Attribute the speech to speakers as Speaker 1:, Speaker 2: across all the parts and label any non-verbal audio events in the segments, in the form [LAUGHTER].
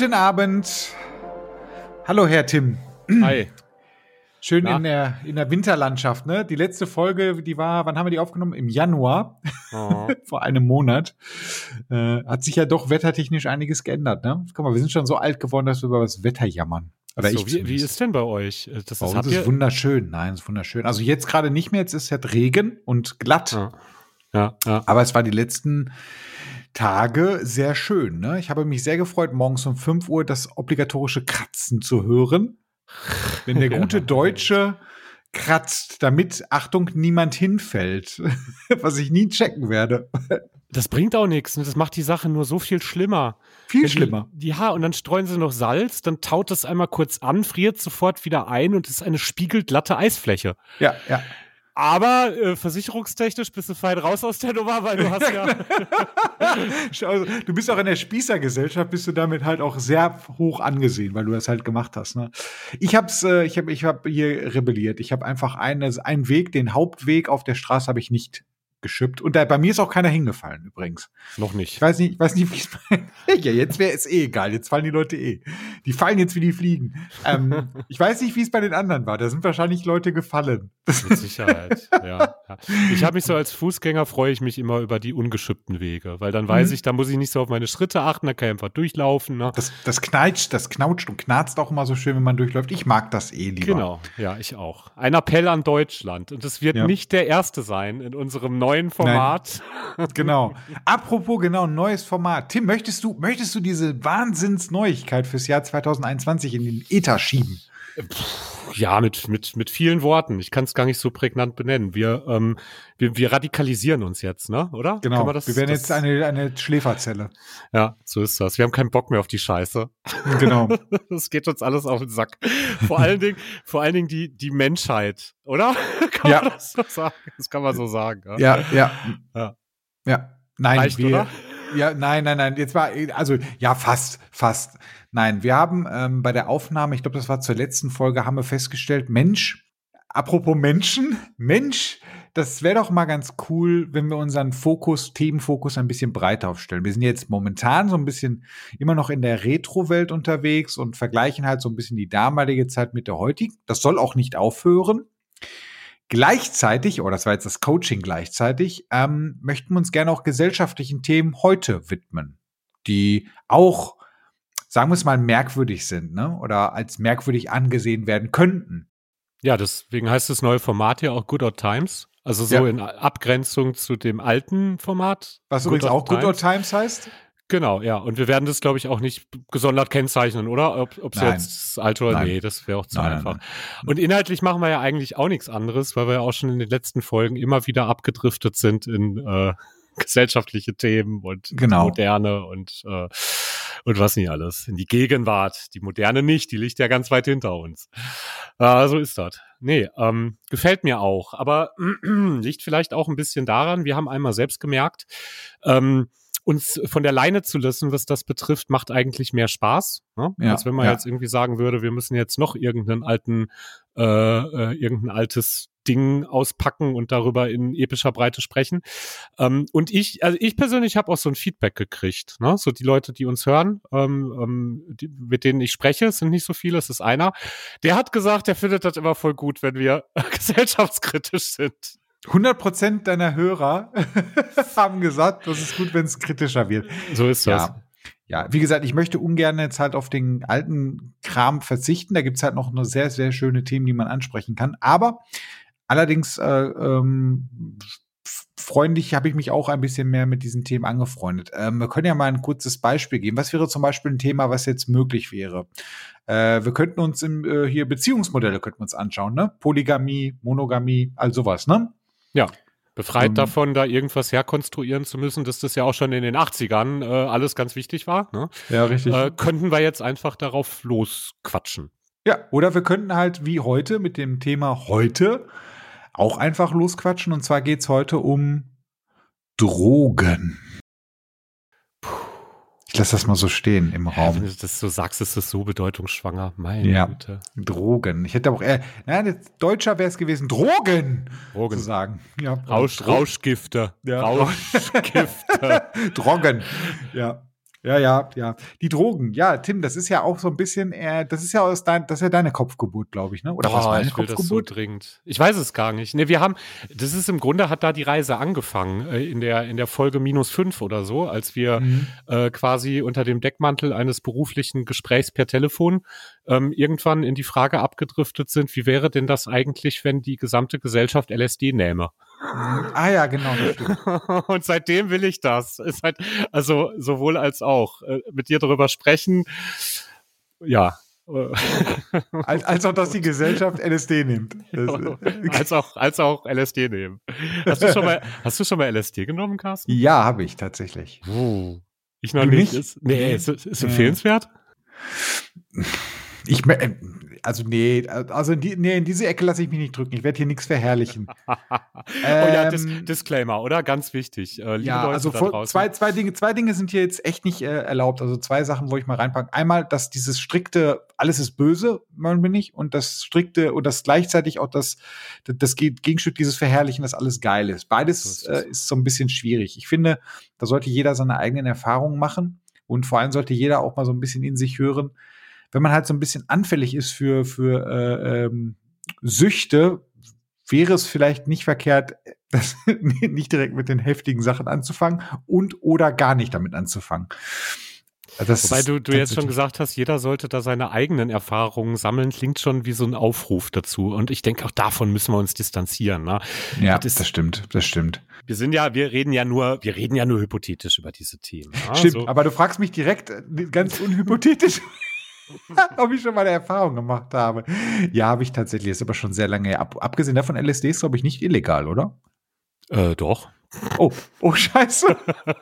Speaker 1: Guten Abend. Hallo, Herr Tim.
Speaker 2: Hi.
Speaker 1: Schön in der, in der Winterlandschaft, ne? Die letzte Folge, die war, wann haben wir die aufgenommen? Im Januar.
Speaker 2: Oh. [LAUGHS]
Speaker 1: Vor einem Monat. Äh, hat sich ja doch wettertechnisch einiges geändert, ne? Guck mal, wir sind schon so alt geworden, dass wir über das Wetter jammern. Oder
Speaker 2: so, wie, wie ist denn bei euch? Das
Speaker 1: Bei
Speaker 2: ist,
Speaker 1: ist wunderschön. Nein, ist wunderschön. Also jetzt gerade nicht mehr, jetzt ist es Regen und glatt.
Speaker 2: Ja. ja, ja.
Speaker 1: Aber es war die letzten Tage sehr schön. Ne? Ich habe mich sehr gefreut, morgens um 5 Uhr das obligatorische Kratzen zu hören. Wenn der [LAUGHS] gute. Deutsche kratzt, damit, Achtung, niemand hinfällt. [LAUGHS] Was ich nie checken werde.
Speaker 2: Das bringt auch nichts. ne? Das macht die Sache nur so viel schlimmer.
Speaker 1: Viel
Speaker 2: Wenn
Speaker 1: schlimmer.
Speaker 2: Die, ja, und dann streuen sie noch Salz, dann taut das einmal kurz an, friert sofort wieder ein und ist eine spiegelglatte Eisfläche.
Speaker 1: Ja, ja.
Speaker 2: Aber äh, versicherungstechnisch bist du fein raus aus der Nummer, weil du hast ja. [LAUGHS]
Speaker 1: Schau, Du bist auch in der Spießergesellschaft, bist du damit halt auch sehr hoch angesehen, weil du das halt gemacht hast. Ne? Ich hab's, äh, ich habe ich hab hier rebelliert. Ich habe einfach eine, einen Weg, den Hauptweg auf der Straße habe ich nicht geschippt. Und da, bei mir ist auch keiner hingefallen übrigens.
Speaker 2: noch
Speaker 1: Ich
Speaker 2: nicht.
Speaker 1: weiß nicht, ich weiß nicht, wie es [LAUGHS] Ja, jetzt wäre es eh egal. Jetzt fallen die Leute eh. Die fallen jetzt wie die Fliegen. Ähm, [LAUGHS] ich weiß nicht, wie es bei den anderen war. Da sind wahrscheinlich Leute gefallen.
Speaker 2: Mit Sicherheit. ja. Ich habe mich so als Fußgänger freue ich mich immer über die ungeschippten Wege, weil dann weiß
Speaker 1: Mhm.
Speaker 2: ich, da muss ich nicht so auf meine Schritte achten, da kann ich einfach durchlaufen. Ne?
Speaker 1: Das, das kneitscht, das knautscht und knarzt auch immer so schön, wenn man durchläuft. Ich mag das eh lieber.
Speaker 2: Genau, ja, ich auch. Ein Appell an Deutschland. Und es wird
Speaker 1: Ja.
Speaker 2: nicht der erste sein in unserem neuen Format. [LAUGHS]
Speaker 1: Genau. Apropos genau neues Format. Tim, möchtest du möchtest du diese Wahnsinnsneuigkeit fürs Jahr 2021 in den Ether schieben?
Speaker 2: Ja, mit, mit, mit vielen Worten. Ich kann es gar nicht so prägnant benennen. Wir, ähm, wir, wir radikalisieren uns jetzt, ne? Oder?
Speaker 1: Genau.
Speaker 2: das,
Speaker 1: Wir werden
Speaker 2: das,
Speaker 1: jetzt eine eine Schläferzelle.
Speaker 2: Ja, so ist das. Wir haben keinen Bock mehr auf die Scheiße.
Speaker 1: Genau. [LAUGHS]
Speaker 2: Das geht uns alles auf den Sack. Vor allen Dingen, vor allen Dingen die, die Menschheit, oder? [LAUGHS] Kann
Speaker 1: Ja.
Speaker 2: man das so sagen? Das kann man so sagen. Ja.
Speaker 1: ja, ja.
Speaker 2: Ja.
Speaker 1: Ja. Nein,
Speaker 2: Reicht,
Speaker 1: wir,
Speaker 2: oder?
Speaker 1: Ja, nein, nein, nein. Jetzt war, also, ja, fast, fast. Nein, wir haben ähm, bei der Aufnahme, ich glaube, das war zur letzten Folge, haben wir festgestellt, Mensch, apropos Menschen, [LAUGHS] Mensch, das wäre doch mal ganz cool, wenn wir unseren Fokus, Themenfokus ein bisschen breiter aufstellen. Wir sind jetzt momentan so ein bisschen immer noch in der Retro-Welt unterwegs und vergleichen halt so ein bisschen die damalige Zeit mit der heutigen. Das soll auch nicht aufhören. Gleichzeitig, oder das war jetzt das Coaching gleichzeitig, ähm, möchten wir uns gerne auch gesellschaftlichen Themen heute widmen, die auch, sagen wir es mal, merkwürdig sind, ne? Oder als merkwürdig angesehen werden könnten.
Speaker 2: Ja, deswegen heißt das neue Format ja auch Good Old Times. Also so
Speaker 1: Ja.
Speaker 2: in Abgrenzung zu dem alten Format.
Speaker 1: Was
Speaker 2: Good
Speaker 1: übrigens auch Good Old
Speaker 2: Times.
Speaker 1: Times heißt.
Speaker 2: Genau, ja. Und wir werden das, glaube ich, auch nicht gesondert kennzeichnen, oder? Ob es jetzt alte oder
Speaker 1: Nein.
Speaker 2: nee, das wäre auch zu
Speaker 1: Nein,
Speaker 2: einfach.
Speaker 1: nein.
Speaker 2: Und inhaltlich machen wir ja eigentlich auch nichts anderes, weil wir ja auch schon in den letzten Folgen immer wieder abgedriftet sind in äh, [LAUGHS] gesellschaftliche Themen und
Speaker 1: Genau.
Speaker 2: moderne und äh, und was nicht alles. In die Gegenwart. Die moderne nicht, die liegt ja ganz weit hinter uns. Äh, so ist das. Nee, ähm, gefällt mir auch. Aber [CLEARS THROAT] liegt vielleicht auch ein bisschen daran, wir haben einmal selbst gemerkt, ähm, uns von der Leine zu lassen, was das betrifft, macht eigentlich mehr Spaß. Ne?
Speaker 1: Ja,
Speaker 2: Als wenn man
Speaker 1: ja.
Speaker 2: jetzt irgendwie sagen würde, wir müssen jetzt noch irgendeinen alten, äh, äh, irgendein altes Ding auspacken und darüber in epischer Breite sprechen. Ähm, und ich, also ich persönlich habe auch so ein Feedback gekriegt. Ne? So die Leute, die uns hören, ähm, ähm, die, mit denen ich spreche, es sind nicht so viele, es ist einer. Der hat gesagt, der findet das immer voll gut, wenn wir [LAUGHS] gesellschaftskritisch sind.
Speaker 1: 100 Prozent deiner Hörer [LAUGHS] haben gesagt, das ist gut, wenn es kritischer wird.
Speaker 2: So ist das.
Speaker 1: Ja. Ja, wie gesagt, ich möchte ungern jetzt halt auf den alten Kram verzichten. Da gibt's halt noch eine sehr, sehr schöne Themen, die man ansprechen kann. Aber allerdings äh, ähm, freundlich habe ich mich auch ein bisschen mehr mit diesen Themen angefreundet. Ähm, wir können ja mal ein kurzes Beispiel geben. Was wäre zum Beispiel ein Thema, was jetzt möglich wäre? Äh, wir könnten uns im, äh, hier Beziehungsmodelle könnten wir uns anschauen, ne? Polygamie, Monogamie, all sowas, ne?
Speaker 2: Ja. Befreit
Speaker 1: Ähm,
Speaker 2: davon, da irgendwas herkonstruieren zu müssen, dass das ja auch schon in den 80ern äh, alles ganz wichtig war. Ne?
Speaker 1: Ja, richtig.
Speaker 2: Äh, könnten wir jetzt einfach darauf losquatschen.
Speaker 1: Ja, oder wir könnten halt wie heute mit dem Thema heute auch einfach losquatschen. Und zwar geht's heute um Drogen. Ich lasse das mal so stehen im
Speaker 2: Ja, wenn
Speaker 1: Raum.
Speaker 2: du das so sagst, ist das so bedeutungsschwanger. Meine
Speaker 1: Ja.
Speaker 2: Güte.
Speaker 1: Drogen. Ich hätte auch eher, jetzt Deutscher wäre es gewesen, Drogen,
Speaker 2: Drogen.
Speaker 1: zu sagen. Ja,
Speaker 2: Rausch, Rauschgifte.
Speaker 1: Ja.
Speaker 2: Rauschgifte. [LAUGHS]
Speaker 1: Drogen. Ja. Ja, ja, ja. Die Drogen, ja, Tim, das ist ja auch so ein bisschen, äh, das ist ja aus dein, das ist ja deine Kopfgeburt, glaube ich, ne?
Speaker 2: Oder oh, was war deine ich will Kopfgeburt? Das so dringend. Ich weiß es gar nicht. Ne, wir haben, das ist im Grunde hat da die Reise angefangen äh, in der in der Folge minus fünf oder so, als wir mhm. äh, quasi unter dem Deckmantel eines beruflichen Gesprächs per Telefon ähm, irgendwann in die Frage abgedriftet sind, wie wäre denn das eigentlich, wenn die gesamte Gesellschaft LSD nähme?
Speaker 1: Ah ja, genau. [LAUGHS]
Speaker 2: und seitdem will ich das. Ist halt, also sowohl als auch. Äh, mit dir darüber sprechen, ja. [LAUGHS]
Speaker 1: als, als auch, dass die Gesellschaft LSD nimmt.
Speaker 2: als, auch, als auch LSD nehmen. Hast du schon mal, hast du schon mal LSD genommen, Carsten?
Speaker 1: Ja, habe ich tatsächlich.
Speaker 2: Oh. Ich noch du nicht. nicht? Ist, nee, ist, ist empfehlenswert?
Speaker 1: Ich, äh, also nee, also in, die, nee, in diese Ecke lasse ich mich nicht drücken. Ich werde hier nichts verherrlichen. [LAUGHS]
Speaker 2: oh ja, Dis ähm, Disclaimer, oder? Ganz wichtig.
Speaker 1: Äh, ja, Leute also vor, zwei, zwei, Dinge, zwei Dinge sind hier jetzt echt nicht äh, erlaubt. Also zwei Sachen, wo ich mal reinpacke. Einmal, dass dieses strikte, alles ist böse, man bin ich, und das strikte und das gleichzeitig auch das, das Gegenstück dieses Verherrlichen, das alles geil ist. Beides ist, äh, ist so ein bisschen schwierig. Ich finde, da sollte jeder seine eigenen Erfahrungen machen und vor allem sollte jeder auch mal so ein bisschen in sich hören wenn man halt so ein bisschen anfällig ist für, für äh, ähm, Süchte, wäre es vielleicht nicht verkehrt, [LAUGHS] das nicht direkt mit den heftigen Sachen anzufangen und oder gar nicht damit anzufangen.
Speaker 2: Das Wobei du, du jetzt schon gesagt hast, jeder sollte da seine eigenen Erfahrungen sammeln, klingt schon wie so ein Aufruf dazu. Und ich denke, auch davon müssen wir uns distanzieren. Ne?
Speaker 1: Ja, das, ist, das, stimmt, das stimmt.
Speaker 2: Wir sind ja, wir reden ja nur, wir reden ja nur hypothetisch über diese Themen.
Speaker 1: Ne? Stimmt, so. aber du fragst mich direkt äh, ganz unhypothetisch. [LAUGHS] ob ich schon mal eine Erfahrung gemacht habe. Ja, habe ich tatsächlich. Ist aber schon sehr lange her. Ab, abgesehen davon, LSD ist, glaube ich, nicht illegal, oder?
Speaker 2: Äh, doch.
Speaker 1: Oh, oh Scheiße.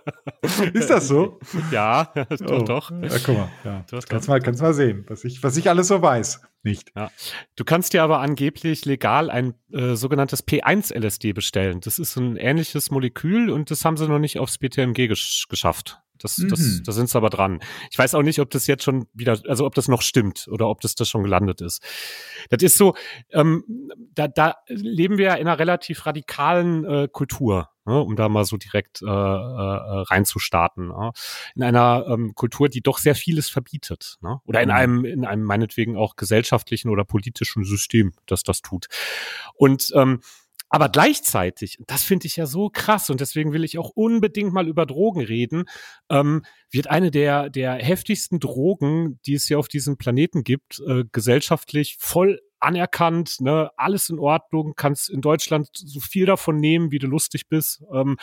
Speaker 1: [LAUGHS] ist das so?
Speaker 2: Ja, doch, oh. doch.
Speaker 1: Ja, guck mal, ja. Doch, kannst, Mal, kannst mal sehen, was ich, was ich alles so weiß. Nicht.
Speaker 2: Ja. Du kannst dir aber angeblich legal ein äh, sogenanntes P1-LSD bestellen. Das ist ein ähnliches Molekül und das haben sie noch nicht aufs BTMG gesch geschafft. Das, mhm. das, da sind sie aber dran. Ich weiß auch nicht, ob das jetzt schon wieder, also ob das noch stimmt oder ob das da schon gelandet ist. Das ist so, ähm, da, da leben wir ja in einer relativ radikalen äh, Kultur, ne, um da mal so direkt äh, äh, reinzustarten. Ne? In einer ähm, Kultur, die doch sehr vieles verbietet. Ne? Oder in mhm. einem, in einem meinetwegen auch gesellschaftlichen oder politischen System, das das tut. Und ähm, aber gleichzeitig, das finde ich ja so krass und deswegen will ich auch unbedingt mal über Drogen reden, ähm, wird eine der, der heftigsten Drogen, die es hier auf diesem Planeten gibt, äh, gesellschaftlich voll anerkannt, ne, alles in Ordnung, kannst in Deutschland so viel davon nehmen, wie du lustig bist. Ähm,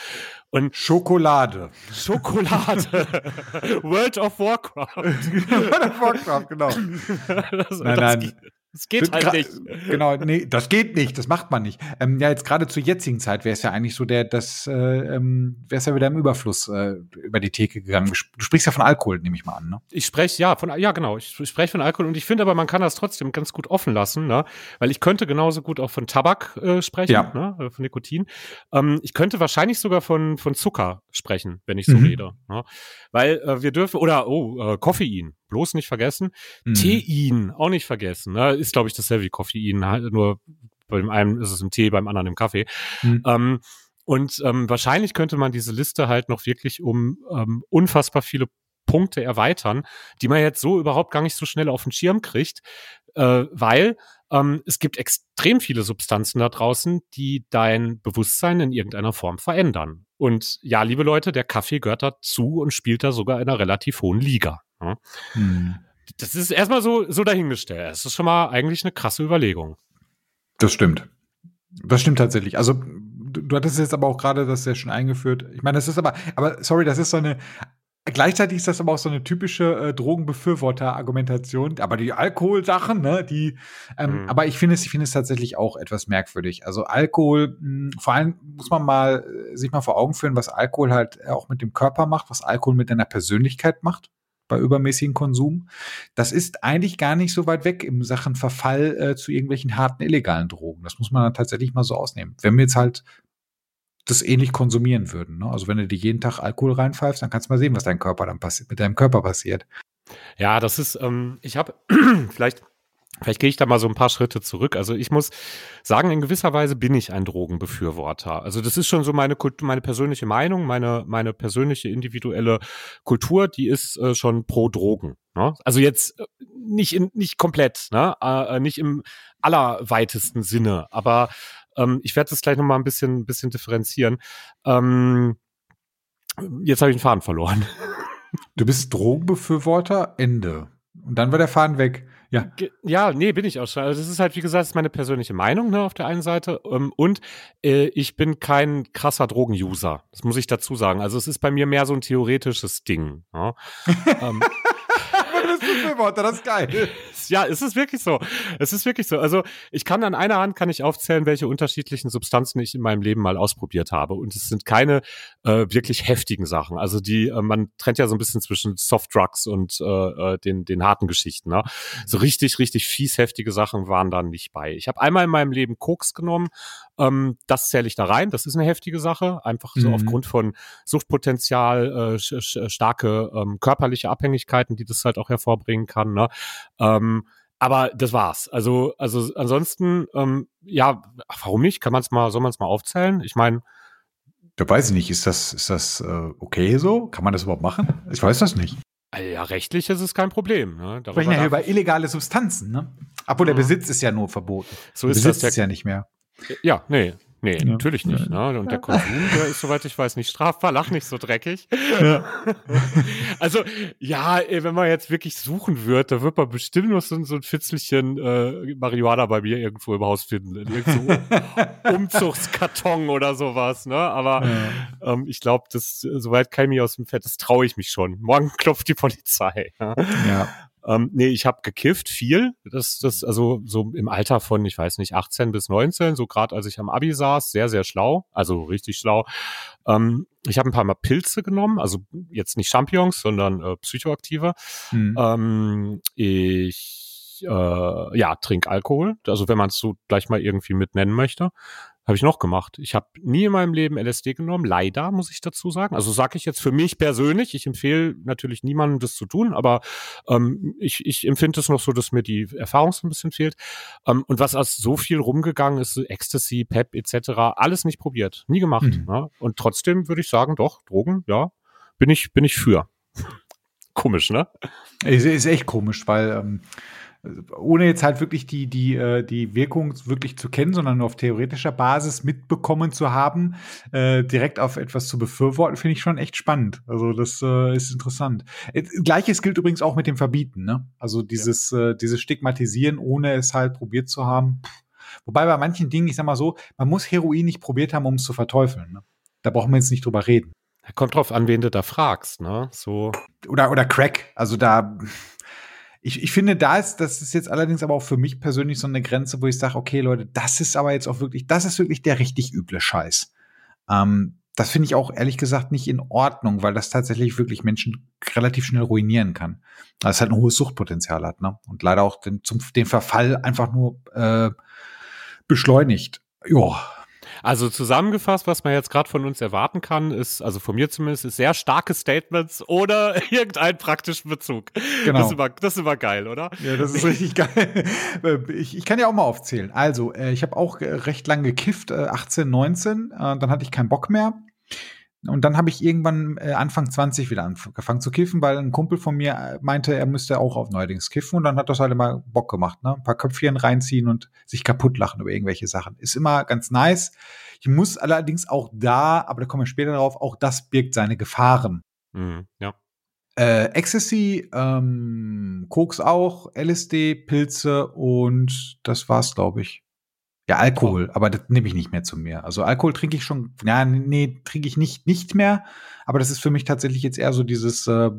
Speaker 1: und Schokolade.
Speaker 2: Schokolade. [LAUGHS] World of Warcraft. [LAUGHS]
Speaker 1: World of Warcraft, genau. [LAUGHS]
Speaker 2: das, nein, das nein. Das geht halt nicht. [LAUGHS]
Speaker 1: Genau, nee, das geht nicht, das macht man nicht. Ähm, ja, jetzt gerade zur jetzigen Zeit wäre es ja eigentlich so, der, das äh, ähm, wäre es ja wieder im Überfluss äh, über die Theke gegangen. Du sprichst ja von Alkohol, nehme ich mal an, ne?
Speaker 2: Ich spreche, ja, von, ja, genau, ich spreche von Alkohol und ich finde aber, man kann das trotzdem ganz gut offen lassen, ne? Weil ich könnte genauso gut auch von Tabak äh, sprechen, ja. ne? Äh, von Nikotin. Ähm, ich könnte wahrscheinlich sogar von, von Zucker sprechen, wenn ich so mhm. rede. Ne? Weil äh, wir dürfen, oder oh, äh, Koffein bloß nicht vergessen. Mhm. Tein, auch nicht vergessen. Ne? Ist, glaube ich, dasselbe wie Koffein, halt nur bei dem einen ist es im Tee, beim anderen im Kaffee. Mhm. Ähm, und ähm, wahrscheinlich könnte man diese Liste halt noch wirklich um ähm, unfassbar viele Punkte erweitern, die man jetzt so überhaupt gar nicht so schnell auf den Schirm kriegt, äh, weil ähm, es gibt extrem viele Substanzen da draußen, die dein Bewusstsein in irgendeiner Form verändern. Und ja, liebe Leute, der Kaffee gehört dazu und spielt da sogar in einer relativ hohen Liga. Ja. Hm. Das ist erstmal so, so dahingestellt. Das ist schon mal eigentlich eine krasse Überlegung.
Speaker 1: Das stimmt. Das stimmt tatsächlich. Also, du, du hattest jetzt aber auch gerade das ja schon eingeführt. Ich meine, das ist aber, aber sorry, das ist so eine Gleichzeitig ist das aber auch so eine typische äh, Drogenbefürworter-Argumentation. Aber die Alkoholsachen, ne, die, ähm, mhm. aber ich finde es, ich finde es tatsächlich auch etwas merkwürdig. Also Alkohol, mh, vor allem muss man mal äh, sich mal vor Augen führen, was Alkohol halt auch mit dem Körper macht, was Alkohol mit deiner Persönlichkeit macht bei übermäßigem Konsum. Das ist eigentlich gar nicht so weit weg im Sachen Verfall äh, zu irgendwelchen harten illegalen Drogen. Das muss man dann tatsächlich mal so ausnehmen. Wenn wir jetzt halt das ähnlich konsumieren würden. Ne? Also wenn du dir jeden Tag Alkohol reinpfeifst, dann kannst du mal sehen, was dein Körper dann passiert, mit deinem Körper passiert.
Speaker 2: Ja, das ist, ähm, ich habe [CLEARS THROAT] vielleicht Vielleicht gehe ich da mal so ein paar Schritte zurück. Also ich muss sagen, in gewisser Weise bin ich ein Drogenbefürworter. Also das ist schon so meine meine persönliche Meinung, meine meine persönliche individuelle Kultur, die ist äh, schon pro Drogen. Ne? Also jetzt äh, nicht in, nicht komplett, ne? Äh, nicht im allerweitesten Sinne, aber ähm, ich werde das gleich noch mal ein bisschen bisschen differenzieren. Ähm, jetzt habe ich den Faden verloren.
Speaker 1: Du bist Drogenbefürworter, Ende. Und dann war der Faden weg. Ja.
Speaker 2: Ja, nee, bin ich auch schon. Also das ist halt, wie gesagt, das ist meine persönliche Meinung ne, auf der einen Seite. Ähm, und äh, ich bin kein krasser Drogenuser. Das muss ich dazu sagen. Also es ist bei mir mehr so ein theoretisches Ding. Ja. [LAUGHS] ähm,
Speaker 1: Befürworter, das ist geil. [LAUGHS]
Speaker 2: Ja, es ist wirklich so. Es ist wirklich so. Also ich kann an einer Hand kann ich aufzählen, welche unterschiedlichen Substanzen ich in meinem Leben mal ausprobiert habe. Und es sind keine äh, wirklich heftigen Sachen. Also die, äh, man trennt ja so ein bisschen zwischen Soft Drugs und äh, äh den, den harten Geschichten. Ne? So richtig, richtig fies heftige Sachen waren da nicht bei. Ich habe einmal in meinem Leben Koks genommen. Ähm, das zähle ich da rein. Das ist eine heftige Sache. Einfach so mhm. aufgrund von Suchtpotenzial, äh, starke ähm, körperliche Abhängigkeiten, die das halt auch hervorbringen kann. Ne? Ähm, aber das war's. Also, also ansonsten, ähm, ja, warum nicht? Kann man es mal, soll man es mal aufzählen? Ich meine,
Speaker 1: da weiß ich nicht, ist das, ist das äh, okay so? Kann man das überhaupt machen? Ich weiß das nicht.
Speaker 2: Äh, ja, rechtlich ist es kein Problem. Ne?
Speaker 1: Wir sprechen ja hier über illegale Substanzen, ne? Obwohl der mhm. Besitz ist ja nur verboten.
Speaker 2: So ist Besitz
Speaker 1: das ist ja nicht mehr.
Speaker 2: Ja, nee, Nee, ja. natürlich nicht. Ne? Und der Konsum, der ist, soweit ich weiß, nicht strafbar. Lach nicht so dreckig. Ja. [LAUGHS] also, ja, wenn man jetzt wirklich suchen wird, da wird man bestimmt noch so, so ein Fitzelchen äh, Marihuana bei mir irgendwo im Haus finden. Irgendwo [LAUGHS] Umzugskarton oder sowas. Ne? Aber ja. ähm, ich glaube, das soweit kein mich aus dem Fett, das traue ich mich schon. Morgen klopft die Polizei.
Speaker 1: Ja.
Speaker 2: Ähm, nee, ich habe gekifft viel. Das, das, also so im Alter von, ich weiß nicht, 18 bis 19, so gerade als ich am Abi saß, sehr, sehr schlau, also richtig schlau. Ähm, ich habe ein paar Mal Pilze genommen, also jetzt nicht Champignons, sondern äh, Psychoaktive. Mhm. Ähm, ich äh, ja, trink Alkohol, also wenn man es so gleich mal irgendwie mit nennen möchte. Habe ich noch gemacht. Ich habe nie in meinem Leben LSD genommen, leider, muss ich dazu sagen. Also sage ich jetzt für mich persönlich. Ich empfehle natürlich niemandem, das zu tun, aber ähm, ich, ich empfinde es noch so, dass mir die Erfahrung so ein bisschen fehlt. Ähm, und was als so viel rumgegangen ist, Ecstasy, Pep etc., alles nicht probiert, nie gemacht. Mhm. Ne? Und trotzdem würde ich sagen, doch, Drogen, ja, bin ich, bin ich für. [LAUGHS] Komisch, ne?
Speaker 1: Ist, ist echt komisch, weil ähm, ohne jetzt halt wirklich die, die, äh, die Wirkung wirklich zu kennen, sondern nur auf theoretischer Basis mitbekommen zu haben, äh, direkt auf etwas zu befürworten, finde ich schon echt spannend. Also das äh, ist interessant. Gleiches gilt übrigens auch mit dem Verbieten, ne? Also dieses, ja. äh, dieses Stigmatisieren, ohne es halt probiert zu haben. Wobei bei manchen Dingen, ich sag mal so, man muss Heroin nicht probiert haben, um es zu verteufeln. Ne? Da brauchen wir jetzt nicht drüber reden.
Speaker 2: Kommt drauf an, wen du da fragst, ne? So.
Speaker 1: Oder, oder Crack. Also da ich, ich finde, da ist, das ist jetzt allerdings aber auch für mich persönlich so eine Grenze, wo ich sage, okay, Leute, das ist aber jetzt auch wirklich, das ist wirklich der richtig üble Scheiß. Ähm, das finde ich auch ehrlich gesagt nicht in Ordnung, weil das tatsächlich wirklich Menschen relativ schnell ruinieren kann. Weil es halt ein hohes Suchtpotenzial hat, ne? Und leider auch den, zum, den Verfall einfach nur äh, beschleunigt. Ja,
Speaker 2: also zusammengefasst, was man jetzt gerade von uns erwarten kann, ist, also von mir zumindest, ist sehr starke Statements oder [LAUGHS] irgendeinen praktischen Bezug. Genau. Das ist immer, das ist immer geil, oder?
Speaker 1: Ja, das ist richtig geil. Ich, ich kann ja auch mal aufzählen. Also, äh, ich habe auch äh, recht lang gekifft, 18, äh, 19. Dann hatte ich keinen Bock mehr. Und dann habe ich irgendwann äh, Anfang 20 wieder angefangen zu kiffen, weil ein Kumpel von mir äh, meinte, er müsste auch auf neuerdings kiffen. Und dann hat das halt immer Bock gemacht, ne? Ein paar Köpfchen reinziehen und sich kaputt lachen über irgendwelche Sachen. Ist immer ganz nice. Ich muss allerdings auch da, aber da kommen wir später drauf, auch das birgt seine Gefahren.
Speaker 2: Mhm, ja.
Speaker 1: Äh, Ecstasy, ähm, Koks auch, LSD, Pilze und das war's, glaube ich. Ja, Alkohol, aber das nehme ich nicht mehr zu mir. Also Alkohol trinke ich schon, ja, nee, trinke ich nicht, nicht mehr. Aber das ist für mich tatsächlich jetzt eher so dieses äh,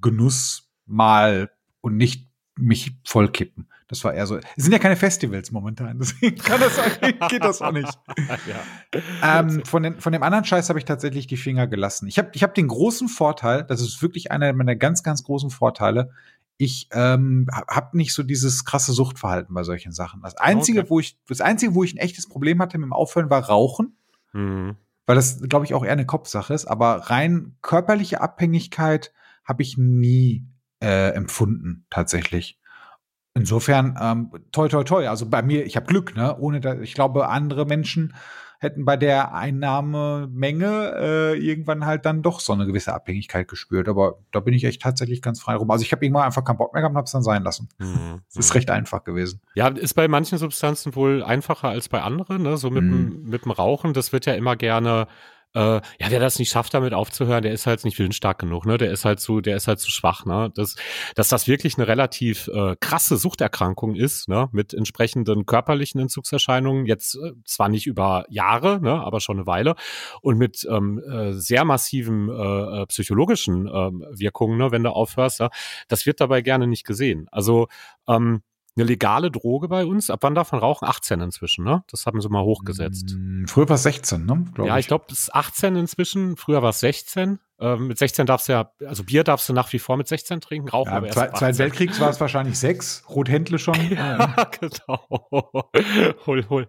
Speaker 1: Genussmal und nicht mich vollkippen. Das war eher so. Es sind ja keine Festivals momentan, [LAUGHS] deswegen kann das, geht das auch nicht. [LAUGHS] ja. ähm, von, den, von dem anderen Scheiß habe ich tatsächlich die Finger gelassen. Ich habe ich hab den großen Vorteil, das ist wirklich einer meiner ganz, ganz großen Vorteile ich ähm, habe nicht so dieses krasse Suchtverhalten bei solchen Sachen. Das einzige, okay. wo ich das einzige, wo ich ein echtes Problem hatte mit dem Aufhören, war Rauchen, mhm. weil das glaube ich auch eher eine Kopfsache ist. Aber rein körperliche Abhängigkeit habe ich nie äh, empfunden tatsächlich. Insofern, ähm, toi, toi, toi. Also bei mir, ich habe Glück, ne? Ohne da, ich glaube, andere Menschen hätten bei der Einnahmemenge äh, irgendwann halt dann doch so eine gewisse Abhängigkeit gespürt. Aber da bin ich echt tatsächlich ganz frei rum. Also ich habe irgendwann einfach keinen Bock mehr gehabt und habe es dann sein lassen. Mhm. [LAUGHS] Es ist recht einfach gewesen.
Speaker 2: Ja, ist bei manchen Substanzen wohl einfacher als bei anderen. Ne? So mit, mhm. mit dem Rauchen, das wird ja immer gerne äh, ja, wer das nicht schafft, damit aufzuhören, der ist halt nicht willensstark genug, ne? Der ist halt zu, der ist halt zu schwach, ne? Das, dass das wirklich eine relativ äh, krasse Suchterkrankung ist, ne? Mit entsprechenden körperlichen Entzugserscheinungen, jetzt äh, zwar nicht über Jahre, ne? Aber schon eine Weile und mit ähm, äh, sehr massiven äh, äh psychologischen äh, Wirkungen, ne? Wenn du aufhörst, ja? das wird dabei gerne nicht gesehen. Also ähm, eine legale Droge bei uns. Ab wann darf man rauchen? 18 inzwischen, ne? Das haben sie mal hochgesetzt.
Speaker 1: Mm, früher war es 16, ne?
Speaker 2: Glaub ja, ich, ich glaube, es ist 18 inzwischen. Früher war es 16. Ähm, mit 16 darfst du ja, also Bier darfst du nach wie vor mit 16 trinken, rauchen ja,
Speaker 1: aber erst Zweiten Zwei Weltkriegs war es wahrscheinlich sechs, Rothändle schon. [LAUGHS] ja, genau. [LAUGHS] hol, hol.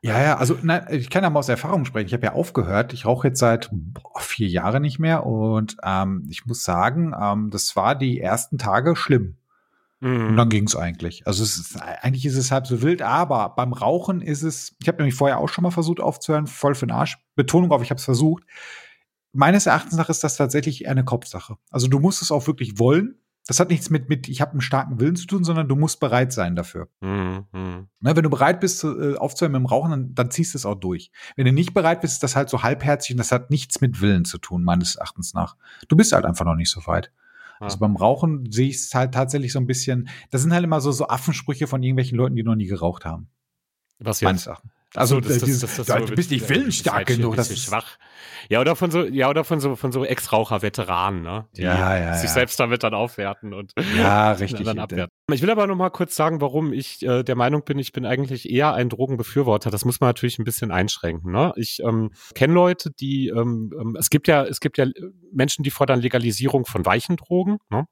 Speaker 1: Ja, ja, also nein, ich kann ja mal aus Erfahrung sprechen. Ich habe ja aufgehört. Ich rauche jetzt seit boah, vier Jahren nicht mehr und ähm, ich muss sagen, ähm, das war die ersten Tage schlimm. Mhm. Und dann ging es eigentlich. Also es ist, eigentlich ist es halb so wild, aber beim Rauchen ist es, ich habe nämlich vorher auch schon mal versucht aufzuhören, voll für den Arsch. Betonung auf, ich habe es versucht. Meines Erachtens nach ist das tatsächlich eine Kopfsache. Also du musst es auch wirklich wollen. Das hat nichts mit, mit ich habe einen starken Willen zu tun, sondern du musst bereit sein dafür. Mhm. Ne, wenn du bereit bist, äh, aufzuhören mit dem Rauchen, dann, dann ziehst du es auch durch. Wenn du nicht bereit bist, ist das halt so halbherzig und das hat nichts mit Willen zu tun, meines Erachtens nach. Du bist halt einfach noch nicht so weit. Also beim Rauchen sehe ich es halt tatsächlich so ein bisschen, das sind halt immer so, so Affensprüche von irgendwelchen Leuten, die noch nie geraucht haben.
Speaker 2: Was jetzt? Meines
Speaker 1: Erachtens. Also das, das, das, das, das du bist nicht willensstark halt genug,
Speaker 2: das ist schwach. Ja, oder von so, ja, oder von so, von so Ex-Raucher-Veteranen, ne?
Speaker 1: Die ja, ja,
Speaker 2: sich
Speaker 1: ja.
Speaker 2: selbst damit dann aufwerten und
Speaker 1: ja, [LAUGHS] richtig.
Speaker 2: dann abwerten. Ich will aber noch mal kurz sagen, warum ich äh, der Meinung bin, ich bin eigentlich eher ein Drogenbefürworter. Das muss man natürlich ein bisschen einschränken. Ne? Ich ähm, kenne Leute, die ähm, ähm, es gibt ja es gibt ja Menschen, die fordern Legalisierung von weichen Drogen. Ne?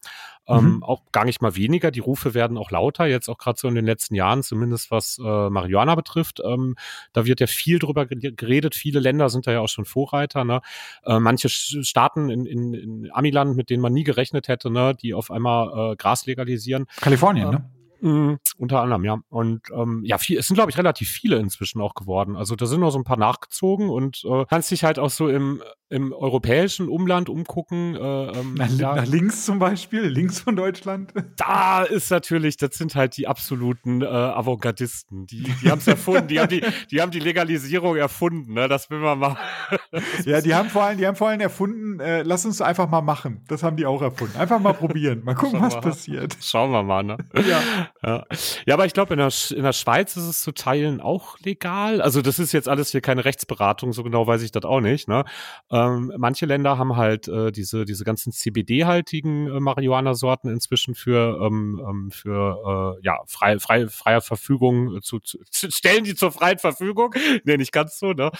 Speaker 2: Ähm, mhm. Auch gar nicht mal weniger. Die Rufe werden auch lauter. Jetzt auch gerade so in den letzten Jahren, zumindest was äh, Marihuana betrifft. Ähm, da wird ja viel drüber geredet. Viele Länder sind da ja auch schon Vorreiter. Ne? Äh, manche Staaten in, in, in Amiland, mit denen man nie gerechnet hätte, ne? die auf einmal äh, Gras legalisieren.
Speaker 1: Kalifornien Kalifornien, ne?
Speaker 2: Mhm, unter anderem, ja. Und ähm, ja, viel, es sind, glaube ich, relativ viele inzwischen auch geworden. Also da sind noch so ein paar nachgezogen und äh, kannst dich halt auch so im, im europäischen Umland umgucken. Äh,
Speaker 1: ähm, nach, ja. nach, links zum Beispiel, links von Deutschland. [LAUGHS]
Speaker 2: Da ist natürlich, das sind halt die absoluten äh, Avantgardisten. Die, die haben es erfunden, die haben die, die haben die Legalisierung erfunden, ne? Das will man mal. [LAUGHS]
Speaker 1: ja, die haben vor allem, die haben vor allem erfunden, äh, lass uns einfach mal machen. Das haben die auch erfunden. Einfach mal probieren. Mal [LAUGHS] gucken, Schauen was passiert.
Speaker 2: Schauen wir mal, ne? Ja. Ja, ja aber ich glaube, in der, in der Schweiz ist es zu Teilen auch legal. Also das ist jetzt alles hier keine Rechtsberatung, so genau weiß ich das auch nicht, ne? Ähm, manche Länder haben halt äh, diese, diese ganzen CBD-haltigen äh, Marihuana-Sorten inzwischen für, ähm, ähm, für äh, ja, frei, frei, freier Verfügung zu, [LAUGHS] zu, stellen die zur freien Verfügung. nee, nicht ganz so, ne?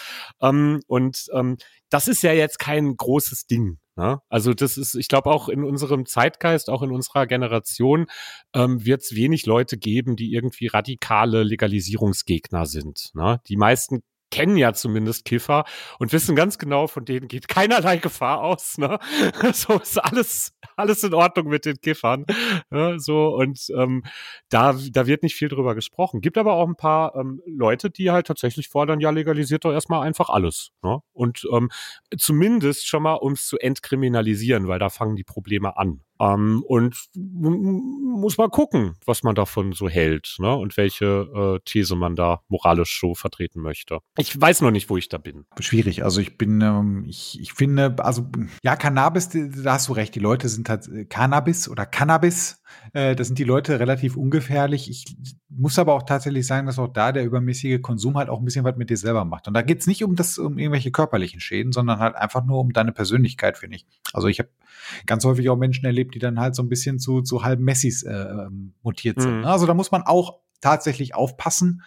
Speaker 2: Ähm, und ähm, das ist ja jetzt kein großes Ding. Ne? Also das ist, ich glaube auch in unserem Zeitgeist, auch in unserer Generation, ähm, wird es wenig Leute geben, die irgendwie radikale Legalisierungsgegner sind. Ne? Die meisten kennen ja zumindest Kiffer und wissen ganz genau, von denen geht keinerlei Gefahr aus. Ne? [LAUGHS] So ist alles, alles in Ordnung mit den Kiffern. Ne? So und ähm, da, da wird nicht viel drüber gesprochen. Gibt aber auch ein paar ähm, Leute, die halt tatsächlich fordern, ja, legalisiert doch erstmal einfach alles. Ne? Und ähm, zumindest schon mal, um es zu entkriminalisieren, weil da fangen die Probleme an. Ähm, und muss mal gucken, was man davon so hält ne? und welche äh, These man da moralisch so vertreten möchte. Ich weiß noch nicht, wo ich da bin.
Speaker 1: Schwierig. Also ich bin, ähm, ich, ich finde, also ja, Cannabis, da hast du recht. Die Leute sind halt Cannabis oder Cannabis. Äh, da sind die Leute relativ ungefährlich. Ich muss aber auch tatsächlich sagen, dass auch da der übermäßige Konsum halt auch ein bisschen was mit dir selber macht. Und da geht es nicht um das, um irgendwelche körperlichen Schäden, sondern halt einfach nur um deine Persönlichkeit, finde ich. Also ich habe ganz häufig auch Menschen erlebt, die dann halt so ein bisschen zu, zu halben Messis äh, ähm, mutiert sind. Mhm. Also da muss man auch tatsächlich aufpassen.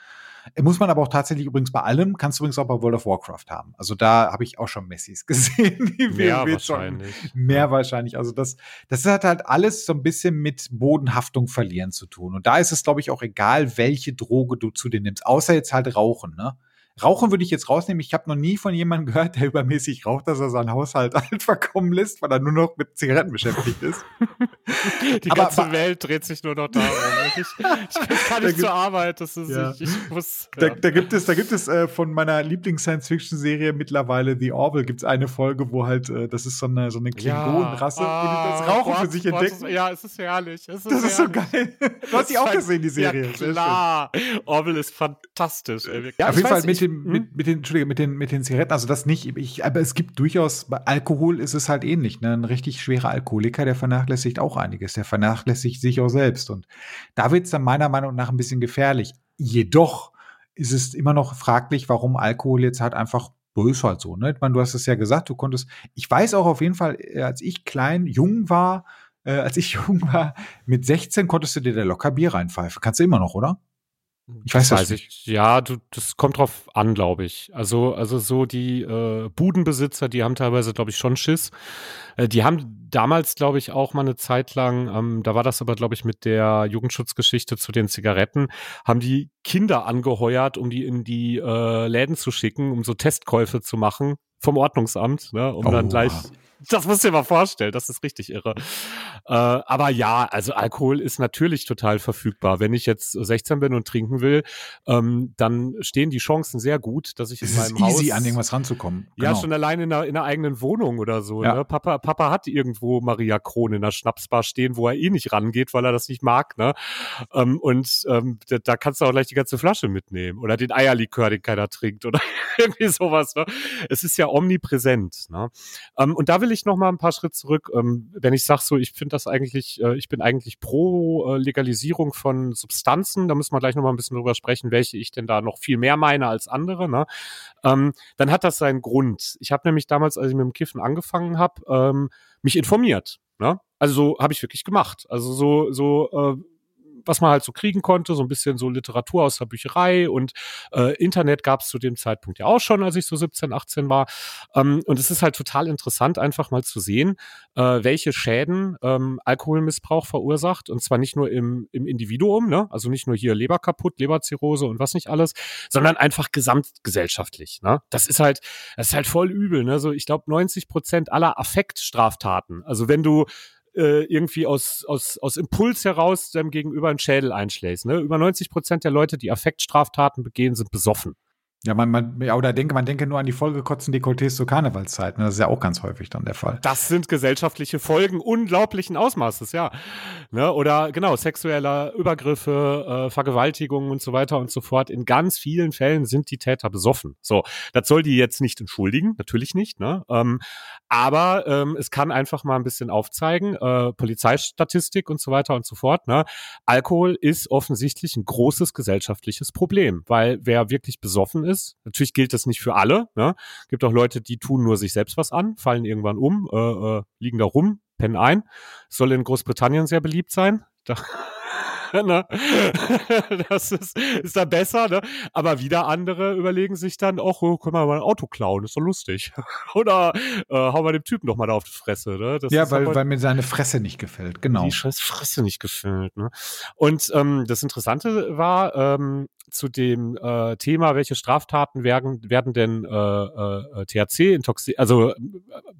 Speaker 1: Muss man aber auch tatsächlich übrigens bei allem, kannst du übrigens auch bei World of Warcraft haben. Also da habe ich auch schon Messis [LAUGHS] gesehen. Die
Speaker 2: mehr wahrscheinlich.
Speaker 1: mehr wahrscheinlich. Also das, das hat halt alles so ein bisschen mit Bodenhaftung verlieren zu tun. Und da ist es, glaube ich, auch egal, welche Droge du zu dir nimmst. Außer jetzt halt Rauchen, ne? Rauchen würde ich jetzt rausnehmen. Ich habe noch nie von jemandem gehört, der übermäßig raucht, dass er seinen Haushalt [LAUGHS] alt verkommen lässt, weil er nur noch mit Zigaretten beschäftigt ist. [LAUGHS]
Speaker 2: Die
Speaker 1: Aber-
Speaker 2: ganze Welt dreht sich nur noch darum. Ich, ich, [LAUGHS] kann nicht zur Arbeit. Das ist,
Speaker 1: Ja.
Speaker 2: ich, ich muss.
Speaker 1: Da,
Speaker 2: Ja.
Speaker 1: da gibt es, da gibt es äh, von meiner Lieblings-Science-Fiction-Serie mittlerweile The Orville gibt es eine Folge, wo halt, äh, das ist so eine, so eine Klingonenrasse, wo die das
Speaker 2: Ah,
Speaker 1: Rauchen für
Speaker 2: Gott,
Speaker 1: sich
Speaker 2: Gott,
Speaker 1: entdecken.
Speaker 2: das- Ja, es ist herrlich. Es ist
Speaker 1: das ist so
Speaker 2: herrlich.
Speaker 1: geil. Du hast die auch gesehen, die Serie.
Speaker 2: Ja, klar. Orwell ist fantastisch. Ey.
Speaker 1: Ja, auf jeden Fall mit,
Speaker 2: ich-
Speaker 1: den,
Speaker 2: hm?
Speaker 1: mit, mit den, Entschuldige, mit den, mit den Zigaretten, also das nicht, ich, aber es gibt durchaus, bei Alkohol ist es halt ähnlich. Ne? Ein richtig schwerer Alkoholiker, der vernachlässigt auch einiges. Der vernachlässigt sich auch selbst. Und da wird es dann meiner Meinung nach ein bisschen gefährlich. Jedoch ist es immer noch fraglich, warum Alkohol jetzt halt einfach so ist halt so, ne? Ich meine, du hast es ja gesagt, du konntest, ich weiß auch auf jeden Fall, äh, als ich klein, jung war, äh, als ich [LAUGHS] jung war, mit 16 konntest du dir da locker Bier reinpfeifen. Kannst du immer noch, oder? Ich weiß das
Speaker 2: weiß ich. Ja, du, das kommt drauf an, glaube ich. Also, also so die äh, Budenbesitzer, die haben teilweise, glaube ich, schon Schiss. Äh, die haben damals, glaube ich, auch mal eine Zeit lang, ähm, da war das aber, glaube ich, mit der Jugendschutzgeschichte zu den Zigaretten, haben die Kinder angeheuert, um die in die äh, Läden zu schicken, um so Testkäufe zu machen vom Ordnungsamt, ne, um dann
Speaker 1: Oh.
Speaker 2: gleich das musst du dir mal vorstellen, das ist richtig irre. Äh, aber ja, also Alkohol ist natürlich total verfügbar. Wenn ich jetzt 16 bin und trinken will, ähm, dann stehen die Chancen sehr gut, dass ich
Speaker 1: Es
Speaker 2: in
Speaker 1: ist
Speaker 2: meinem
Speaker 1: easy,
Speaker 2: Haus
Speaker 1: an irgendwas ranzukommen.
Speaker 2: ja,
Speaker 1: Genau.
Speaker 2: schon allein in einer, in einer eigenen Wohnung oder so.
Speaker 1: Ja.
Speaker 2: Ne? Papa, Papa hat irgendwo Maria Kron in der Schnapsbar stehen, wo er eh nicht rangeht, weil er das nicht mag. Ne? Ähm, und ähm, da, da kannst du auch gleich die ganze Flasche mitnehmen. Oder den Eierlikör, den keiner trinkt. Oder [LAUGHS] irgendwie sowas. Ne? Es ist ja omnipräsent. Ne? Ähm, und da will ich noch mal ein paar Schritte zurück. Ähm, wenn ich sage so, ich finde das eigentlich, äh, ich bin eigentlich pro äh, Legalisierung von Substanzen. Da müssen wir gleich noch mal ein bisschen drüber sprechen, welche ich denn da noch viel mehr meine als andere. Ne? ähm, dann hat das seinen Grund. Ich habe nämlich damals, als ich mit dem Kiffen angefangen habe, ähm, mich informiert. Ne? Also so habe ich wirklich gemacht. Also so, so äh, was man halt so kriegen konnte, so ein bisschen so Literatur aus der Bücherei und äh, Internet gab es zu dem Zeitpunkt ja auch schon, als ich so 17, 18 war. Ähm, und es ist halt total interessant, einfach mal zu sehen, äh, welche Schäden ähm, Alkoholmissbrauch verursacht. Und zwar nicht nur im, im Individuum, ne? also nicht nur hier Leber kaputt, Leberzirrhose und was nicht alles, sondern einfach gesamtgesellschaftlich. Ne? Das ist halt, das ist halt voll übel. Ne? So, ich glaube, 90 Prozent aller Affektstraftaten, also wenn du äh, irgendwie aus, aus, aus Impuls heraus deinem Gegenüber einen Schädel einschlägst. Ne? Über 90 Prozent der Leute, die Affektstraftaten begehen, sind besoffen.
Speaker 1: Ja, man, man, ja, oder denke, man denke nur an die vollgekotzten Dekolletés zur Karnevalszeit. Ne? Das ist ja auch ganz häufig dann der Fall.
Speaker 2: Das sind gesellschaftliche Folgen unglaublichen Ausmaßes, ja. Ne? Oder genau, sexueller Übergriffe, äh, Vergewaltigungen und so weiter und so fort. In ganz vielen Fällen sind die Täter besoffen. So, das soll die jetzt nicht entschuldigen, natürlich nicht, ne? Ähm, aber ähm, es kann einfach mal ein bisschen aufzeigen, äh, Polizeistatistik und so weiter und so fort. Ne? Alkohol ist offensichtlich ein großes gesellschaftliches Problem, weil wer wirklich besoffen ist, natürlich gilt das nicht für alle, ne? gibt auch Leute, die tun nur sich selbst was an, fallen irgendwann um, äh, äh, liegen da rum, pennen ein. Soll in Großbritannien sehr beliebt sein. Da [LAUGHS] ne? [LAUGHS] Das ist, ist da besser, ne? Aber wieder andere überlegen sich dann, ach, oh, können wir mal ein Auto klauen, ist doch lustig. [LAUGHS] Oder äh, hauen wir dem Typen doch mal da auf die Fresse, ne? Das
Speaker 1: ja, weil,
Speaker 2: aber-
Speaker 1: weil mir seine Fresse nicht gefällt. Genau.
Speaker 2: die scheiß Fresse nicht gefüllt. Ne? Und ähm, das Interessante war ähm, zu dem äh, Thema, welche Straftaten werden, werden denn äh, äh, THC, intoxi also äh,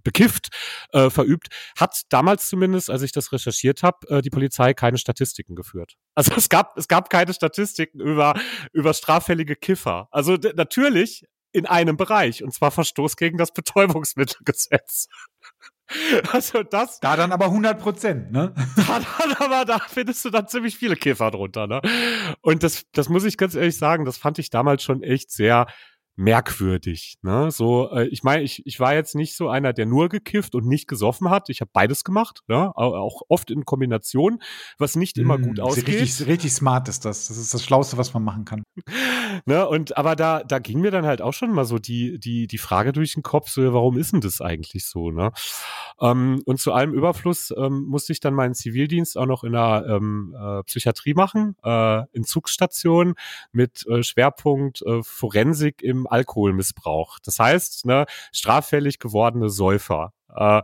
Speaker 2: bekifft, äh, verübt, hat damals zumindest, als ich das recherchiert habe, äh, die Polizei keine Statistiken geführt. Also es gab, es gab keine Statistiken über, über straffällige Kiffer. Also natürlich in einem Bereich, und zwar Verstoß gegen das Betäubungsmittelgesetz. [LAUGHS] Also das,
Speaker 1: Da dann aber 100 Prozent, ne? [LAUGHS]
Speaker 2: da, dann aber da findest du dann ziemlich viele Käfer drunter, ne? Und das, das muss ich ganz ehrlich sagen, das fand ich damals schon echt sehr merkwürdig, ne? So, äh, ich meine, ich, ich war jetzt nicht so einer, der nur gekifft und nicht gesoffen hat. Ich habe beides gemacht, ne? Au- Auch oft in Kombination, was nicht immer
Speaker 1: Mm,
Speaker 2: gut
Speaker 1: ist
Speaker 2: ausgeht.
Speaker 1: Richtig, richtig smart ist das. Das ist das Schlauste, was man machen kann. [LAUGHS]
Speaker 2: Ne, und aber da, da ging mir dann halt auch schon mal so die, die, die Frage durch den Kopf, so, warum ist denn das eigentlich so, ne? Ähm, und zu allem Überfluss ähm, musste ich dann meinen Zivildienst auch noch in der ähm, äh, Psychiatrie machen, äh, in Zugsstation mit äh, Schwerpunkt äh, Forensik im Alkoholmissbrauch. Das heißt, ne, straffällig gewordene Säufer. Äh,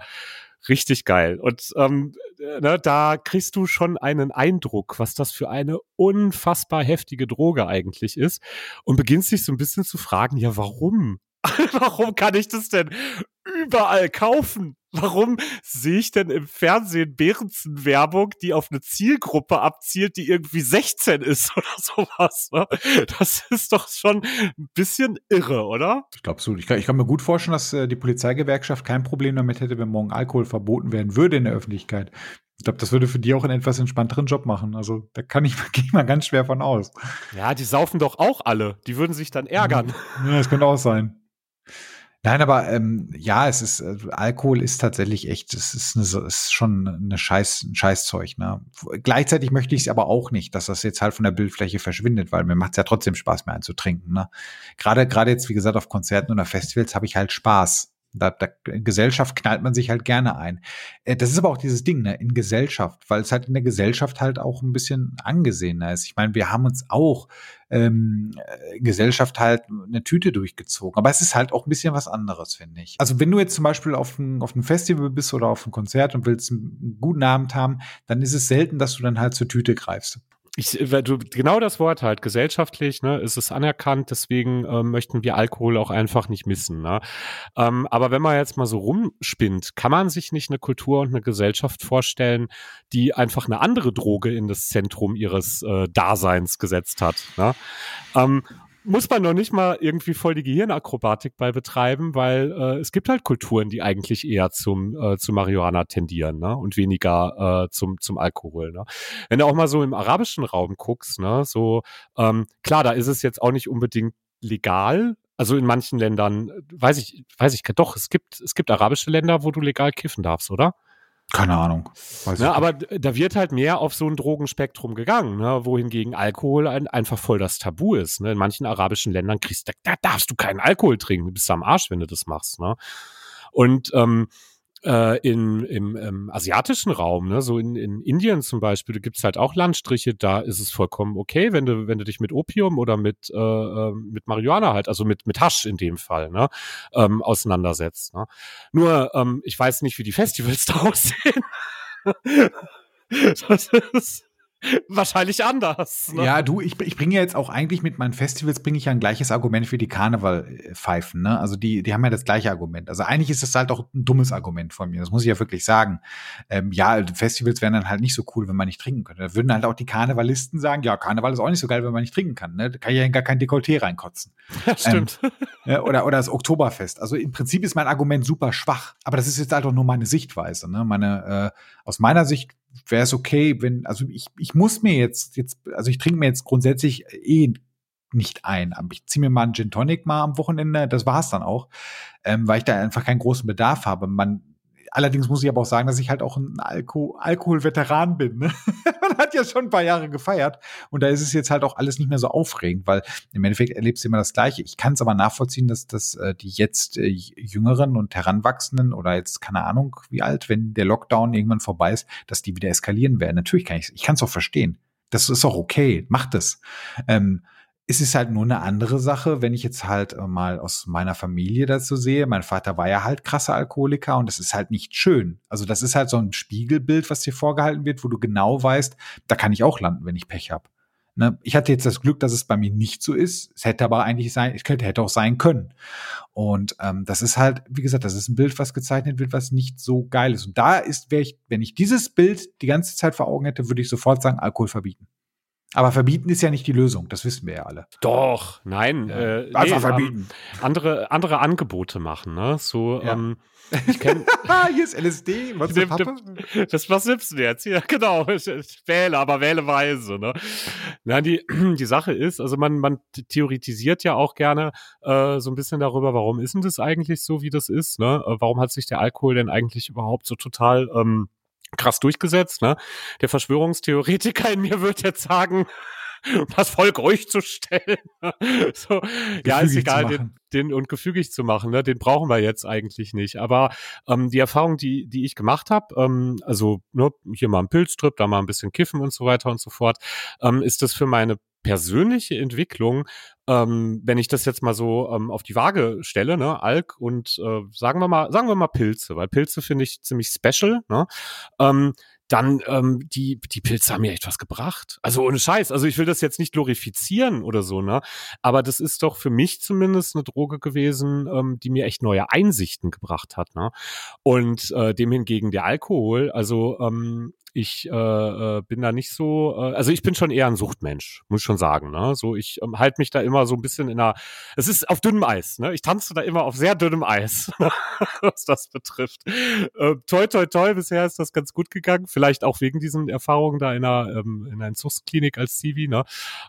Speaker 2: richtig geil. Und ähm, äh, ne, da kriegst du schon einen Eindruck, was das für eine unfassbar heftige Droge eigentlich ist und beginnst dich so ein bisschen zu fragen, ja, warum? [LAUGHS] warum kann ich das denn überall kaufen? Warum sehe ich denn im Fernsehen Behrensen-Werbung, die auf eine Zielgruppe abzielt, die irgendwie 16 ist [LAUGHS] oder sowas? Ne? Das ist doch schon ein bisschen irre, oder?
Speaker 1: Ich glaube so. Ich kann, ich kann, mir gut vorstellen, dass äh, die Polizeigewerkschaft kein Problem damit hätte, wenn morgen Alkohol verboten werden würde in der Öffentlichkeit. Ich glaube, das würde für die auch einen etwas entspannteren Job machen. Also da kann ich, [LAUGHS] gehe ich mal ganz schwer von aus.
Speaker 2: Ja, die saufen doch auch alle. Die würden sich dann ärgern.
Speaker 1: Ja, das könnte auch sein. Nein, aber ähm, ja, es ist äh, Alkohol ist tatsächlich echt, es ist, eine, ist schon eine Scheiß, ein Scheißzeug. Ne? Gleichzeitig möchte ich es aber auch nicht, dass das jetzt halt von der Bildfläche verschwindet, weil mir macht es ja trotzdem Spaß, mehr einzutrinken. Ne? Gerade gerade jetzt wie gesagt auf Konzerten oder Festivals habe ich halt Spaß. Da, da, in Gesellschaft knallt man sich halt gerne ein. Äh, das ist aber auch dieses Ding, ne, in Gesellschaft, weil es halt in der Gesellschaft halt auch ein bisschen angesehener ist. Ich meine, wir haben uns auch ähm, in Gesellschaft halt eine Tüte durchgezogen. Aber es ist halt auch ein bisschen was anderes, finde ich. Also wenn du jetzt zum Beispiel auf ein, auf ein Festival bist oder auf ein Konzert und willst einen guten Abend haben, dann ist es selten, dass du dann halt zur Tüte greifst
Speaker 2: ich, du, genau das Wort halt, gesellschaftlich, ne, ist es anerkannt, deswegen ähm, möchten wir Alkohol auch einfach nicht missen. Ne? Ähm, aber wenn man jetzt mal so rumspinnt, kann man sich nicht eine Kultur und eine Gesellschaft vorstellen, die einfach eine andere Droge in das Zentrum ihres äh, Daseins gesetzt hat. Ne? Ähm, muss man noch nicht mal irgendwie voll die Gehirnakrobatik bei betreiben, weil äh, es gibt halt Kulturen, die eigentlich eher zum äh, zu Marihuana tendieren, ne? Und weniger äh, zum zum Alkohol. Ne? Wenn du auch mal so im arabischen Raum guckst, ne, so ähm, klar, da ist es jetzt auch nicht unbedingt legal. Also in manchen Ländern, weiß ich, weiß ich, doch, es gibt, es gibt arabische Länder, wo du legal kiffen darfst, oder?
Speaker 1: Keine Ahnung.
Speaker 2: Weiß ne, aber da wird halt mehr auf so ein Drogenspektrum gegangen, ne, wohingegen Alkohol ein, einfach voll das Tabu ist. Ne. In manchen arabischen Ländern kriegst du, da darfst du keinen Alkohol trinken, du bist am Arsch, wenn du das machst. Ne. Und ähm, äh, in, im, im asiatischen Raum, ne, so in, in Indien zum Beispiel, da gibt's halt auch Landstriche, da ist es vollkommen okay, wenn du, wenn du dich mit Opium oder mit, äh, ähm, mit Marihuana halt, also mit, mit Hasch in dem Fall, ne, ähm, auseinandersetzt. Ne. Nur, ähm, ich weiß nicht, wie die Festivals [LAUGHS] da aussehen. das ist, [LAUGHS] wahrscheinlich anders.
Speaker 1: Ne? Ja, du, ich, ich bringe ja jetzt auch eigentlich mit meinen Festivals bringe ich ja ein gleiches Argument für die Karnevalpfeifen. Ne? Also die, die haben ja das gleiche Argument. Also eigentlich ist das halt auch ein dummes Argument von mir. Das muss ich ja wirklich sagen. Ähm, ja, Festivals wären dann halt nicht so cool, wenn man nicht trinken könnte. Da würden halt auch die Karnevalisten sagen, ja, Karneval ist auch nicht so geil, wenn man nicht trinken kann. Ne? Da kann ich ja gar kein Dekolleté reinkotzen.
Speaker 2: Ja, stimmt. [LAUGHS]
Speaker 1: Ähm, oder, oder das Oktoberfest. Also im Prinzip ist mein Argument super schwach. Aber das ist jetzt halt auch nur meine Sichtweise. Ne? Meine, äh, aus meiner Sicht wäre es okay, wenn, also ich, ich muss mir jetzt, jetzt, also ich trinke mir jetzt grundsätzlich eh nicht ein. Ich ziehe mir mal einen Gin Tonic mal am Wochenende, das war's dann auch, ähm, weil ich da einfach keinen großen Bedarf habe. Man Allerdings muss ich aber auch sagen, dass ich halt auch ein Alko Alkoholveteran bin. Ne? [LAUGHS] Man hat ja schon ein paar Jahre gefeiert und da ist es jetzt halt auch alles nicht mehr so aufregend, weil im Endeffekt erlebst du immer das Gleiche. Ich kann es aber nachvollziehen, dass, dass äh, die jetzt äh, Jüngeren und Heranwachsenden oder jetzt keine Ahnung wie alt, wenn der Lockdown irgendwann vorbei ist, dass die wieder eskalieren werden. Natürlich kann ich ich kann es auch verstehen. Das ist auch okay, macht es. Ähm, es ist halt nur eine andere Sache, wenn ich jetzt halt äh, mal aus meiner Familie dazu sehe. Mein Vater war ja halt krasser Alkoholiker und das ist halt nicht schön. Also das ist halt so ein Spiegelbild, was dir vorgehalten wird, wo du genau weißt, da kann ich auch landen, wenn ich Pech habe. Ne? Ich hatte jetzt das Glück, dass es bei mir nicht so ist. Es hätte aber eigentlich sein, es könnte, hätte auch sein können. Und ähm, das ist halt, wie gesagt, das ist ein Bild, was gezeichnet wird, was nicht so geil ist. Und da ist, wäre ich, wenn ich dieses Bild die ganze Zeit vor Augen hätte, würde ich sofort sagen, Alkohol verbieten. Aber verbieten ist ja nicht die Lösung, das wissen wir ja alle.
Speaker 2: Doch, nein. Ja.
Speaker 1: Äh, Einfach nee, verbieten.
Speaker 2: Ähm, andere, andere Angebote machen, ne? So, ja. ähm, [LAUGHS]
Speaker 1: ich kenne. Hier ist LSD. Was
Speaker 2: ist das, was nimmst du jetzt? Ja, [LAUGHS] genau. Ich, ich wähle, aber wähle weise. Ne? Na, die, [CLEARS THROAT] die Sache ist, also man, man theoretisiert ja auch gerne äh, so ein bisschen darüber, warum ist denn das eigentlich so, wie das ist? Ne? Äh, warum hat sich der Alkohol denn eigentlich überhaupt so total ähm, krass durchgesetzt. Ne? Der Verschwörungstheoretiker in mir wird jetzt sagen, das Volk ruhig zu stellen. [LAUGHS] so, ja, ist egal, den, den, und gefügig zu machen, ne? den brauchen wir jetzt eigentlich nicht. Aber ähm, die Erfahrung, die, die ich gemacht habe, ähm, also ne, hier mal ein Pilztrip, da mal ein bisschen kiffen und so weiter und so fort, ähm, ist das für meine persönliche Entwicklung, ähm, wenn ich das jetzt mal so ähm, auf die Waage stelle, ne, Alk und äh, sagen wir mal, sagen wir mal Pilze, weil Pilze finde ich ziemlich special, ne? Ähm, dann ähm, die, die Pilze haben mir echt was gebracht. Also ohne Scheiß. Also ich will das jetzt nicht glorifizieren oder so, ne? Aber das ist doch für mich zumindest eine Droge gewesen, ähm, die mir echt neue Einsichten gebracht hat, ne? Und äh, dem hingegen der Alkohol, also ähm, ich äh, äh, bin da nicht so, äh, also ich bin schon eher ein Suchtmensch, muss ich schon sagen. Ne? So, ich ähm, halte mich da immer so ein bisschen in einer, es ist auf dünnem Eis, ne? Ich tanze da immer auf sehr dünnem Eis, [LAUGHS] was das betrifft. Äh, toi, toi, toi, bisher ist das ganz gut gegangen. Vielleicht auch wegen diesen Erfahrungen da in einer, ähm, in einer Entzugsklinik als Zivi, ne?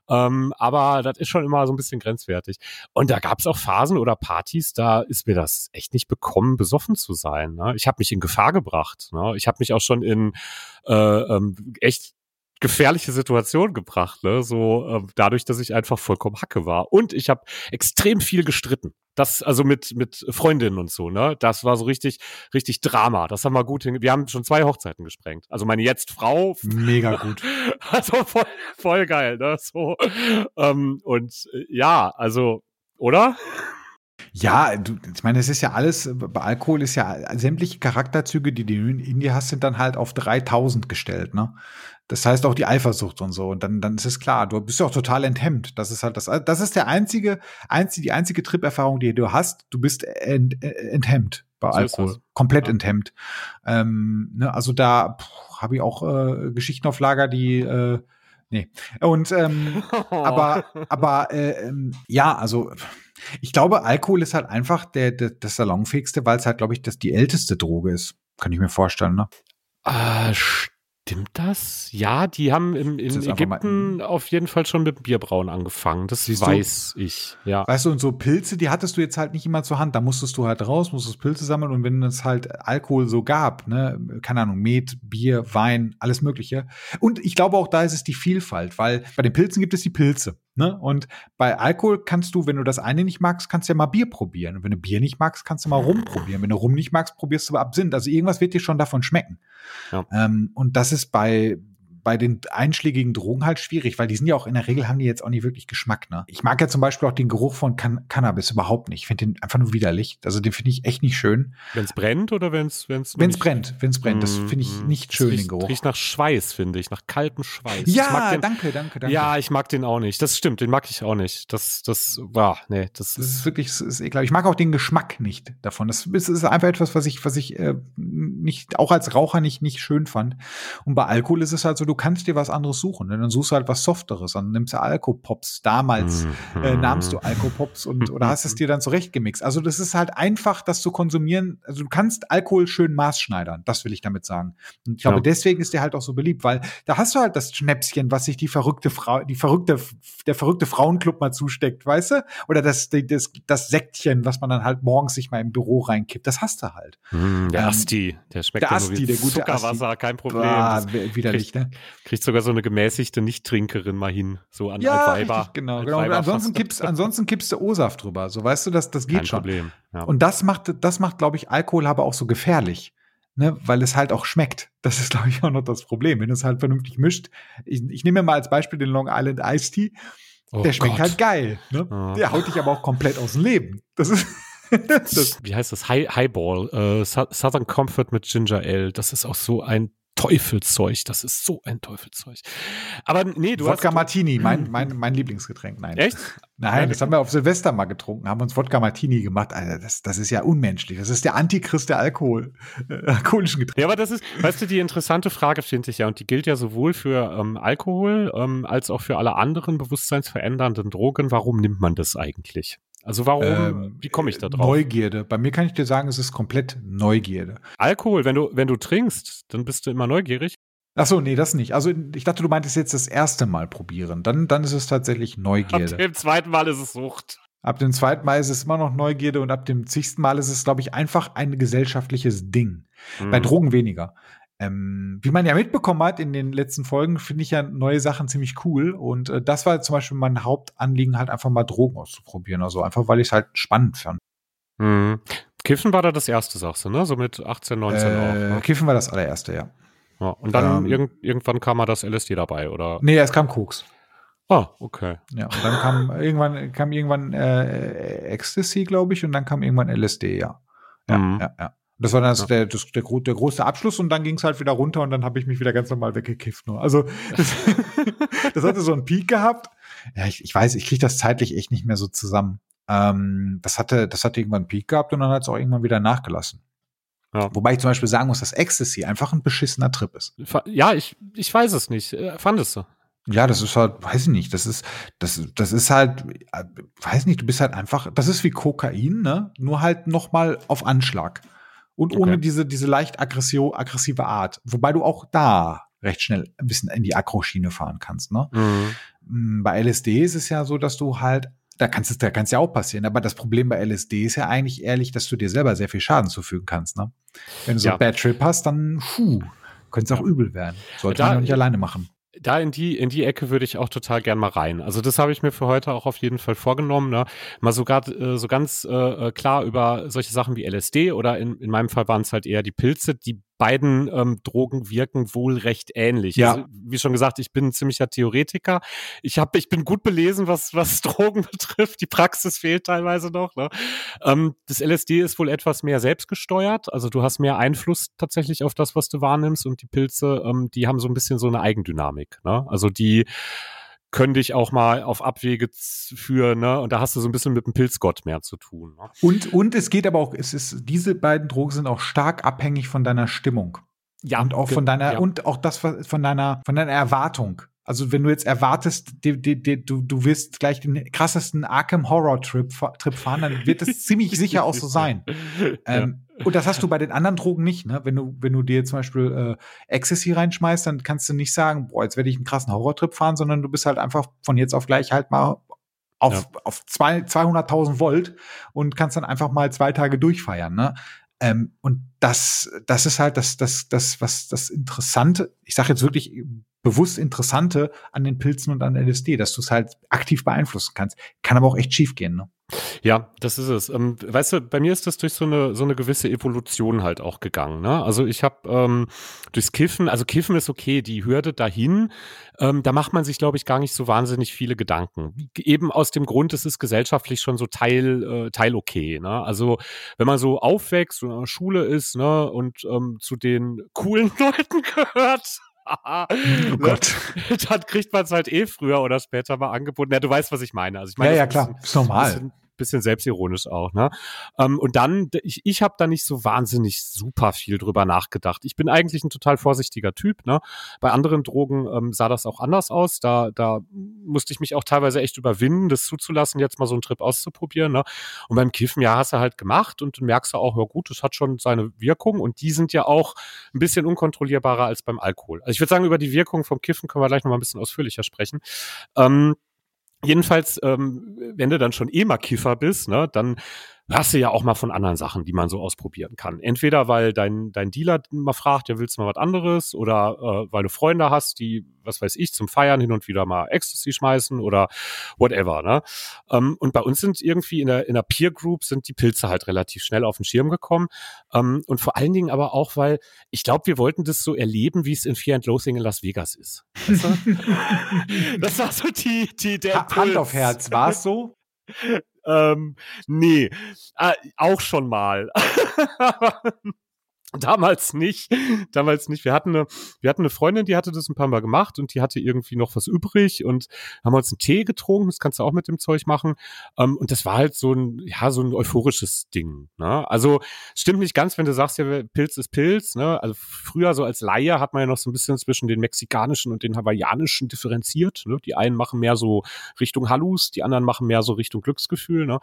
Speaker 2: Ähm, aber das ist schon immer so ein bisschen grenzwertig. Und da gab es auch Phasen oder Partys, da ist mir das echt nicht bekommen, besoffen zu sein. Ne? Ich habe mich in Gefahr gebracht. Ne? Ich habe mich auch schon in äh, ähm, echt gefährliche Situation gebracht, ne? So ähm, dadurch, dass ich einfach vollkommen Hacke war und ich habe extrem viel gestritten. Das also mit mit Freundinnen und so, ne? Das war so richtig richtig Drama. Das haben wir gut hin. Wir haben schon zwei Hochzeiten gesprengt. Also meine jetzt Frau [LAUGHS]
Speaker 1: mega gut. [LAUGHS]
Speaker 2: Also voll, voll geil, ne? So ähm, und äh, ja, also oder?
Speaker 1: Ja, du, ich meine, es ist ja alles, bei Alkohol ist ja sämtliche Charakterzüge, die du in dir hast, sind dann halt auf 3000 gestellt, ne? Das heißt auch die Eifersucht und so. Und dann, dann ist es klar, du bist ja auch total enthemmt. Das ist halt das, das ist der einzige, einzige die einzige Trip-Erfahrung, die du hast. Du bist ent, enthemmt bei so Alkohol. Komplett ja. enthemmt. Ähm, ne, also da habe ich auch äh, Geschichten auf Lager, die, äh, nee. Und, ähm, [LAUGHS] aber, aber, äh, ähm, ja, also, ich glaube, Alkohol ist halt einfach der, der das salonfähigste, weil es halt, glaube ich, das die älteste Droge ist. Kann ich mir vorstellen, ne?
Speaker 2: Ah, Stimmt das? Ja, die haben im, in Ägypten auf jeden Fall schon mit Bierbrauen angefangen. Das Siehst weiß du? ich. Ja.
Speaker 1: Weißt du, und so Pilze, die hattest du jetzt halt nicht immer zur Hand. Da musstest du halt raus, musstest Pilze sammeln und wenn es halt Alkohol so gab, ne, keine Ahnung, Met, Bier, Wein, alles Mögliche. Und ich glaube auch da ist es die Vielfalt, weil bei den Pilzen gibt es die Pilze. Ne? Und bei Alkohol kannst du, wenn du das eine nicht magst, kannst du ja mal Bier probieren. Und wenn du Bier nicht magst, kannst du mal Rum probieren. Wenn du Rum nicht magst, probierst du Absinth. Also irgendwas wird dir schon davon schmecken. Ja. Ähm, und das ist bei, bei den einschlägigen Drogen halt schwierig, weil die sind ja auch in der Regel haben die jetzt auch nicht wirklich Geschmack. Ne? Ich mag ja zum Beispiel auch den Geruch von Can Cannabis überhaupt nicht. Ich finde den einfach nur widerlich. Also den finde ich echt nicht schön.
Speaker 2: Wenn es brennt oder wenn es
Speaker 1: wenn es brennt, wenn es brennt, das finde ich mm, nicht schön
Speaker 2: riecht,
Speaker 1: den Geruch.
Speaker 2: Riecht nach Schweiß finde ich, nach kaltem Schweiß.
Speaker 1: Ja, den, danke, danke, danke.
Speaker 2: Ja, ich mag den auch nicht. Das stimmt, den mag ich auch nicht. Das das war nee, das,
Speaker 1: das ist, wirklich das ist ekelhaft. Ich mag auch den Geschmack nicht davon. Das ist, ist einfach etwas, was ich was ich äh, nicht auch als Raucher nicht nicht schön fand. Und bei Alkohol ist es halt so, du kannst dir was anderes suchen. Und dann suchst du halt was Softeres. Dann nimmst du Alkopops. Damals mhm. äh, nahmst du Alkopops und oder hast es [LAUGHS] dir dann zurechtgemixt. Also das ist halt einfach, das zu konsumieren. Also du kannst Alkohol schön maßschneidern. Das will ich damit sagen. Und ich glaube, ja. deswegen ist der halt auch so beliebt, weil da hast du halt das Schnäpschen, was sich die verrückte Frau, die verrückte, der verrückte Frauenclub mal zusteckt, weißt du? Oder das, das, das Sektchen, was man dann halt morgens sich mal im Büro reinkippt. Das hast du halt.
Speaker 2: Mm, der ähm, Asti, der schmeckt
Speaker 1: der Asti, der gute
Speaker 2: Zuckerwasser,
Speaker 1: Asti.
Speaker 2: kein Problem. Bah,
Speaker 1: widerlich,
Speaker 2: ne? Kriegt sogar so eine gemäßigte Nichttrinkerin mal hin, so an
Speaker 1: ja, Altweiber. Richtig, genau, genau. Und ansonsten kippst, ansonsten kippst du O-Saft drüber. So weißt du, das, das geht Kein schon. Problem. Ja. Und das macht, das macht, glaube ich, Alkohol aber auch so gefährlich. Ne, weil es halt auch schmeckt. Das ist, glaube ich, auch noch das Problem. Wenn es halt vernünftig mischt. Ich, ich nehme mal als Beispiel den Long Island Iced Tea. Oh der schmeckt Gott. halt geil. Ne? Oh. Der haut dich aber auch komplett aus dem Leben. Das ist. [LAUGHS]
Speaker 2: das, Wie heißt das? High, Highball. Uh, Southern Comfort mit Ginger Ale. Das ist auch so ein Teufelszeug. Das ist so ein Teufelszeug. Aber nee, du
Speaker 1: Wodka hast. Martini, mein, mein, mein Lieblingsgetränk. Nein.
Speaker 2: Echt?
Speaker 1: Nein, das haben wir auf Silvester mal getrunken, haben uns Wodka Martini gemacht. Alter, das, das ist ja unmenschlich. Das ist der Antichrist der Alkohol, äh, alkoholischen Getränke.
Speaker 2: Ja, aber das ist, weißt du, die interessante Frage finde ich ja, und die gilt ja sowohl für ähm, Alkohol ähm, als auch für alle anderen bewusstseinsverändernden Drogen. Warum nimmt man das eigentlich? Also warum, ähm, wie komme ich da drauf?
Speaker 1: Neugierde. Bei mir kann ich dir sagen, es ist komplett Neugierde.
Speaker 2: Alkohol, wenn du, wenn du trinkst, dann bist du immer neugierig.
Speaker 1: Ach so, nee, das nicht. Also ich dachte, du meintest jetzt das erste Mal probieren. Dann, dann ist es tatsächlich Neugierde.
Speaker 2: Ab dem zweiten Mal ist es Sucht.
Speaker 1: Ab dem zweiten Mal ist es immer noch Neugierde und ab dem zigsten Mal ist es, glaube ich, einfach ein gesellschaftliches Ding. Mhm. Bei Drogen weniger. Ähm, wie man ja mitbekommen hat in den letzten Folgen, finde ich ja neue Sachen ziemlich cool. Und äh, das war zum Beispiel mein Hauptanliegen, halt einfach mal Drogen auszuprobieren. Also einfach, weil ich es halt spannend fand.
Speaker 2: Mhm. Kiffen war da das erste, sagst du, ne? So mit 18, 19
Speaker 1: äh, auch. Ne? Kiffen war das allererste, ja.
Speaker 2: ja und dann ähm, irg irgendwann kam mal das LSD dabei, oder?
Speaker 1: Nee, es kam Koks.
Speaker 2: Ah, okay.
Speaker 1: Ja, und dann kam irgendwann, kam irgendwann äh, Ecstasy, glaube ich, und dann kam irgendwann LSD, ja. Ja, mhm. ja, ja. Das war dann ja. der, das, der, der, große Abschluss und dann ging es halt wieder runter und dann habe ich mich wieder ganz normal weggekifft. Nur. Also das, [LAUGHS] das hatte so einen Peak gehabt. Ja, ich, ich weiß, ich kriege das zeitlich echt nicht mehr so zusammen. Ähm, das hatte, das hatte irgendwann einen Peak gehabt und dann hat es auch irgendwann wieder nachgelassen. Ja. Wobei ich zum Beispiel sagen muss, dass Ecstasy einfach ein beschissener Trip ist.
Speaker 2: Ja, ich, ich weiß es nicht. Äh, fandest du?
Speaker 1: Ja, das ist halt, weiß ich nicht, das ist, das, das ist halt, äh, weiß nicht, du bist halt einfach, das ist wie Kokain, ne? Nur halt noch mal auf Anschlag. Und okay. ohne diese, diese leicht aggressive Art. Wobei du auch da recht schnell ein bisschen in die Aggro-Schiene fahren kannst, ne? Mhm. Mm, bei LSD ist es ja so, dass du halt da kannst es, da kann es ja auch passieren. Aber das Problem bei LSD ist ja eigentlich ehrlich, dass du dir selber sehr viel Schaden zufügen kannst. Ne? Wenn du so ja. einen Bad Trip hast, dann puh, könnte es auch ja. übel werden. Sollte da, man nicht alleine machen.
Speaker 2: Da in die, in die Ecke würde ich auch total gern mal rein. Also das habe ich mir für heute auch auf jeden Fall vorgenommen. Ne? Mal sogar äh, so ganz äh, äh klar über solche Sachen wie LSD oder in, in meinem Fall waren es halt eher die Pilze, die beiden ähm, Drogen wirken wohl recht ähnlich. Ja. Also, wie schon gesagt, ich bin ein ziemlicher Theoretiker. Ich habe, ich bin gut belesen, was was [LAUGHS] Drogen betrifft. Die Praxis fehlt teilweise noch. Ne? Ähm, das LSD ist wohl etwas mehr selbstgesteuert. Also du hast mehr Einfluss tatsächlich auf das, was du wahrnimmst. Und die Pilze, ähm, die haben so ein bisschen so eine Eigendynamik. Ne? Also die können dich auch mal auf Abwege führen, ne? Und da hast du so ein bisschen mit dem Pilzgott mehr zu tun. Ne?
Speaker 1: Und, und es geht aber auch, es ist, diese beiden Drogen sind auch stark abhängig von deiner Stimmung. Ja. Und auch von deiner, ja. und auch das von deiner, von deiner Erwartung. Also wenn du jetzt erwartest, die, die, die, du, du wirst gleich den krassesten Arkham Horror Trip, Trip fahren, dann wird es [LAUGHS] ziemlich sicher auch so sein. Ähm, ja. Und das hast du bei den anderen Drogen nicht. Ne? Wenn du wenn du dir zum Beispiel äh, Ecstasy reinschmeißt, dann kannst du nicht sagen, boah, jetzt werde ich einen krassen Horror-Trip fahren, sondern du bist halt einfach von jetzt auf gleich halt mal auf, ja. auf zwei, 200.000 Volt und kannst dann einfach mal zwei Tage durchfeiern. Ne? Ähm, und das, das ist halt das, das, das, was das Interessante, ich sage jetzt wirklich bewusst Interessante an den Pilzen und an LSD, dass du es halt aktiv beeinflussen kannst. Kann aber auch echt schief gehen, ne?
Speaker 2: Ja, das ist es. Ähm, weißt du, bei mir ist das durch so eine so eine gewisse Evolution halt auch gegangen. Ne? Also ich habe ähm, durchs Kiffen, also Kiffen ist okay, die Hürde dahin, ähm, da macht man sich, glaube ich, gar nicht so wahnsinnig viele Gedanken. Eben aus dem Grund, es ist gesellschaftlich schon so Teil äh, Teil okay. Ne? Also wenn man so aufwächst und in der Schule ist ne, und ähm, zu den coolen [LAUGHS] Leuten gehört, oh ne? Gott. [LAUGHS] Dann kriegt man es halt eh früher oder später mal angeboten. Ja, du weißt, was ich meine. Also ich meine,
Speaker 1: ja, ja, klar, ist normal. Bisschen,
Speaker 2: bisschen selbstironisch auch, ne? Ähm, und dann, ich, ich habe da nicht so wahnsinnig super viel drüber nachgedacht. Ich bin eigentlich ein total vorsichtiger Typ, ne? Bei anderen Drogen ähm, sah das auch anders aus. Da, da musste ich mich auch teilweise echt überwinden, das zuzulassen, jetzt mal so einen Trip auszuprobieren, ne? Und beim Kiffen, ja, hast du halt gemacht und du merkst ja auch, ja gut, das hat schon seine Wirkung und die sind ja auch ein bisschen unkontrollierbarer als beim Alkohol. Also ich würde sagen, über die Wirkung vom Kiffen können wir gleich noch mal ein bisschen ausführlicher sprechen. Ähm, Jedenfalls, ähm, wenn du dann schon mal Kiffer bist, ne, dann hörst du ja auch mal von anderen Sachen, die man so ausprobieren kann. Entweder weil dein, dein Dealer mal fragt, ja, willst du mal was anderes? Oder äh, weil du Freunde hast, die, was weiß ich, zum Feiern hin und wieder mal Ecstasy schmeißen oder whatever. Ne? Ähm, und bei uns sind irgendwie in der, in der Peer Group sind die Pilze halt relativ schnell auf den Schirm gekommen. Ähm, und vor allen Dingen aber auch, weil ich glaube, wir wollten das so erleben, wie es in Fear and Loathing in Las Vegas ist. Weißt du? [LAUGHS] das war so die, die der
Speaker 1: ha Hand auf Herz, war es so? [LAUGHS]
Speaker 2: Ähm, nee, äh, auch schon mal. [LAUGHS] Damals nicht. Damals nicht. Wir hatten eine, wir hatten eine Freundin, die hatte das ein paar Mal gemacht und die hatte irgendwie noch was übrig und haben uns einen Tee getrunken. Das kannst du auch mit dem Zeug machen. Ähm, und das war halt so ein, ja, so ein euphorisches Ding. Ne? Also stimmt nicht ganz, wenn du sagst, ja, Pilz ist Pilz. Ne? Also früher so als Laie hat man ja noch so ein bisschen zwischen den mexikanischen und den hawaiianischen differenziert. Ne? Die einen machen mehr so Richtung Hallus, die anderen machen mehr so Richtung Glücksgefühl. Ne?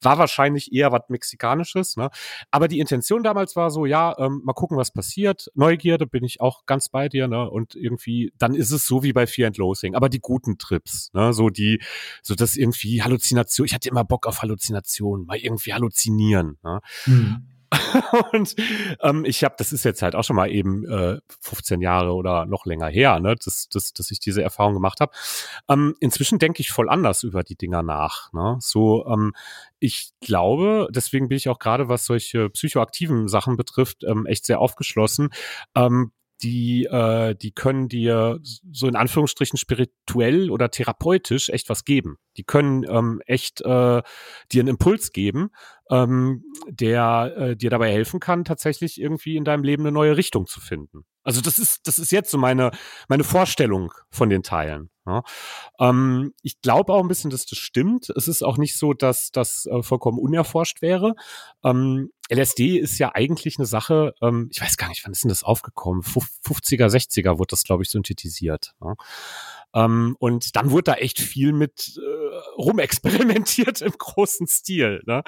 Speaker 2: War wahrscheinlich eher was Mexikanisches. Ne? Aber die Intention damals war so, ja, ähm, mal gucken, was passiert. Neugierde bin ich auch ganz bei dir, ne? Und irgendwie, dann ist es so wie bei Fear and Loathing, aber die guten Trips, ne? So die, so das irgendwie Halluzination. Ich hatte immer Bock auf Halluzinationen, mal irgendwie halluzinieren. Ne? Mhm. [LAUGHS] und ähm, ich habe, das ist jetzt halt auch schon mal eben äh, 15 Jahre oder noch länger her, ne, dass, dass, dass ich diese Erfahrung gemacht habe. Ähm, inzwischen denke ich voll anders über die Dinger nach. Ne? So, ähm, ich glaube, deswegen bin ich auch gerade, was solche psychoaktiven Sachen betrifft, ähm, echt sehr aufgeschlossen. Ähm, die, äh, die können dir so in Anführungsstrichen spirituell oder therapeutisch echt was geben. Die können ähm, echt äh, dir einen Impuls geben, ähm, der äh, dir dabei helfen kann, tatsächlich irgendwie in deinem Leben eine neue Richtung zu finden. Also das ist, das ist jetzt so meine, meine Vorstellung von den Teilen. Ja. Ähm, ich glaube auch ein bisschen, dass das stimmt. Es ist auch nicht so, dass das äh, vollkommen unerforscht wäre. Ähm, LSD ist ja eigentlich eine Sache, ähm, ich weiß gar nicht, wann ist denn das aufgekommen? 50er, 60er wurde das, glaube ich, synthetisiert. Ja. Ähm, und dann wurde da echt viel mit äh, rumexperimentiert [LAUGHS] im großen Stil. Ne?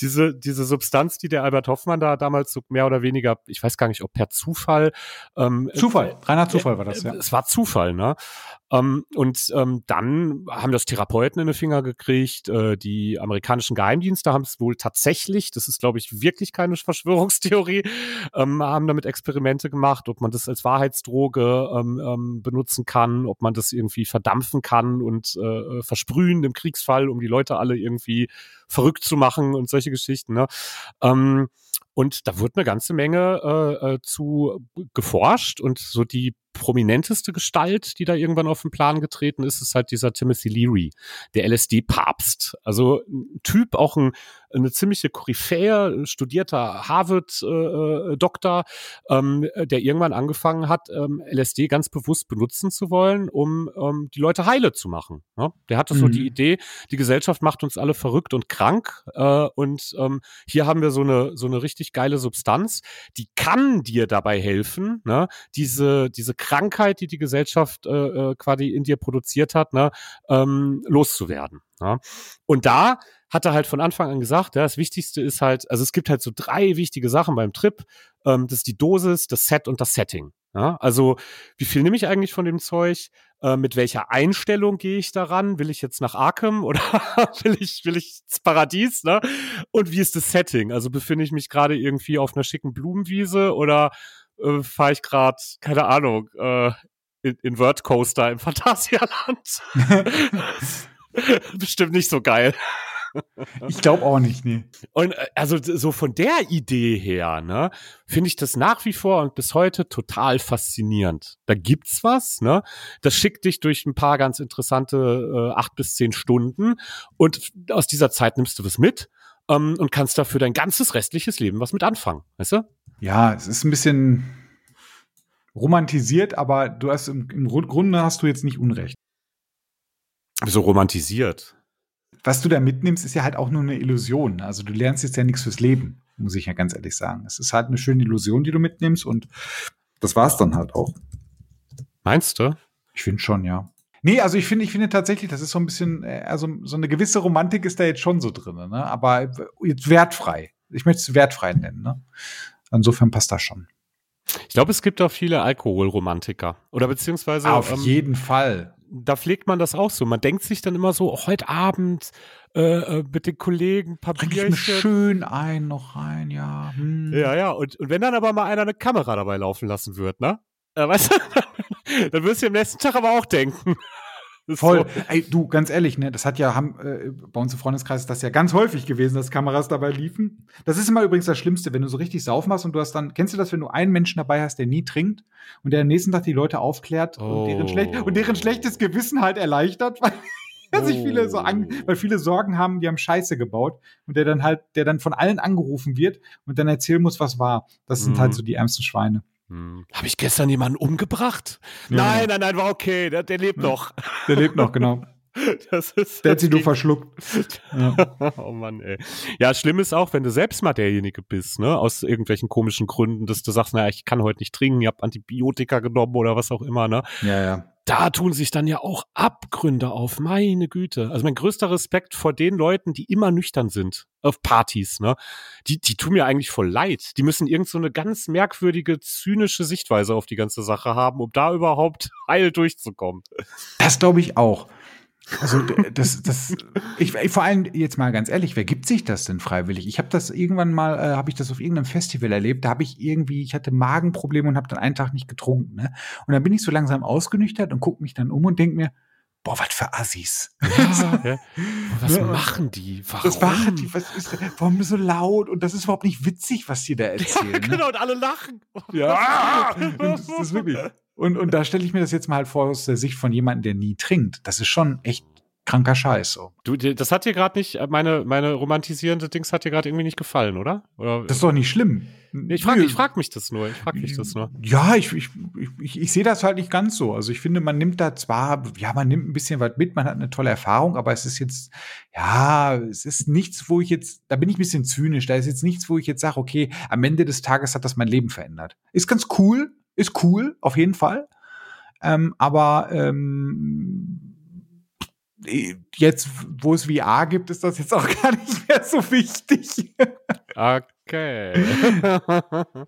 Speaker 2: Diese, diese Substanz, die der Albert Hoffmann da damals so mehr oder weniger, ich weiß gar nicht, ob per Zufall.
Speaker 1: Ähm, Zufall, reiner Zufall war das, ja.
Speaker 2: Es war Zufall, ne? Ähm, und ähm, dann haben das Therapeuten in den Finger gekriegt. Äh, die amerikanischen Geheimdienste haben es wohl tatsächlich, das ist, glaube ich, wirklich keine Verschwörungstheorie, ähm, haben damit Experimente gemacht, ob man das als Wahrheitsdroge ähm, ähm, benutzen kann, ob man das irgendwie verdampfen kann und äh, versprühen im Kriegsfall, um die Leute alle irgendwie verrückt zu machen und solche Geschichten. Ne? Ähm, und da wurde eine ganze Menge äh, äh, zu geforscht und so die prominenteste Gestalt, die da irgendwann auf den Plan getreten ist, ist halt dieser Timothy Leary, der LSD-Papst. Also ein Typ, auch ein, eine ziemliche Koryphäe, studierter Harvard-Doktor, äh, ähm, der irgendwann angefangen hat, ähm, LSD ganz bewusst benutzen zu wollen, um ähm, die Leute heile zu machen. Ja? Der hatte mhm. so die mhm. Idee, die Gesellschaft macht uns alle verrückt und krank äh, und ähm, hier haben wir so eine, so eine richtig geile Substanz, die kann dir dabei helfen, ne? diese, diese Krankheit, die die Gesellschaft äh, äh, quasi in dir produziert hat, ne, ähm, loszuwerden. Ja. Und da hat er halt von Anfang an gesagt, ja, das Wichtigste ist halt, also es gibt halt so drei wichtige Sachen beim Trip. Ähm, das ist die Dosis, das Set und das Setting. Ja, also wie viel nehme ich eigentlich von dem Zeug? Äh, mit welcher Einstellung gehe ich daran? Will ich jetzt nach Arkham [LAUGHS] oder will ich will ich ins Paradies? Ne? Und wie ist das Setting? Also befinde ich mich gerade irgendwie auf einer schicken Blumenwiese oder äh, fahre ich gerade, keine Ahnung, äh, in, in Word Coaster im [LAUGHS] Phantasialand. [LAUGHS] Bestimmt nicht so geil. [LAUGHS]
Speaker 1: Ich glaube auch nicht, nee.
Speaker 2: Und äh, also so von der Idee her, ne, finde ich das nach wie vor und bis heute total faszinierend. Da gibt's was, ne? Das schickt dich durch ein paar ganz interessante äh, acht bis zehn Stunden und aus dieser Zeit nimmst du was mit ähm, und kannst dafür dein ganzes restliches Leben was mit anfangen, weißt du?
Speaker 1: Ja, es ist ein bisschen romantisiert, aber du hast im, im Grunde hast du jetzt nicht Unrecht.
Speaker 2: So romantisiert.
Speaker 1: Was du da mitnimmst, ist ja halt auch nur eine Illusion. Also du lernst jetzt ja nichts fürs Leben, muss ich ja ganz ehrlich sagen. Es ist halt eine schöne Illusion, die du mitnimmst und das war's dann halt auch.
Speaker 2: Meinst du?
Speaker 1: Ich finde schon, ja. Nee, also ich finde, ich finde tatsächlich, das ist so ein bisschen, äh, also so eine gewisse Romantik ist da jetzt schon so drin, ne? Aber jetzt wertfrei. Ich möchte es wertfrei nennen, ne? Insofern passt das schon.
Speaker 2: Ich glaube, es gibt auch viele Alkoholromantiker. Oder beziehungsweise.
Speaker 1: Auf ähm, jeden Fall.
Speaker 2: Da pflegt man das auch so. Man denkt sich dann immer so, oh, heute Abend äh, äh mit den Kollegen ein paar
Speaker 1: Bierchen. schön ein noch rein, ja.
Speaker 2: Hm. Ja, ja. Und, und wenn dann aber mal einer eine Kamera dabei laufen lassen wird, ne? Äh, weißt du, [LAUGHS] dann wirst du am nächsten Tag aber auch denken.
Speaker 1: Voll. So. Ey, du, ganz ehrlich, ne, das hat ja, haben, äh, bei uns im Freundeskreis ist das ja ganz häufig gewesen, dass Kameras dabei liefen. Das ist immer übrigens das Schlimmste, wenn du so richtig sauf machst und du hast dann, kennst du das, wenn du einen Menschen dabei hast, der nie trinkt und der am nächsten Tag die Leute aufklärt oh. und, deren schlecht, und deren schlechtes Gewissen halt erleichtert, [LAUGHS] weil oh. sich viele so an, weil viele Sorgen haben, die haben Scheiße gebaut und der dann halt, der dann von allen angerufen wird und dann erzählen muss, was war. Das sind halt mhm. halt so die ärmsten Schweine.
Speaker 2: Hm. Habe ich gestern jemanden umgebracht? Ja. Nein, nein, nein, war okay. Der, der lebt ja. noch.
Speaker 1: Der lebt noch, genau. [LAUGHS]
Speaker 2: Das ist,
Speaker 1: der hat sie nur verschluckt. [LAUGHS]
Speaker 2: Ja. oh Mann, ey. Ja, schlimm ist auch, wenn du selbst mal derjenige bist, ne, aus irgendwelchen komischen Gründen, dass du sagst, naja, ich kann heute nicht trinken, ich habe Antibiotika genommen oder was auch immer, ne?
Speaker 1: Ja, ja
Speaker 2: da tun sich dann ja auch Abgründe auf, meine Güte. Also mein größter Respekt vor den Leuten, die immer nüchtern sind auf Partys, ne? Die, die tun mir eigentlich voll leid. Die müssen irgend so eine ganz merkwürdige, zynische Sichtweise auf die ganze Sache haben, um da überhaupt [LAUGHS] heil durchzukommen.
Speaker 1: Das glaube ich auch. Also das, das, ich, vor allem jetzt mal ganz ehrlich, wer gibt sich das denn freiwillig? Ich habe das irgendwann mal, äh, habe ich das auf irgendeinem Festival erlebt. Da habe ich irgendwie, ich hatte Magenprobleme und habe dann einen Tag nicht getrunken. Ne? Und dann bin ich so langsam ausgenüchtert und gucke mich dann um und denke mir, boah, was für Assis.
Speaker 2: Ja, [LAUGHS] ja. Was machen die? Warum?
Speaker 1: Was machen die? Was ist, warum so laut? Und das ist überhaupt nicht witzig, was die da erzählen. Ne?
Speaker 2: genau, und alle lachen.
Speaker 1: Ja, und [LAUGHS] das ist wirklich. Und, und da stelle ich mir das jetzt mal halt vor aus der Sicht von jemandem, der nie trinkt. Das ist schon echt kranker Scheiß. So.
Speaker 2: Du, das hat dir gerade nicht, meine, meine romantisierende Dings hat dir gerade irgendwie nicht gefallen, oder? oder
Speaker 1: Das ist doch nicht schlimm.
Speaker 2: Ich frage ich frag mich das nur. Ich frage mich das nur.
Speaker 1: Ja, ich, ich, ich, ich sehe das halt nicht ganz so. Also ich finde, man nimmt da zwar, ja, man nimmt ein bisschen was mit, man hat eine tolle Erfahrung, aber es ist jetzt, ja, es ist nichts, wo ich jetzt, da bin ich ein bisschen zynisch, da ist jetzt nichts, wo ich jetzt sage, okay, am Ende des Tages hat das mein Leben verändert. Ist ganz cool, ist cool, auf jeden Fall. Ähm, aber ähm, jetzt, wo es VR gibt, ist das jetzt auch [LAUGHS] gar nicht mehr so wichtig.
Speaker 2: Okay. [LAUGHS]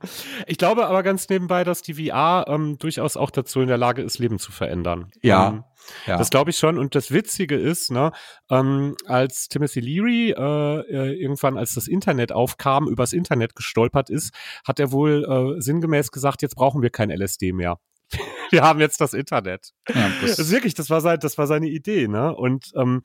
Speaker 2: ich glaube aber ganz nebenbei, dass die VR ähm, durchaus auch dazu in der Lage ist, Leben zu verändern.
Speaker 1: Ja.
Speaker 2: Ähm,
Speaker 1: Ja.
Speaker 2: Das glaube ich schon. Und das Witzige ist, ne, ähm, als Timothy Leary äh, äh, irgendwann, als das Internet aufkam, übers Internet gestolpert ist, hat er wohl äh, sinngemäß gesagt, jetzt brauchen wir kein LSD mehr. [LAUGHS] wir haben jetzt das Internet.
Speaker 1: ja,
Speaker 2: Das ist wirklich, das war, sein, das war seine Idee, ne? Und ähm,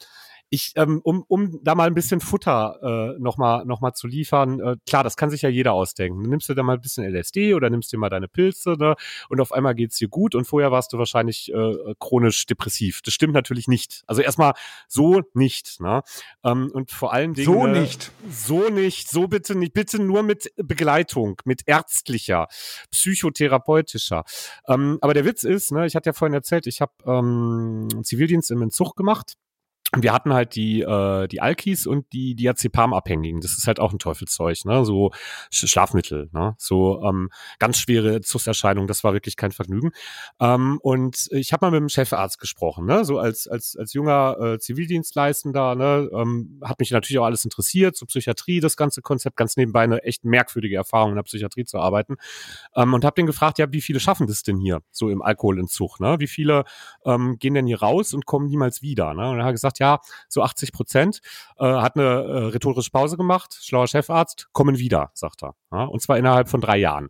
Speaker 2: ich, ähm, um, um da mal ein bisschen Futter äh, nochmal noch mal zu liefern, äh, klar, das kann sich ja jeder ausdenken. Nimmst du da mal ein bisschen LSD oder nimmst dir mal deine Pilze ne? und auf einmal geht's dir gut und vorher warst du wahrscheinlich äh, chronisch depressiv. Das stimmt natürlich nicht. Also erstmal so nicht. Ne? Ähm, und vor allen Dingen.
Speaker 1: so
Speaker 2: äh,
Speaker 1: nicht.
Speaker 2: so nicht, so bitte nicht, bitte nur mit Begleitung, mit ärztlicher, psychotherapeutischer. Ähm, aber der Witz ist, ne, ich hatte ja vorhin erzählt, ich habe ähm, Zivildienst im Entzug gemacht. Wir hatten halt die, äh, die Alkis und die Diazepam-Abhängigen. Das ist halt auch ein Teufelszeug, ne? So Sch Schlafmittel, ne? So ähm, ganz schwere Zusserscheinungen, das war wirklich kein Vergnügen. Ähm, und ich habe mal mit dem Chefarzt gesprochen, ne? So als, als, als junger äh, Zivildienstleistender, ne? Ähm, hat mich natürlich auch alles interessiert, so Psychiatrie, das ganze Konzept, ganz nebenbei eine echt merkwürdige Erfahrung in der Psychiatrie zu arbeiten. Ähm, und habe den gefragt, ja, wie viele schaffen das denn hier, so im Alkoholentzug, ne? Wie viele ähm, gehen denn hier raus und kommen niemals wieder, ne? Und er hat gesagt, ja, so 80 Prozent, äh, hat eine äh, rhetorische Pause gemacht, schlauer Chefarzt, kommen wieder, sagt er. Ja? Und zwar innerhalb von drei Jahren.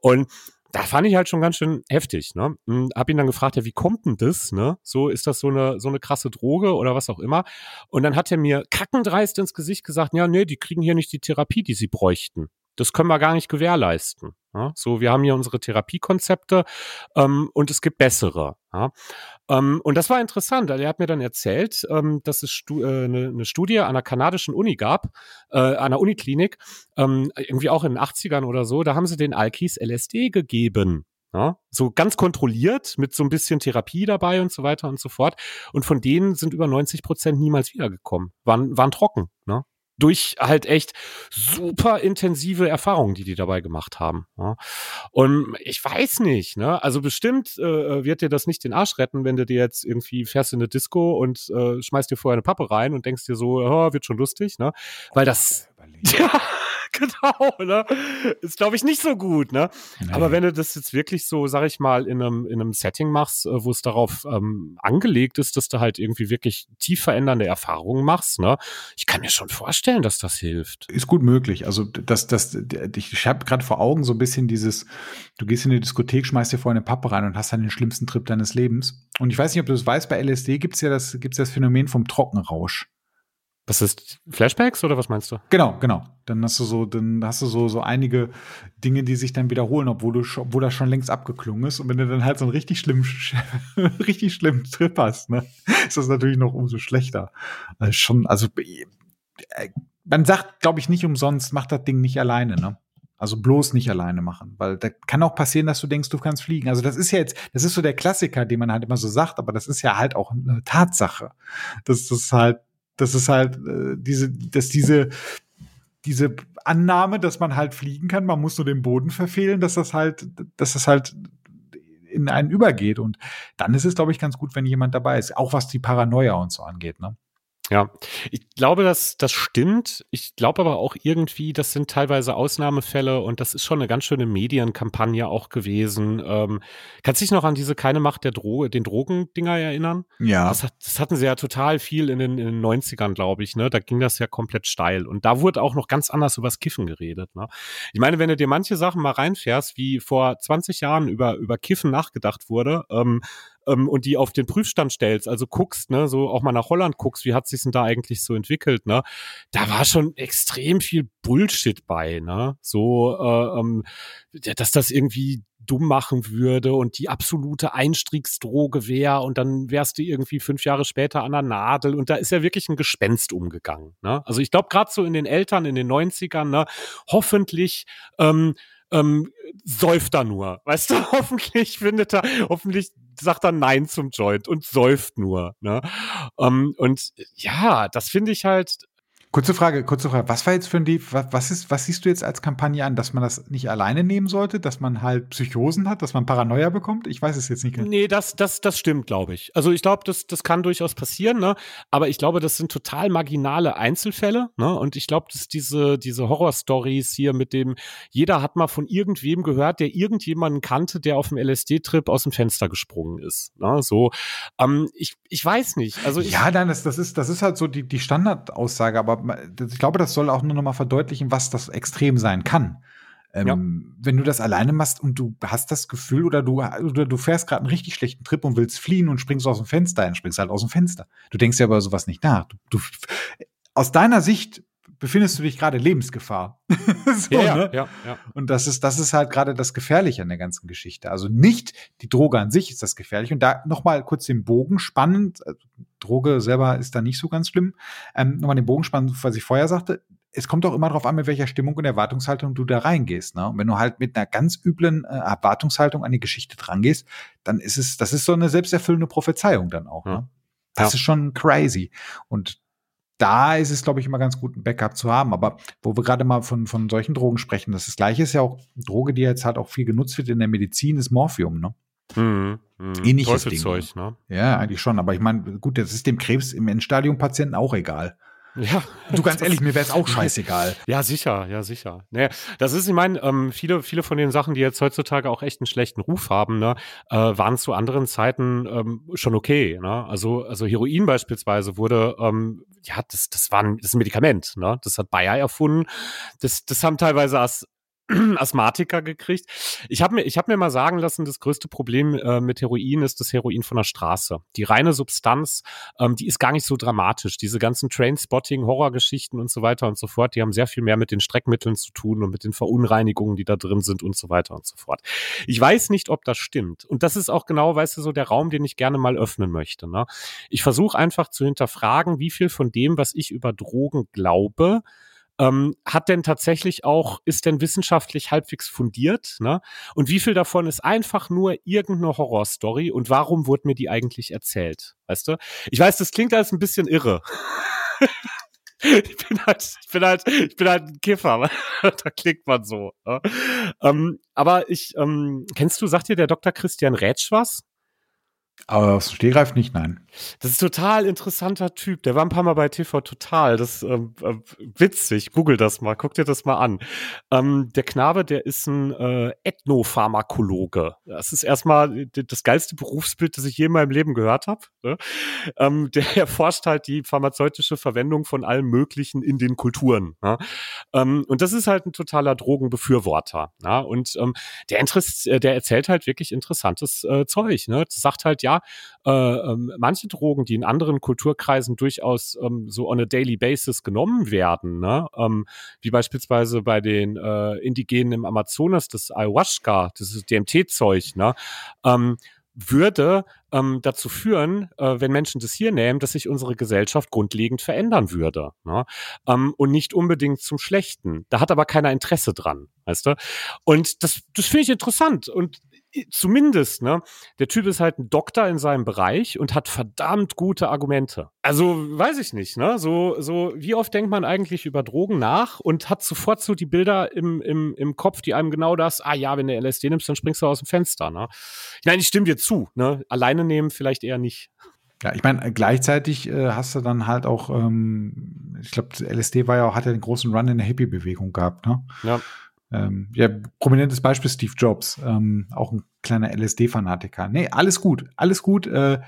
Speaker 2: Und da fand ich halt schon ganz schön heftig, ne? Hm, Hab ihn dann gefragt, ja, wie kommt denn das, ne? So, ist das so eine, so eine krasse Droge oder was auch immer? Und dann hat er mir kackendreist ins Gesicht gesagt, ja, nee, die kriegen hier nicht die Therapie, die sie bräuchten. Das können wir gar nicht gewährleisten. Ja? So, wir haben hier unsere Therapiekonzepte ähm, und es gibt bessere. Ja? Ähm, und das war interessant. Er hat mir dann erzählt, ähm, dass es stu äh, eine, eine Studie an einer kanadischen Uni gab, äh, einer Uniklinik, ähm, irgendwie auch in den 80ern oder so, da haben sie den Alkis LSD gegeben. Ja, so ganz kontrolliert mit so ein bisschen Therapie dabei und so weiter und so fort. Und von denen sind über 90 Prozent niemals wiedergekommen, waren, waren trocken. Ne? Durch halt echt super intensive Erfahrungen, die die dabei gemacht haben. Ja? Und ich weiß nicht, ne? Also bestimmt äh, wird dir das nicht den Arsch retten, wenn du dir jetzt irgendwie fährst in eine Disco und äh, schmeißt dir vorher eine Pappe rein und denkst dir so, oh, wird schon lustig, ne? Weil das ja, [LAUGHS] genau, ne? Ist, glaube ich, nicht so gut, ne?
Speaker 1: Nee.
Speaker 2: Aber wenn du das jetzt wirklich so, sag ich mal, in einem, in einem Setting machst, äh, wo es darauf ähm, angelegt ist, dass du halt irgendwie wirklich tief verändernde Erfahrungen machst, ne? Ich kann mir schon vorstellen, dass das hilft.
Speaker 1: Ist gut möglich. Also das, das, ich habe gerade vor Augen so ein bisschen dieses, du gehst in eine Diskothek, schmeißt dir vorher eine Pappe rein und hast dann den schlimmsten Trip deines Lebens. Und ich weiß nicht, ob du das weißt, bei LSD gibt's ja das, gibt's das Phänomen vom Trockenrausch.
Speaker 2: Was ist Flashbacks oder was meinst du?
Speaker 1: Genau, genau. Dann hast du so, dann hast du so, so einige Dinge, die sich dann wiederholen, obwohl du schon, obwohl das schon längst abgeklungen ist. Und wenn du dann halt so einen richtig schlimmen, [LAUGHS] richtig schlimmen Trip hast, ne, ist das natürlich noch umso schlechter. Also schon, also äh, man sagt, glaube ich, nicht umsonst, mach das Ding nicht alleine, ne? Also bloß nicht alleine machen, weil da kann auch passieren, dass du denkst, du kannst fliegen. Also das ist ja jetzt, das ist so der Klassiker, den man halt immer so sagt, aber das ist ja halt auch eine Tatsache. Das ist halt, das ist halt äh, diese, dass diese diese Annahme, dass man halt fliegen kann, man muss nur den Boden verfehlen, dass das halt, dass das halt in einen übergeht. Und dann ist es, glaube ich, ganz gut, wenn jemand dabei ist. Auch was die Paranoia und so angeht, ne?
Speaker 2: Ja, ich glaube, dass das stimmt. Ich glaube aber auch irgendwie, das sind teilweise Ausnahmefälle und das ist schon eine ganz schöne Medienkampagne auch gewesen. Ähm, kannst du dich noch an diese keine Macht der Dro den Drogendinger erinnern?
Speaker 1: Ja.
Speaker 2: Das, hat, das hatten sie ja total viel in den, in den 90ern, glaube ich. Ne? Da ging das ja komplett steil. Und da wurde auch noch ganz anders übers Kiffen geredet. Ne? Ich meine, wenn du dir manche Sachen mal reinfährst, wie vor 20 Jahren über, über Kiffen nachgedacht wurde, ähm, ähm, und die auf den Prüfstand stellst, also guckst, ne, so auch mal nach Holland guckst, wie hat sich denn da eigentlich so entwickelt, ne? Da war schon extrem viel Bullshit bei, ne? So, äh, ähm, dass das irgendwie dumm machen würde und die absolute Einstiegsdroge wäre und dann wärst du irgendwie fünf Jahre später an der Nadel und da ist ja wirklich ein Gespenst umgegangen. Ne? Also ich glaube gerade so in den Eltern in den 90ern, ne, hoffentlich ähm, ähm, säuft er nur. Weißt du, [LAUGHS] hoffentlich findet er, hoffentlich sagt er Nein zum Joint und säuft nur. Ne? Ähm, und ja, das finde ich halt
Speaker 1: Kurze Frage, kurze Frage. Was war jetzt für ein, was, ist, was siehst du jetzt als Kampagne an, dass man das nicht alleine nehmen sollte, dass man halt Psychosen hat, dass man Paranoia bekommt? Ich weiß es jetzt nicht.
Speaker 2: Nee, das, das, das stimmt, glaube ich. Also ich glaube, das, das kann durchaus passieren, ne? Aber ich glaube, das sind total marginale Einzelfälle, ne? Und ich glaube, dass diese, diese Horror-Stories hier mit dem, jeder hat mal von irgendwem gehört, der irgendjemanden kannte, der auf dem LSD-Trip aus dem Fenster gesprungen ist. Ne? So, ähm, ich, ich weiß nicht. Also
Speaker 1: ja, nein, das, das ist, das ist halt so die, die Standardaussage, aber ich glaube, das soll auch nur noch mal verdeutlichen, was das extrem sein kann. Ähm, ja. Wenn du das alleine machst und du hast das Gefühl oder du, oder du fährst gerade einen richtig schlechten Trip und willst fliehen und springst aus dem Fenster, dann springst halt aus dem Fenster. Du denkst ja über sowas nicht nach. Du, du, aus deiner Sicht befindest du dich gerade Lebensgefahr. [LAUGHS] so, ja, ne? ja, ja. Und das ist, das ist halt gerade das Gefährliche an der ganzen Geschichte. Also nicht die Droge an sich ist das gefährlich. Und da nochmal kurz den Bogen spannend. Droge selber ist da nicht so ganz schlimm. Ähm, nochmal den Bogen spannend, was ich vorher sagte. Es kommt auch immer darauf an, mit welcher Stimmung und Erwartungshaltung du da reingehst. Ne? Und wenn du halt mit einer ganz üblen äh, Erwartungshaltung an die Geschichte drangehst, dann ist es, das ist so eine selbsterfüllende Prophezeiung dann auch. Ne? Das ist schon crazy. Und da ist es, glaube ich, immer ganz gut, ein Backup zu haben. Aber wo wir gerade mal von, von solchen Drogen sprechen, das, ist das gleiche ist ja auch Droge, die jetzt halt auch viel genutzt wird in der Medizin, ist Morphium, ne? Mhm, mh. Ähnliches Ding. Ne? Ja, eigentlich schon. Aber ich meine, gut, das ist dem Krebs im Endstadium-Patienten auch egal.
Speaker 2: Ja.
Speaker 1: Du ganz ehrlich, mir wäre es auch [LAUGHS] scheißegal.
Speaker 2: Ja, sicher, ja, sicher. Naja, das ist, ich meine, ähm, viele, viele von den Sachen, die jetzt heutzutage auch echt einen schlechten Ruf haben, ne, äh, waren zu anderen Zeiten ähm, schon okay. Ne? Also, also Heroin beispielsweise wurde, ähm, ja, das, das war ein, das ist ein Medikament, ne? Das hat Bayer erfunden. Das, das haben teilweise als [CLEARS THROAT] Asthmatiker gekriegt. Ich habe mir, ich hab mir mal sagen lassen, das größte Problem äh, mit Heroin ist das Heroin von der Straße. Die reine Substanz, ähm, die ist gar nicht so dramatisch. Diese ganzen Trainspotting, Horrorgeschichten und so weiter und so fort, die haben sehr viel mehr mit den Streckmitteln zu tun und mit den Verunreinigungen, die da drin sind und so weiter und so fort. Ich weiß nicht, ob das stimmt. Und das ist auch genau, weißt du, so der Raum, den ich gerne mal öffnen möchte. Ne? Ich versuche einfach zu hinterfragen, wie viel von dem, was ich über Drogen glaube, ähm, hat denn tatsächlich auch, ist denn wissenschaftlich halbwegs fundiert? Ne? Und wie viel davon ist einfach nur irgendeine Horrorstory und warum wurde mir die eigentlich erzählt? Weißt du? Ich weiß, das klingt alles ein bisschen irre. [LAUGHS] ich bin halt, ich bin halt, ich bin halt ein Kiffer. [LAUGHS] da klingt man so. Ne? Ähm, aber ich, ähm, kennst du, sagt dir der Dr. Christian Rätsch was?
Speaker 1: Aber aus Stehgreif nicht, nein.
Speaker 2: Das ist total interessanter Typ. Der war ein paar Mal bei TV Total. Das ist ähm, äh, witzig. Google das mal. Guck dir das mal an. Ähm, der Knabe, der ist ein äh, Ethnopharmakologe. Das ist erstmal das geilste Berufsbild, das ich je in meinem Leben gehört habe. Ne? Ähm, der [LAUGHS] erforscht halt die pharmazeutische Verwendung von allem Möglichen in den Kulturen. Ne? Ähm, und das ist halt ein totaler Drogenbefürworter. Ne? Und ähm, der, Interess der erzählt halt wirklich interessantes äh, Zeug. Ne? Sagt halt, ja, äh, ähm, manche Drogen, die in anderen Kulturkreisen durchaus ähm, so on a daily basis genommen werden, ne? ähm, wie beispielsweise bei den äh, Indigenen im Amazonas, das Ayahuasca, das DMT-Zeug, ne? ähm, würde ähm, dazu führen, äh, wenn Menschen das hier nehmen, dass sich unsere Gesellschaft grundlegend verändern würde. Ne? Ähm, und nicht unbedingt zum Schlechten. Da hat aber keiner Interesse dran, weißt du? Und das, das finde ich interessant. Und zumindest, ne, der Typ ist halt ein Doktor in seinem Bereich und hat verdammt gute Argumente. Also, weiß ich nicht, ne, so, so, wie oft denkt man eigentlich über Drogen nach und hat sofort so die Bilder im, im, im Kopf, die einem genau das, ah ja, wenn du LSD nimmst, dann springst du aus dem Fenster, ne. Nein, ich stimme dir zu, ne, alleine nehmen vielleicht eher nicht.
Speaker 1: Ja, ich meine, gleichzeitig äh, hast du dann halt auch, ähm, ich glaube, LSD war ja auch, hat ja den großen Run in der Hippie-Bewegung gehabt, ne? Ja. Ähm, ja, prominentes Beispiel Steve Jobs, ähm, auch ein kleiner LSD-Fanatiker. Nee, alles gut, alles gut. Äh,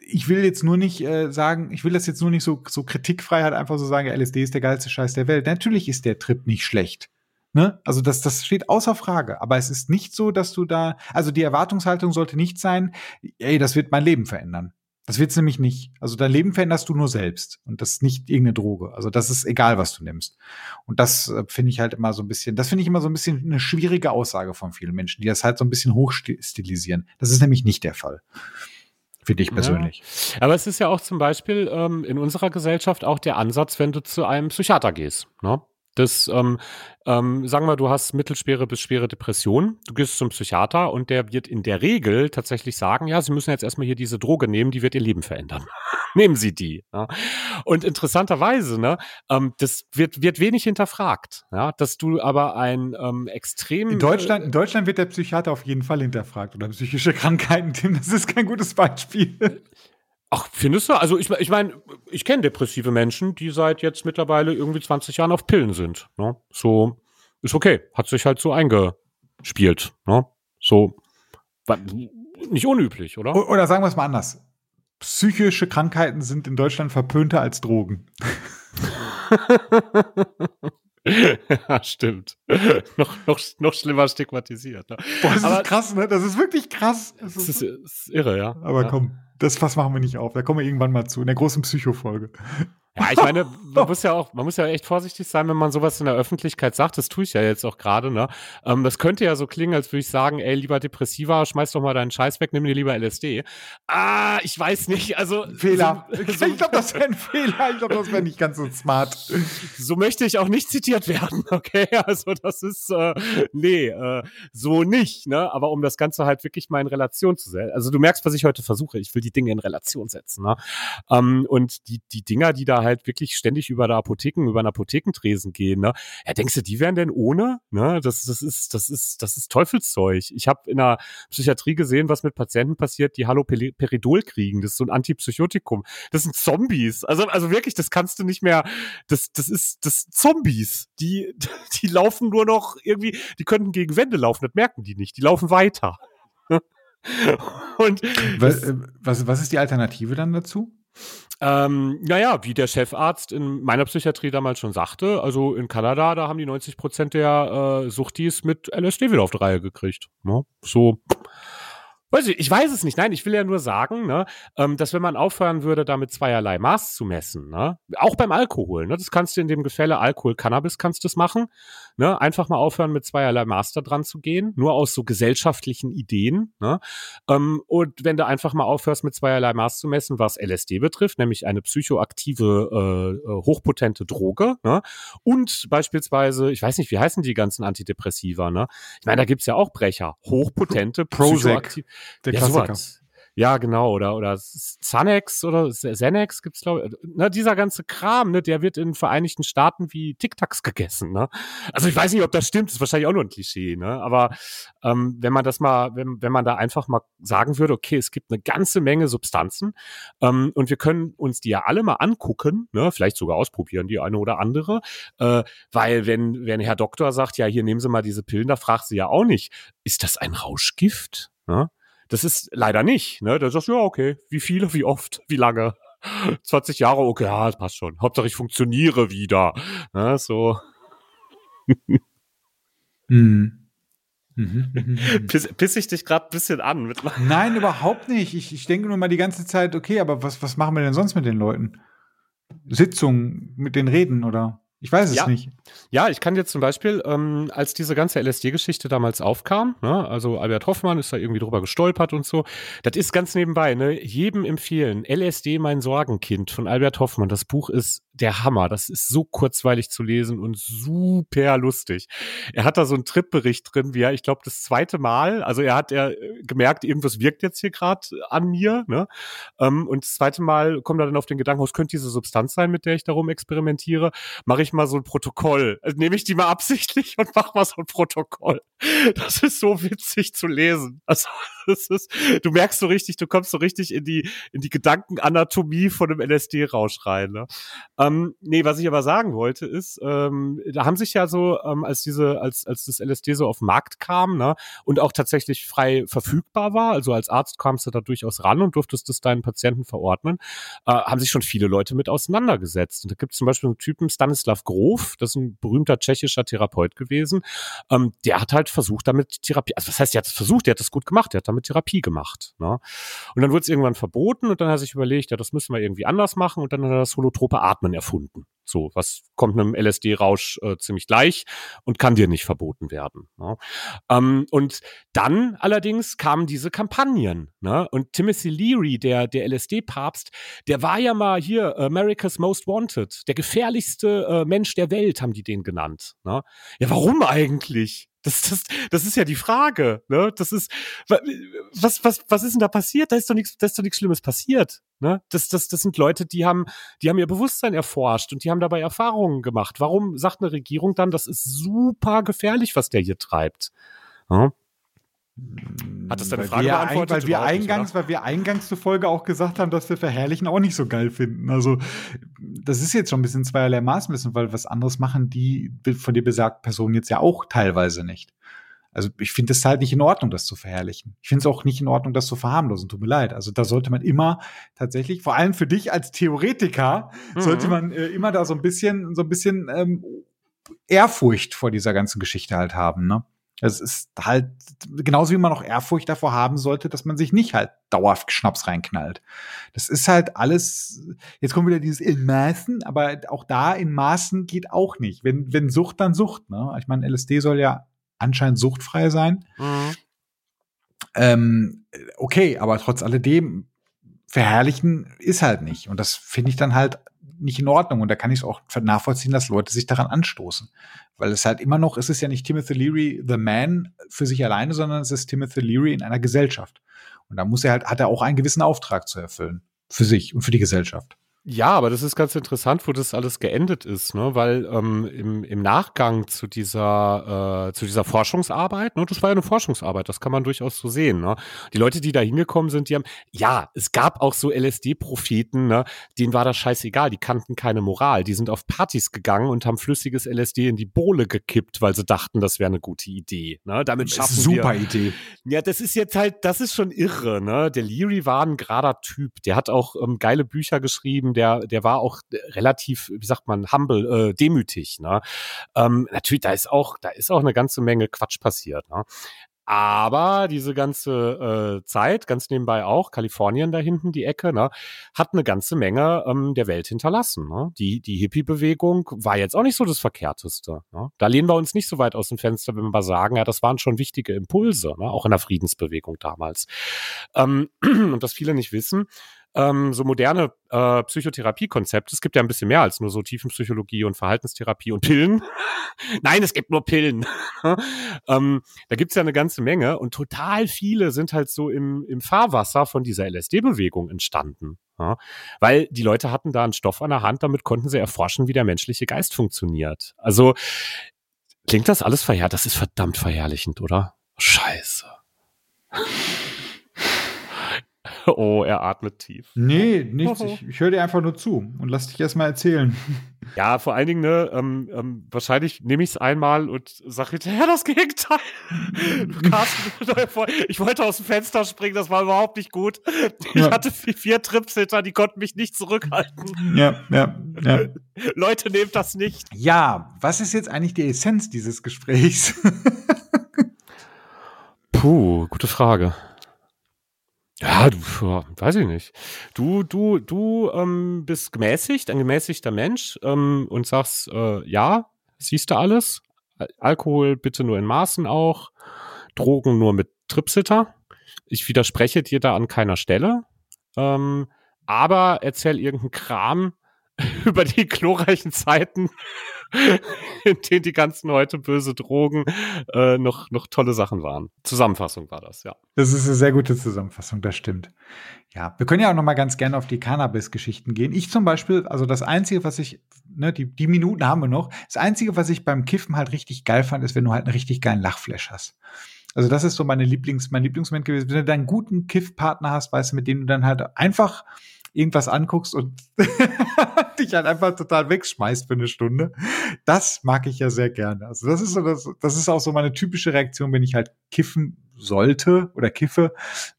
Speaker 1: ich will jetzt nur nicht äh, sagen, ich will das jetzt nur nicht so, so kritikfrei halt einfach so sagen, LSD ist der geilste Scheiß der Welt. Natürlich ist der Trip nicht schlecht. Ne? Also das, das steht außer Frage. Aber es ist nicht so, dass du da, also die Erwartungshaltung sollte nicht sein, ey, das wird mein Leben verändern. Das wird's nämlich nicht. Also dein Leben veränderst du nur selbst und das ist nicht irgendeine Droge. Also das ist egal, was du nimmst. Und das äh, finde ich halt immer so ein bisschen, das finde ich immer so ein bisschen eine schwierige Aussage von vielen Menschen, die das halt so ein bisschen hochstilisieren. Das ist nämlich nicht der Fall. Finde ich persönlich.
Speaker 2: Ja. Aber es ist ja auch zum Beispiel ähm, in unserer Gesellschaft auch der Ansatz, wenn du zu einem Psychiater gehst. Ne? Das, ähm, ähm, sagen wir, du hast mittelschwere bis schwere Depression, du gehst zum Psychiater und der wird in der Regel tatsächlich sagen, ja, Sie müssen jetzt erstmal hier diese Droge nehmen, die wird Ihr Leben verändern. [LAUGHS] Nehmen Sie die. Ja. Und interessanterweise, ne, ähm, das wird, wird wenig hinterfragt, ja, dass du aber ein ähm, extrem.
Speaker 1: In Deutschland, in Deutschland wird der Psychiater auf jeden Fall hinterfragt oder psychische [LAUGHS] Krankheiten, Tim, das ist kein gutes Beispiel.
Speaker 2: Ach, findest du? Also ich, ich meine, ich kenne depressive Menschen, die seit jetzt mittlerweile irgendwie 20 Jahren auf Pillen sind. Ne? So, ist okay. Hat sich halt so eingespielt. Ne? So, nicht unüblich, oder?
Speaker 1: Oder sagen wir es mal anders. Psychische Krankheiten sind in Deutschland verpönter als Drogen. [LAUGHS]
Speaker 2: ja, stimmt. noch, noch, noch schlimmer stigmatisiert. Ne?
Speaker 1: Boah, das Aber, ist krass, ne? Das ist wirklich krass.
Speaker 2: Das ist, das ist irre, ja.
Speaker 1: Aber
Speaker 2: ja.
Speaker 1: komm, das Fass machen wir nicht auf. Da kommen wir irgendwann mal zu, in der großen Psycho-Folge.
Speaker 2: Ja, ich meine, [LAUGHS] man muss ja auch, man muss ja echt vorsichtig sein, wenn man sowas in der Öffentlichkeit sagt. Das tue ich ja jetzt auch gerade, ne? Ähm, das könnte ja so klingen, als würde ich sagen, ey, lieber Depressiva, schmeiß doch mal deinen Scheiß weg, nimm dir lieber LSD. Ah, ich weiß nicht, also.
Speaker 1: Fehler. So, [LAUGHS] ich glaube, das wäre ein Fehler. Ich glaube, das wäre nicht ganz so smart.
Speaker 2: So möchte ich auch nicht zitiert werden, [LAUGHS] okay? Also, das ist, äh, nee, äh, so nicht, ne? Aber um das Ganze halt wirklich mal in Relation zu setzen. Also, du merkst, was ich heute versuche. Ich will die Dinge in Relation setzen, ne? Ähm, und die, die Dinger, die da halt halt wirklich ständig über der Apotheken, über den Apothekentresen gehen, ne? Ja, denkst du, die wären denn ohne? Ne? Das, das ist, das ist, das ist Teufelszeug. Ich habe in der Psychiatrie gesehen, was mit Patienten passiert, die Haloperidol kriegen. Das ist so ein Antipsychotikum. Das sind Zombies. Also, also wirklich, das kannst du nicht mehr, das, das ist, das sind Zombies. Die, [LAUGHS] die laufen nur noch irgendwie, die könnten gegen Wände laufen, das merken die nicht. Die laufen weiter. [LAUGHS]
Speaker 1: Und was, äh, was, was ist die Alternative dann dazu?
Speaker 2: Ähm, naja, wie der Chefarzt in meiner Psychiatrie damals schon sagte, also in Kanada, da haben die 90 Prozent der äh, Suchtis mit LSD wieder auf die Reihe gekriegt. Ne? So Weiß ich, ich weiß es nicht. Nein, ich will ja nur sagen, ne, ähm, dass wenn man aufhören würde, damit zweierlei Maß zu messen, ne, auch beim Alkohol, ne, das kannst du in dem Gefälle Alkohol, Cannabis kannst du es machen, ne, einfach mal aufhören, mit zweierlei da dran zu gehen, nur aus so gesellschaftlichen Ideen, ne, ähm, und wenn du einfach mal aufhörst, mit zweierlei Maß zu messen, was LSD betrifft, nämlich eine psychoaktive, äh, äh, hochpotente Droge, ne, und beispielsweise, ich weiß nicht, wie heißen die ganzen Antidepressiva, ne, ich meine, da gibt's ja auch Brecher, hochpotente, psychoaktive
Speaker 1: der ja, Klassiker. Sowas.
Speaker 2: Ja, genau, oder, oder Xanax oder Xanax gibt's, glaube ich. Ne, dieser ganze Kram, ne, der wird in den Vereinigten Staaten wie Tic-Tacs gegessen, ne? Also ich weiß nicht, ob das stimmt, das ist wahrscheinlich auch nur ein Klischee, ne? Aber ähm, wenn man das mal, wenn, wenn man da einfach mal sagen würde, okay, es gibt eine ganze Menge Substanzen ähm, und wir können uns die ja alle mal angucken, ne, vielleicht sogar ausprobieren, die eine oder andere. Äh, weil wenn, wenn Herr Doktor sagt, ja, hier nehmen Sie mal diese Pillen, da fragt sie ja auch nicht, ist das ein Rauschgift? Ne? Das ist leider nicht. Ne? Da sagst du, ja, okay, wie viele, wie oft, wie lange? [LAUGHS] 20 Jahre, okay, ja, das passt schon. Hauptsache ich funktioniere wieder. Ne? So. [LAUGHS]
Speaker 1: hm.
Speaker 2: Piss, piss ich dich gerade ein bisschen an? Mit [LAUGHS]
Speaker 1: Nein, überhaupt nicht. Ich, ich denke nur mal die ganze Zeit, okay, aber was, was machen wir denn sonst mit den Leuten? Sitzungen, mit den Reden oder? Ich weiß es
Speaker 2: ja.
Speaker 1: nicht.
Speaker 2: Ja, ich kann jetzt zum Beispiel, ähm, als diese ganze LSD-Geschichte damals aufkam, ne, also Albert Hoffmann ist da irgendwie drüber gestolpert und so, das ist ganz nebenbei, ne, jedem empfehlen, LSD, mein Sorgenkind von Albert Hoffmann, das Buch ist der Hammer, das ist so kurzweilig zu lesen und super lustig. Er hat da so einen Tripbericht drin, wie er, ich glaube, das zweite Mal, also er hat er gemerkt, irgendwas wirkt jetzt hier gerade an mir, ne, ähm, und das zweite Mal kommt er dann auf den Gedanken, was könnte diese Substanz sein, mit der ich darum experimentiere, mache ich ich mal so ein Protokoll. Also nehme ich die mal absichtlich und mache mal so ein Protokoll. Das ist so witzig zu lesen. Also ist, du merkst so richtig, du kommst so richtig in die, in die Gedankenanatomie von einem LSD-Rausch rein. Ne? Ähm, nee, was ich aber sagen wollte, ist, ähm, da haben sich ja so, ähm, als diese, als, als das LSD so auf den Markt kam, ne, und auch tatsächlich frei verfügbar war, also als Arzt kamst du da durchaus ran und durftest es deinen Patienten verordnen, äh, haben sich schon viele Leute mit auseinandergesetzt. Und da gibt es zum Beispiel einen Typen, Stanislav Grof, das ist ein berühmter tschechischer Therapeut gewesen, ähm, der hat halt versucht, damit Therapie, also was heißt, der hat es versucht, der hat es gut gemacht, der hat damit Therapie gemacht. Ne? Und dann wurde es irgendwann verboten und dann hat sich überlegt, ja, das müssen wir irgendwie anders machen und dann hat er das holotrope Atmen erfunden. So, was kommt einem LSD-Rausch äh, ziemlich gleich und kann dir nicht verboten werden. Ne? Ähm, und dann allerdings kamen diese Kampagnen. Ne? Und Timothy Leary, der, der LSD-Papst, der war ja mal hier America's Most Wanted, der gefährlichste äh, Mensch der Welt, haben die den genannt. Ne? Ja, warum eigentlich? Das, das, das ist ja die Frage. Ne? Das ist, was, was, was ist denn da passiert? Da ist doch nichts, da ist doch nichts Schlimmes passiert. Ne? Das, das, das sind Leute, die haben, die haben ihr Bewusstsein erforscht und die haben dabei Erfahrungen gemacht. Warum sagt eine Regierung dann, das ist super gefährlich, was der hier treibt? Ja?
Speaker 1: Hat das deine weil Frage wir beantwortet? Weil wir, eingangs, weil wir eingangs zur Folge auch gesagt haben, dass wir Verherrlichen auch nicht so geil finden. Also, das ist jetzt schon ein bisschen zweierlei Maß müssen, weil was anderes machen die von dir besagten Personen jetzt ja auch teilweise nicht. Also, ich finde es halt nicht in Ordnung, das zu verherrlichen. Ich finde es auch nicht in Ordnung, das zu verharmlosen. Tut mir leid. Also, da sollte man immer tatsächlich, vor allem für dich als Theoretiker, mhm. sollte man äh, immer da so ein bisschen, so ein bisschen ähm, Ehrfurcht vor dieser ganzen Geschichte halt haben, ne? Es ist halt genauso wie man auch Ehrfurcht davor haben sollte, dass man sich nicht halt dauerhaft Schnaps reinknallt. Das ist halt alles, jetzt kommt wieder dieses in Maßen, aber auch da in Maßen geht auch nicht. Wenn, wenn Sucht, dann Sucht. Ne? Ich meine, LSD soll ja anscheinend suchtfrei sein. Mhm. Ähm, okay, aber trotz alledem, verherrlichen ist halt nicht. Und das finde ich dann halt nicht in Ordnung. Und da kann ich es auch nachvollziehen, dass Leute sich daran anstoßen. Weil es halt immer noch, es ist ja nicht Timothy Leary the Man für sich alleine, sondern es ist Timothy Leary in einer Gesellschaft. Und da muss er halt, hat er auch einen gewissen Auftrag zu erfüllen. Für sich und für die Gesellschaft.
Speaker 2: Ja, aber das ist ganz interessant, wo das alles geendet ist, ne? Weil ähm, im, im Nachgang zu dieser äh, zu dieser Forschungsarbeit, ne, das war ja eine Forschungsarbeit, das kann man durchaus so sehen. Ne? Die Leute, die da hingekommen sind, die haben, ja, es gab auch so LSD-Propheten, ne? denen war das scheißegal, die kannten keine Moral, die sind auf Partys gegangen und haben flüssiges LSD in die Bohle gekippt, weil sie dachten, das wäre eine gute Idee. Ne? Damit schaffen
Speaker 1: super
Speaker 2: wir,
Speaker 1: Idee.
Speaker 2: Ja, das ist jetzt halt, das ist schon irre. Ne? Der Leary war ein gerader Typ, der hat auch ähm, geile Bücher geschrieben der, der war auch relativ, wie sagt man, humble, äh, demütig. Ne? Ähm, natürlich, da ist auch, da ist auch eine ganze Menge Quatsch passiert. Ne? Aber diese ganze äh, Zeit, ganz nebenbei auch, Kalifornien da hinten, die Ecke, ne, hat eine ganze Menge ähm, der Welt hinterlassen. Ne? Die, die Hippie-Bewegung war jetzt auch nicht so das Verkehrteste. Ne? Da lehnen wir uns nicht so weit aus dem Fenster, wenn wir sagen, ja, das waren schon wichtige Impulse, ne? auch in der Friedensbewegung damals. Ähm, [CLEARS THROAT] und das viele nicht wissen, ähm, so moderne äh, Psychotherapiekonzepte. Es gibt ja ein bisschen mehr als nur so Tiefenpsychologie und Verhaltenstherapie und Pillen. [LAUGHS] Nein, es gibt nur Pillen. [LAUGHS] ähm, da gibt's ja eine ganze Menge und total viele sind halt so im, im Fahrwasser von dieser LSD-Bewegung entstanden. Ja, weil die Leute hatten da einen Stoff an der Hand, damit konnten sie erforschen, wie der menschliche Geist funktioniert. Also klingt das alles verherrlichend? Das ist verdammt verherrlichend, oder? Scheiße. [LAUGHS] Oh, er atmet tief.
Speaker 1: Nee, [LAUGHS] nichts. Ich, ich höre dir einfach nur zu und lass dich erstmal erzählen. [LAUGHS]
Speaker 2: Ja, vor allen Dingen, ne, ähm, ähm, wahrscheinlich nehme ich es einmal und sage hinterher das Gegenteil. Carsten, ich wollte aus dem Fenster springen, das war überhaupt nicht gut. Ich ja. hatte vier, vier Trips hinter, die konnten mich nicht zurückhalten.
Speaker 1: Ja, ja, ja.
Speaker 2: Leute, nehmt das nicht.
Speaker 1: Ja, was ist jetzt eigentlich die Essenz dieses Gesprächs?
Speaker 2: Puh, gute Frage. Ja, du, weiß ich nicht. Du, du, du ähm, bist gemäßigt, ein gemäßigter Mensch ähm, und sagst, äh, ja, siehst du alles. Alkohol bitte nur in Maßen auch. Drogen nur mit Tripsitter. Ich widerspreche dir da an keiner Stelle. Ähm, aber erzähl irgendeinen Kram [LAUGHS] über die glorreichen Zeiten in denen die ganzen heute böse Drogen äh, noch, noch tolle Sachen waren. Zusammenfassung war das, ja.
Speaker 1: Das ist eine sehr gute Zusammenfassung, das stimmt. Ja, wir können ja auch noch mal ganz gerne auf die Cannabis-Geschichten gehen. Ich zum Beispiel, also das Einzige, was ich, ne, die, die Minuten haben wir noch, das Einzige, was ich beim Kiffen halt richtig geil fand, ist, wenn du halt einen richtig geilen Lachflash hast. Also das ist so meine Lieblings, mein Lieblingsmoment gewesen. Wenn du deinen guten Kiff-Partner hast, weißt du, mit dem du dann halt einfach irgendwas anguckst und [LAUGHS] dich halt einfach total wegschmeißt für eine Stunde. Das mag ich ja sehr gerne. Also das ist so, das, das ist auch so meine typische Reaktion, wenn ich halt kiffen sollte oder kiffe,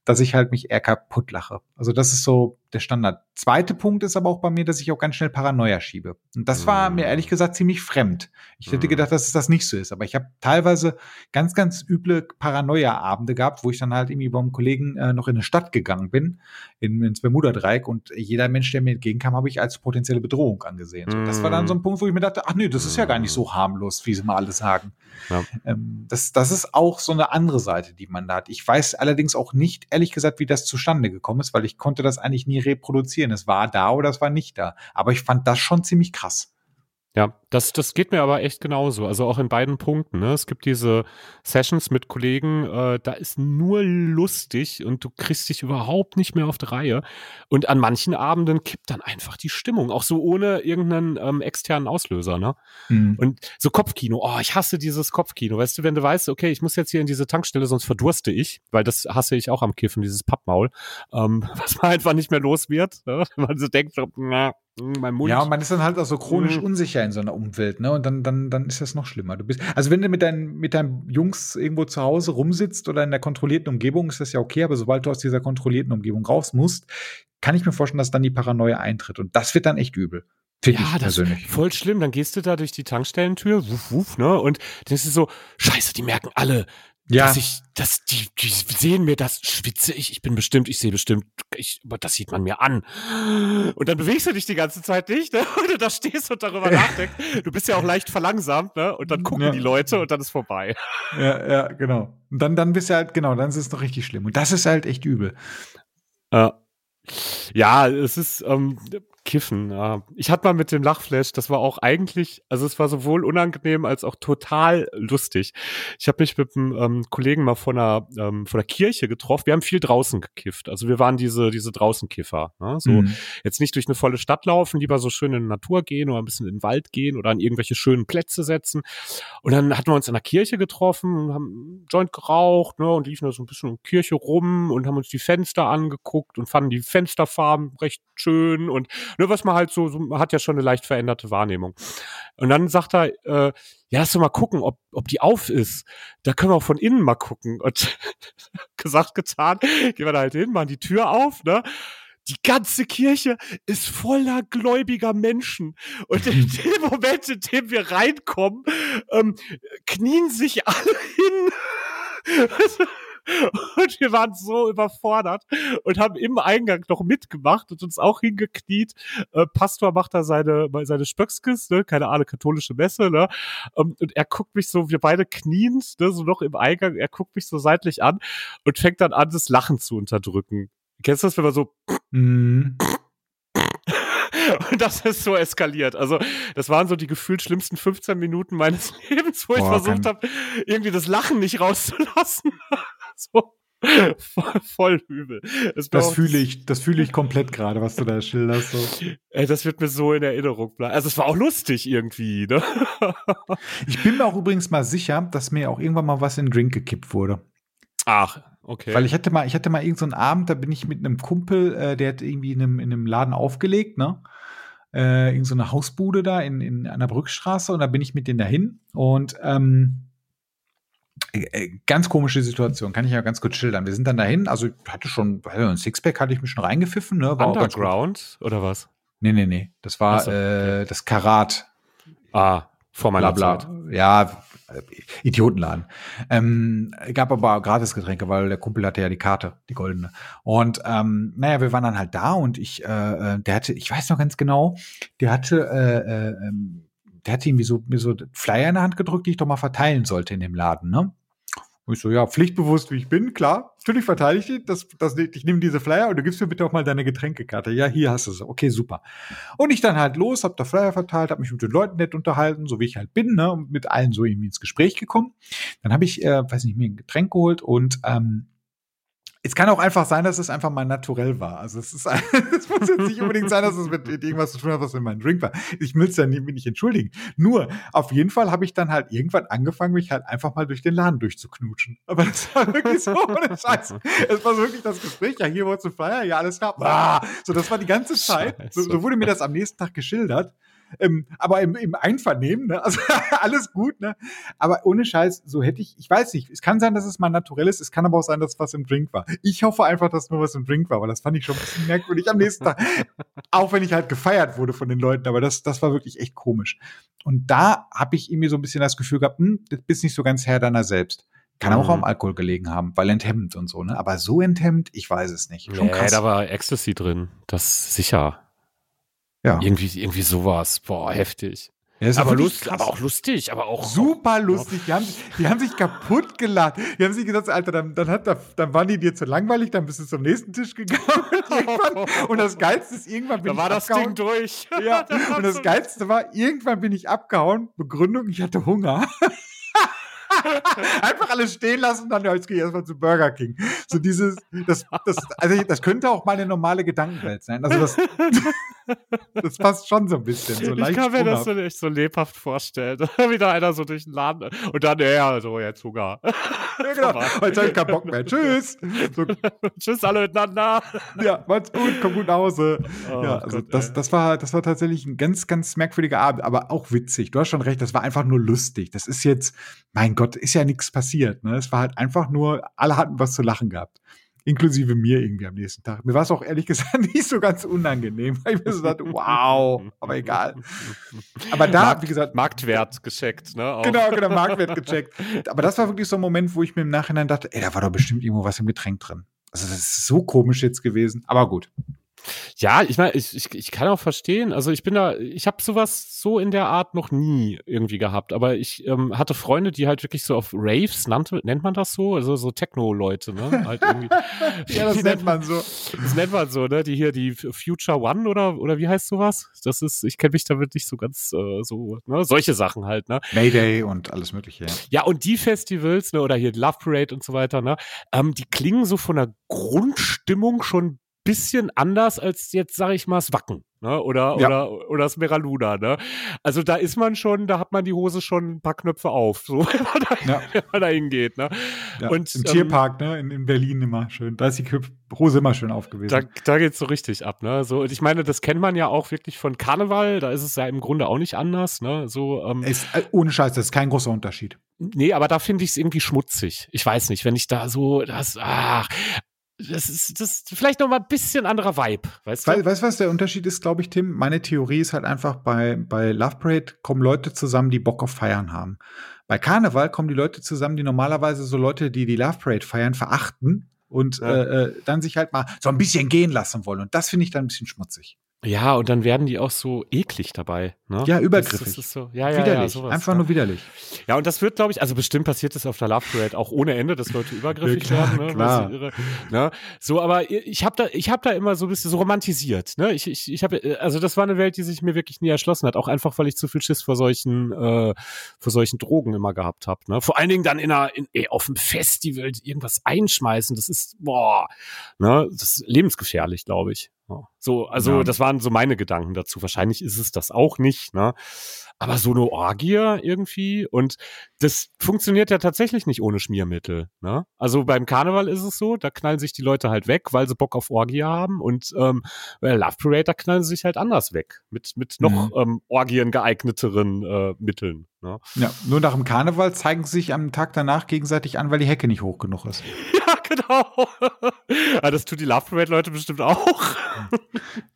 Speaker 1: dass ich halt mich eher kaputt lache. Also das ist so der Standard. Zweite Punkt ist aber auch bei mir, dass ich auch ganz schnell Paranoia schiebe. Und das war mir ehrlich gesagt ziemlich fremd. Ich hätte gedacht, dass es das nicht so ist. Aber ich habe teilweise ganz, ganz üble Paranoia-Abende gehabt, wo ich dann halt irgendwie beim Kollegen äh, noch in eine Stadt gegangen bin, in, ins Bermuda-Dreieck. Und jeder Mensch, der mir entgegenkam, habe ich als potenzielle Bedrohung angesehen. So, das war dann so ein Punkt, wo ich mir dachte, ach nee, das ist ja gar nicht so harmlos, wie sie mal alle sagen. Ja. Ähm, das, das ist auch so eine andere Seite, die man da hat. Ich weiß allerdings auch nicht, ehrlich gesagt, wie das zustande gekommen ist, weil ich konnte das eigentlich nie reproduzieren. Es war da oder es war nicht da. Aber ich fand das schon ziemlich krass.
Speaker 2: Ja, das, das geht mir aber echt genauso. Also auch in beiden Punkten. Ne? Es gibt diese Sessions mit Kollegen, äh, da ist nur lustig und du kriegst dich überhaupt nicht mehr auf die Reihe. Und an manchen Abenden kippt dann einfach die Stimmung, auch so ohne irgendeinen ähm, externen Auslöser. Ne? Mhm. Und so Kopfkino, oh, ich hasse dieses Kopfkino. Weißt du, wenn du weißt, okay, ich muss jetzt hier in diese Tankstelle, sonst verdurste ich, weil das hasse ich auch am Kiffen, dieses Pappmaul, ähm, [LAUGHS] was man einfach nicht mehr los wird. Ne? [LAUGHS] Man so denkt, na,
Speaker 1: mein Mund. Ja, und man ist dann halt auch so chronisch mhm. unsicher in so einer Umwelt, ne? Und dann, dann, dann ist das noch schlimmer. Du bist, also wenn du mit deinen, mit deinen Jungs irgendwo zu Hause rumsitzt oder in der kontrollierten Umgebung, ist das ja okay, aber sobald du aus dieser kontrollierten Umgebung raus musst, kann ich mir vorstellen, dass dann die Paranoia eintritt. Und das wird dann echt übel.
Speaker 2: Finde ja, das ist voll schlimm. Dann gehst du da durch die Tankstellentür, wuff, wuff, ne? Und dann ist es so, scheiße, die merken alle, ja. dass ich, dass die, die sehen mir das, schwitze ich, ich bin bestimmt, ich sehe bestimmt, ich, aber das sieht man mir an. Und dann bewegst du dich die ganze Zeit nicht, ne? [LAUGHS] Und du da stehst und darüber nachdenkst. Du bist ja auch leicht verlangsamt, ne? Und dann gucken ja. die Leute und dann ist vorbei.
Speaker 1: Ja, ja, genau. Und dann, dann bist du halt, genau, dann ist es doch richtig schlimm. Und das ist halt echt übel.
Speaker 2: Ja. Ja, es ist, ähm, Kiffen, ja. Ich hatte mal mit dem Lachflash, das war auch eigentlich, also es war sowohl unangenehm als auch total lustig. Ich habe mich mit einem ähm, Kollegen mal von der, ähm, von der Kirche getroffen. Wir haben viel draußen gekifft. Also wir waren diese, diese Draußenkiffer. Ne? So mhm. jetzt nicht durch eine volle Stadt laufen, lieber so schön in die Natur gehen oder ein bisschen in den Wald gehen oder an irgendwelche schönen Plätze setzen. Und dann hatten wir uns in der Kirche getroffen und haben einen Joint geraucht ne, und liefen da so ein bisschen um Kirche rum und haben uns die Fenster angeguckt und fanden die Fensterfarben recht schön und ne, was man halt so, so, man hat ja schon eine leicht veränderte Wahrnehmung. Und dann sagt er, äh, ja, lass doch mal gucken, ob, ob die auf ist. Da können wir auch von innen mal gucken. Und [LAUGHS] gesagt, getan, gehen wir da halt hin, machen die Tür auf, ne? Die ganze Kirche ist voller gläubiger Menschen. Und in [LAUGHS] dem Moment, in dem wir reinkommen, ähm, knien sich alle hin. [LAUGHS] Und wir waren so überfordert und haben im Eingang noch mitgemacht und uns auch hingekniet. Äh, Pastor macht da seine, seine Spöckskis, ne? keine Ahnung, katholische Messe, ne? Ähm, und er guckt mich so, wir beide kniend, ne? so noch im Eingang, er guckt mich so seitlich an und fängt dann an, das Lachen zu unterdrücken. Kennst du das, wenn man so mm. [LAUGHS] Und das ist so eskaliert. Also, das waren so die gefühlt schlimmsten 15 Minuten meines [LAUGHS] Lebens, wo Boah, ich versucht habe, irgendwie das Lachen nicht rauszulassen. [LAUGHS] so. Voll, voll übel.
Speaker 1: Das, das fühle ich, das fühle ich komplett gerade, was du da schilderst. So. [LAUGHS]
Speaker 2: Ey, das wird mir so in Erinnerung bleiben. Also es war auch lustig irgendwie, ne? [LAUGHS]
Speaker 1: ich bin mir auch übrigens mal sicher, dass mir auch irgendwann mal was in den Drink gekippt wurde.
Speaker 2: Ach, okay.
Speaker 1: Weil ich hatte mal, ich hatte mal irgendeinen so Abend, da bin ich mit einem Kumpel, äh, der hat irgendwie in einem, in einem Laden aufgelegt, ne? Äh, irgend so eine Hausbude da in, in einer Brückstraße und da bin ich mit denen dahin und ähm, äh, äh, ganz komische Situation, kann ich ja ganz kurz schildern. Wir sind dann dahin, also ich hatte schon, ein Sixpack hatte ich mich schon reingepfiffen. Ne?
Speaker 2: War Underground oder was?
Speaker 1: Nee, nee, nee. Das war so, okay. äh, das Karat.
Speaker 2: Ah, vor meiner
Speaker 1: Blabla. Zeit. Ja, Idiotenladen. Ähm, gab aber Gratisgetränke, weil der Kumpel hatte ja die Karte, die goldene. Und ähm, naja, wir waren dann halt da und ich, äh, äh der hatte, ich weiß noch ganz genau, der hatte äh, äh, ähm, der hat irgendwie so, mir so Flyer in der Hand gedrückt, die ich doch mal verteilen sollte in dem Laden, ne? Und ich so, ja, pflichtbewusst wie ich bin, klar, natürlich verteile ich das, das, ich nehme diese Flyer und du gibst mir bitte auch mal deine Getränkekarte. Ja, hier hast du sie. Okay, super. Und ich dann halt los, hab da Flyer verteilt, hab mich mit den Leuten nett unterhalten, so wie ich halt bin, ne, und mit allen so irgendwie ins Gespräch gekommen. Dann habe ich, äh, weiß nicht, mir ein Getränk geholt und ähm, Es kann auch einfach sein, dass es einfach mal naturell war. Also es ist, [LAUGHS] es muss jetzt nicht unbedingt sein, dass es mit, mit irgendwas zu tun hat, was in meinem Drink war. Ich will es ja nicht, nicht entschuldigen. Nur, auf jeden Fall habe ich dann halt irgendwann angefangen, mich halt einfach mal durch den Laden durchzuknutschen. Aber das war wirklich so, ohne [LAUGHS] Scheiß. Es war wirklich das Gespräch, ja, hier wurde zu feiern, ja, alles klar. Ah, so, das war die ganze Zeit. So, so wurde mir das am nächsten Tag geschildert. Ähm, aber im, im Einvernehmen, ne? also [LAUGHS] alles gut, ne? Aber ohne Scheiß, so hätte ich, ich weiß nicht, es kann sein, dass es mal naturell ist, es kann aber auch sein, dass was im Drink war. Ich hoffe einfach, dass nur was im Drink war, weil das fand ich schon ein bisschen merkwürdig am nächsten Tag. [LAUGHS] auch wenn ich halt gefeiert wurde von den Leuten, aber das, das war wirklich echt komisch. Und da habe ich irgendwie so ein bisschen das Gefühl gehabt, hm, du bist nicht so ganz Herr deiner selbst. Kann auch mhm. am Alkohol gelegen haben, weil enthemmt und so, ne? Aber so enthemmt, ich weiß es nicht.
Speaker 2: Schon nee, krass. da war Ecstasy drin. Das sicher. Ja. Irgendwie, irgendwie sowas. Boah, heftig. Ja, aber, lust, aber auch lustig, aber auch
Speaker 1: super lustig. Die haben, die haben sich kaputt geladen. Die haben sich gesagt, Alter, dann, dann, hat, dann waren die dir zu langweilig, dann bist du zum nächsten Tisch gegangen. [LAUGHS] und das Geilste ist, irgendwann bin
Speaker 2: da war
Speaker 1: ich
Speaker 2: das Ding durch.
Speaker 1: Ja, [LAUGHS] und das Geilste war, irgendwann bin ich abgehauen. Begründung, ich hatte Hunger. [LAUGHS] Einfach alles stehen lassen, dann ja, jetzt gehe ich erstmal zu Burger King. So dieses, das, das, also das könnte auch mal eine normale Gedankenwelt sein. Also das, [LAUGHS] das passt schon so ein bisschen. So
Speaker 2: ich kann mir das so echt so lebhaft vorstellen. [LAUGHS] Wieder einer so durch den Laden und dann, ja, so jetzt Hunger.
Speaker 1: Ja, genau. Jetzt habe ich keinen Bock mehr. Tschüss. So. [LAUGHS]
Speaker 2: Tschüss alle miteinander.
Speaker 1: Ja, macht's gut, komm gut nach Hause. Oh, ja, also Gott, das, das, war, das war tatsächlich ein ganz, ganz merkwürdiger Abend, aber auch witzig. Du hast schon recht, das war einfach nur lustig. Das ist jetzt, mein Gott, ist ja nichts passiert. Ne? Es war halt einfach nur, alle hatten was zu lachen gehabt inklusive mir irgendwie am nächsten Tag. Mir war es auch ehrlich [LAUGHS] gesagt nicht so ganz unangenehm, weil ich mir so dachte, wow, aber egal.
Speaker 2: Aber da, Markt, wie gesagt. Marktwert gecheckt, ne?
Speaker 1: Auch. Genau, genau, Marktwert gecheckt. Aber das war wirklich so ein Moment, wo ich mir im Nachhinein dachte, ey, da war doch bestimmt irgendwo was im Getränk drin. Also das ist so komisch jetzt gewesen, aber gut.
Speaker 2: Ja, ich meine, ich, ich, ich kann auch verstehen. Also ich bin da, ich habe sowas so in der Art noch nie irgendwie gehabt. Aber ich ähm, hatte Freunde, die halt wirklich so auf Raves nannte, nennt man das so, also so Techno-Leute, ne? Halt irgendwie, [LAUGHS]
Speaker 1: ja, das nennt man so.
Speaker 2: Das nennt man so, ne? Die hier die Future One oder oder wie heißt sowas? Das ist, ich kenne mich damit nicht so ganz äh, so, ne? Solche Sachen halt, ne?
Speaker 1: Mayday und alles Mögliche. Ja,
Speaker 2: ja und die Festivals, ne? Oder hier Love Parade und so weiter, ne? Ähm, die klingen so von der Grundstimmung schon bisschen anders als jetzt, sage ich mal, das Wacken. Ne? Oder, ja. oder, oder das Meraluna, ne? Also da ist man schon, da hat man die Hose schon ein paar Knöpfe auf, so [LAUGHS] wenn man da, ja. wenn man da hingeht. Ne?
Speaker 1: Ja, und, Im ähm, Tierpark, ne? In, in, Berlin immer schön. Da ist die Hose immer schön aufgewesen.
Speaker 2: Da, da geht es so richtig ab, ne? So, und ich meine, das kennt man ja auch wirklich von Karneval, da ist es ja im Grunde auch nicht anders, ne? So,
Speaker 1: ähm, es, äh, ohne Scheiß, das ist kein großer Unterschied.
Speaker 2: Nee, aber da finde ich es irgendwie schmutzig. Ich weiß nicht, wenn ich da so, das, ach, das ist, das ist vielleicht noch mal ein bisschen anderer Vibe, weißt du?
Speaker 1: Weißt du, was der Unterschied ist, glaube ich, Tim? Meine Theorie ist halt einfach, bei, bei Love Parade kommen Leute zusammen, die Bock auf Feiern haben. Bei Karneval kommen die Leute zusammen, die normalerweise so Leute, die die Love Parade feiern, verachten und ja. äh, äh dann sich halt mal so ein bisschen gehen lassen wollen. Und das finde ich dann ein bisschen schmutzig.
Speaker 2: Ja, und dann werden die auch so eklig dabei. Ne?
Speaker 1: Ja, übergriffig. Das,
Speaker 2: das so, ja, ja,
Speaker 1: widerlich.
Speaker 2: Ja,
Speaker 1: sowas, Einfach ja. nur widerlich.
Speaker 2: Ja, und das wird, glaube ich, also bestimmt passiert das auf der Love Parade auch ohne Ende, dass Leute übergriffig
Speaker 1: ja, klar,
Speaker 2: werden.
Speaker 1: Ne? Klar.
Speaker 2: Irre, ne? So, aber ich habe da, ich habe da immer so ein bisschen so romantisiert. Ne? Ich, ich, ich habe, also das war eine Welt, die sich mir wirklich nie erschlossen hat. Auch einfach, weil ich zu viel Schiss vor solchen, äh, vor solchen Drogen immer gehabt habe. Ne? Vor allen Dingen dann in einer, in, ey, auf dem Festival irgendwas einschmeißen. Das ist, boah, ne? das ist lebensgefährlich, glaube ich. So, also ja. das waren so meine Gedanken dazu. Wahrscheinlich ist es das auch nicht, ne? Aber so eine Orgie irgendwie und das funktioniert ja tatsächlich nicht ohne Schmiermittel, ne? Also beim Karneval ist es so, da knallen sich die Leute halt weg, weil sie Bock auf Orgie haben und ähm, bei Love Parade da knallen sie sich halt anders weg mit mit noch mhm. ähm, Orgien geeigneteren äh, Mitteln. Ne?
Speaker 1: Ja, nur nach dem Karneval zeigen sie sich am Tag danach gegenseitig an, weil die Hecke nicht hoch genug ist.
Speaker 2: Genau. Aber das tut die Love Parade Leute bestimmt auch.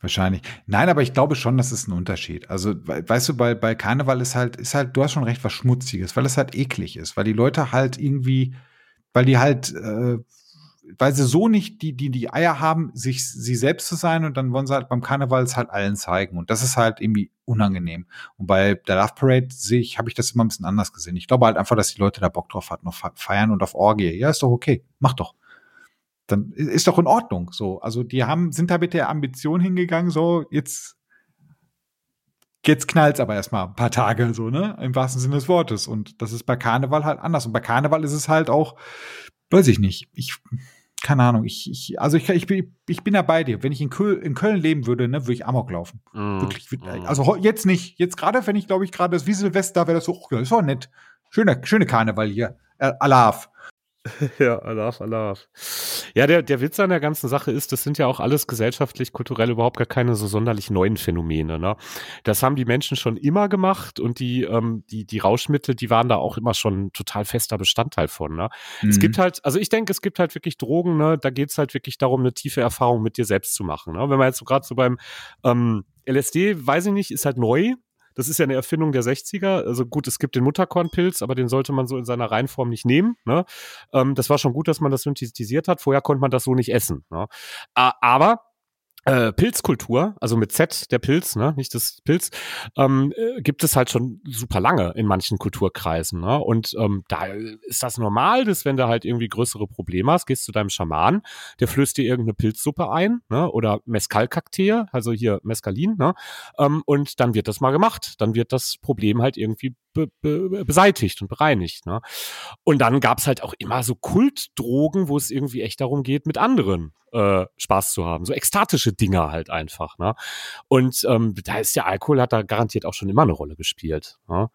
Speaker 1: Wahrscheinlich. Nein, aber ich glaube schon, das ist ein Unterschied. Also, weißt du, bei, bei Karneval ist halt, ist halt, du hast schon recht, was Schmutziges, weil es halt eklig ist, weil die Leute halt irgendwie, weil die halt, äh, weil sie so nicht die, die, die Eier haben, sich sie selbst zu sein und dann wollen sie halt beim Karneval es halt allen zeigen. Und das ist halt irgendwie unangenehm. Und bei der Love Parade sehe ich, habe ich das immer ein bisschen anders gesehen. Ich glaube halt einfach, dass die Leute da Bock drauf hatten, noch feiern und auf Orgie. Ja, ist doch okay. Mach doch dann ist doch in Ordnung. So, also die haben, sind da mit der Ambition hingegangen, so jetzt, jetzt knallt's aber erstmal ein paar Tage, so, ne? Im wahrsten Sinne des Wortes. Und das ist bei Karneval halt anders. Und bei Karneval ist es halt auch, weiß ich nicht, ich, keine Ahnung, ich, ich also ich, ich, bin, ich bin da bei dir. Wenn ich in Köln, in Köln leben würde, ne, würde ich Amok laufen. Mm. Wirklich. Mm. Also jetzt nicht. Jetzt gerade, wenn ich, glaube ich, gerade das wie Silvester, wäre das so, oh, das war nett. Schöner, schöne Karneval hier. Äh, Alaf. [LAUGHS]
Speaker 2: ja, Alaf, Alaf. Ja, der, der Witz an der ganzen Sache ist, das sind ja auch alles gesellschaftlich, kulturell überhaupt gar keine so sonderlich neuen Phänomene. Ne? Das haben die Menschen schon immer gemacht und die, ähm, die, die Rauschmittel, die waren da auch immer schon total fester Bestandteil von. Ne? Mhm. Es gibt halt, also ich denke, es gibt halt wirklich Drogen, ne? da geht's halt wirklich darum, eine tiefe Erfahrung mit dir selbst zu machen. Ne? Wenn man jetzt so gerade so beim ähm, LSD, weiß ich nicht, ist halt neu, das ist ja eine Erfindung der 60er. Also gut, es gibt den Mutterkornpilz, aber den sollte man so in seiner Reihenform nicht nehmen. Ne? Ähm, das war schon gut, dass man das synthetisiert hat. Vorher konnte man das so nicht essen. Ne? Aber äh, Pilzkultur, also mit Z der Pilz, ne, nicht das Pilz, ähm, äh, gibt es halt schon super lange in manchen Kulturkreisen. Ne? Und ähm, da ist das normal, dass wenn du halt irgendwie größere Probleme hast, gehst zu deinem Schaman, der flößt dir irgendeine Pilzsuppe ein, ne? Oder Mescalkaktee, also hier Mescalin, ne? Ähm, und dann wird das mal gemacht. Dann wird das Problem halt irgendwie be be beseitigt und bereinigt. Ne? Und dann gab's halt auch immer so Kultdrogen, wo es irgendwie echt darum geht, mit anderen äh, Spaß zu haben. So ekstatische Dinger halt einfach. Ne? Und ähm, da ist der Alkohol, hat da garantiert auch schon immer eine Rolle gespielt. Ne?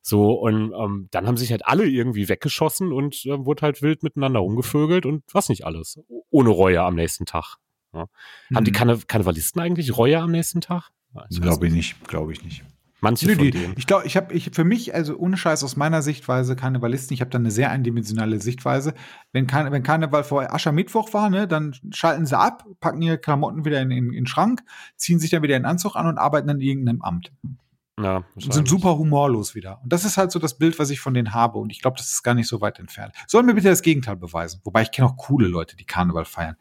Speaker 2: So, und ähm, dann haben sich halt alle irgendwie weggeschossen und äh, wurde halt wild miteinander rumgevögelt und was nicht alles. Ohne Reue am nächsten Tag. Ne? Mhm. Haben die mhm. Karne Karnevalisten eigentlich Reue am nächsten Tag?
Speaker 1: Glaube ich nicht, glaube ich nicht.
Speaker 2: Manche Nö,
Speaker 1: von denen. Ich glaube, ich habe ich für mich, also ohne Scheiß aus meiner Sichtweise, Karnevalisten, ich habe da eine sehr eindimensionale Sichtweise. Wenn, Karne, wenn Karneval vor Aschermittwoch war, ne, dann schalten sie ab, packen ihre Klamotten wieder in, in, in den Schrank, ziehen sich dann wieder in den Anzug an und arbeiten in irgendeinem Amt. Ja, sind super humorlos wieder. Und das ist halt so das Bild, was ich von denen habe. Und ich glaube, das ist gar nicht so weit entfernt. Sollen mir bitte das Gegenteil beweisen. Wobei ich kenne auch coole Leute, die Karneval feiern.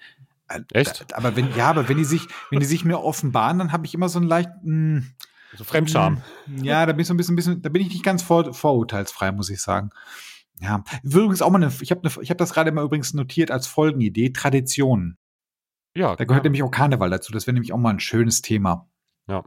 Speaker 2: Äh, Echt?
Speaker 1: Aber wenn, ja, aber wenn die sich, wenn die sich mir offenbaren, dann habe ich immer so ein leicht,
Speaker 2: so Fremdscham.
Speaker 1: Hm, ja, da bin ich so ein bisschen, bisschen da bin ich nicht ganz vor, vorurteilsfrei, muss ich sagen. Ja, übrigens auch mal eine, ich habe ne, ich hab das gerade mal übrigens notiert als Folgenidee, Traditionen. Ja. Da gehört ja. nämlich auch Karneval dazu. Das wäre nämlich auch mal ein schönes Thema.
Speaker 2: Ja.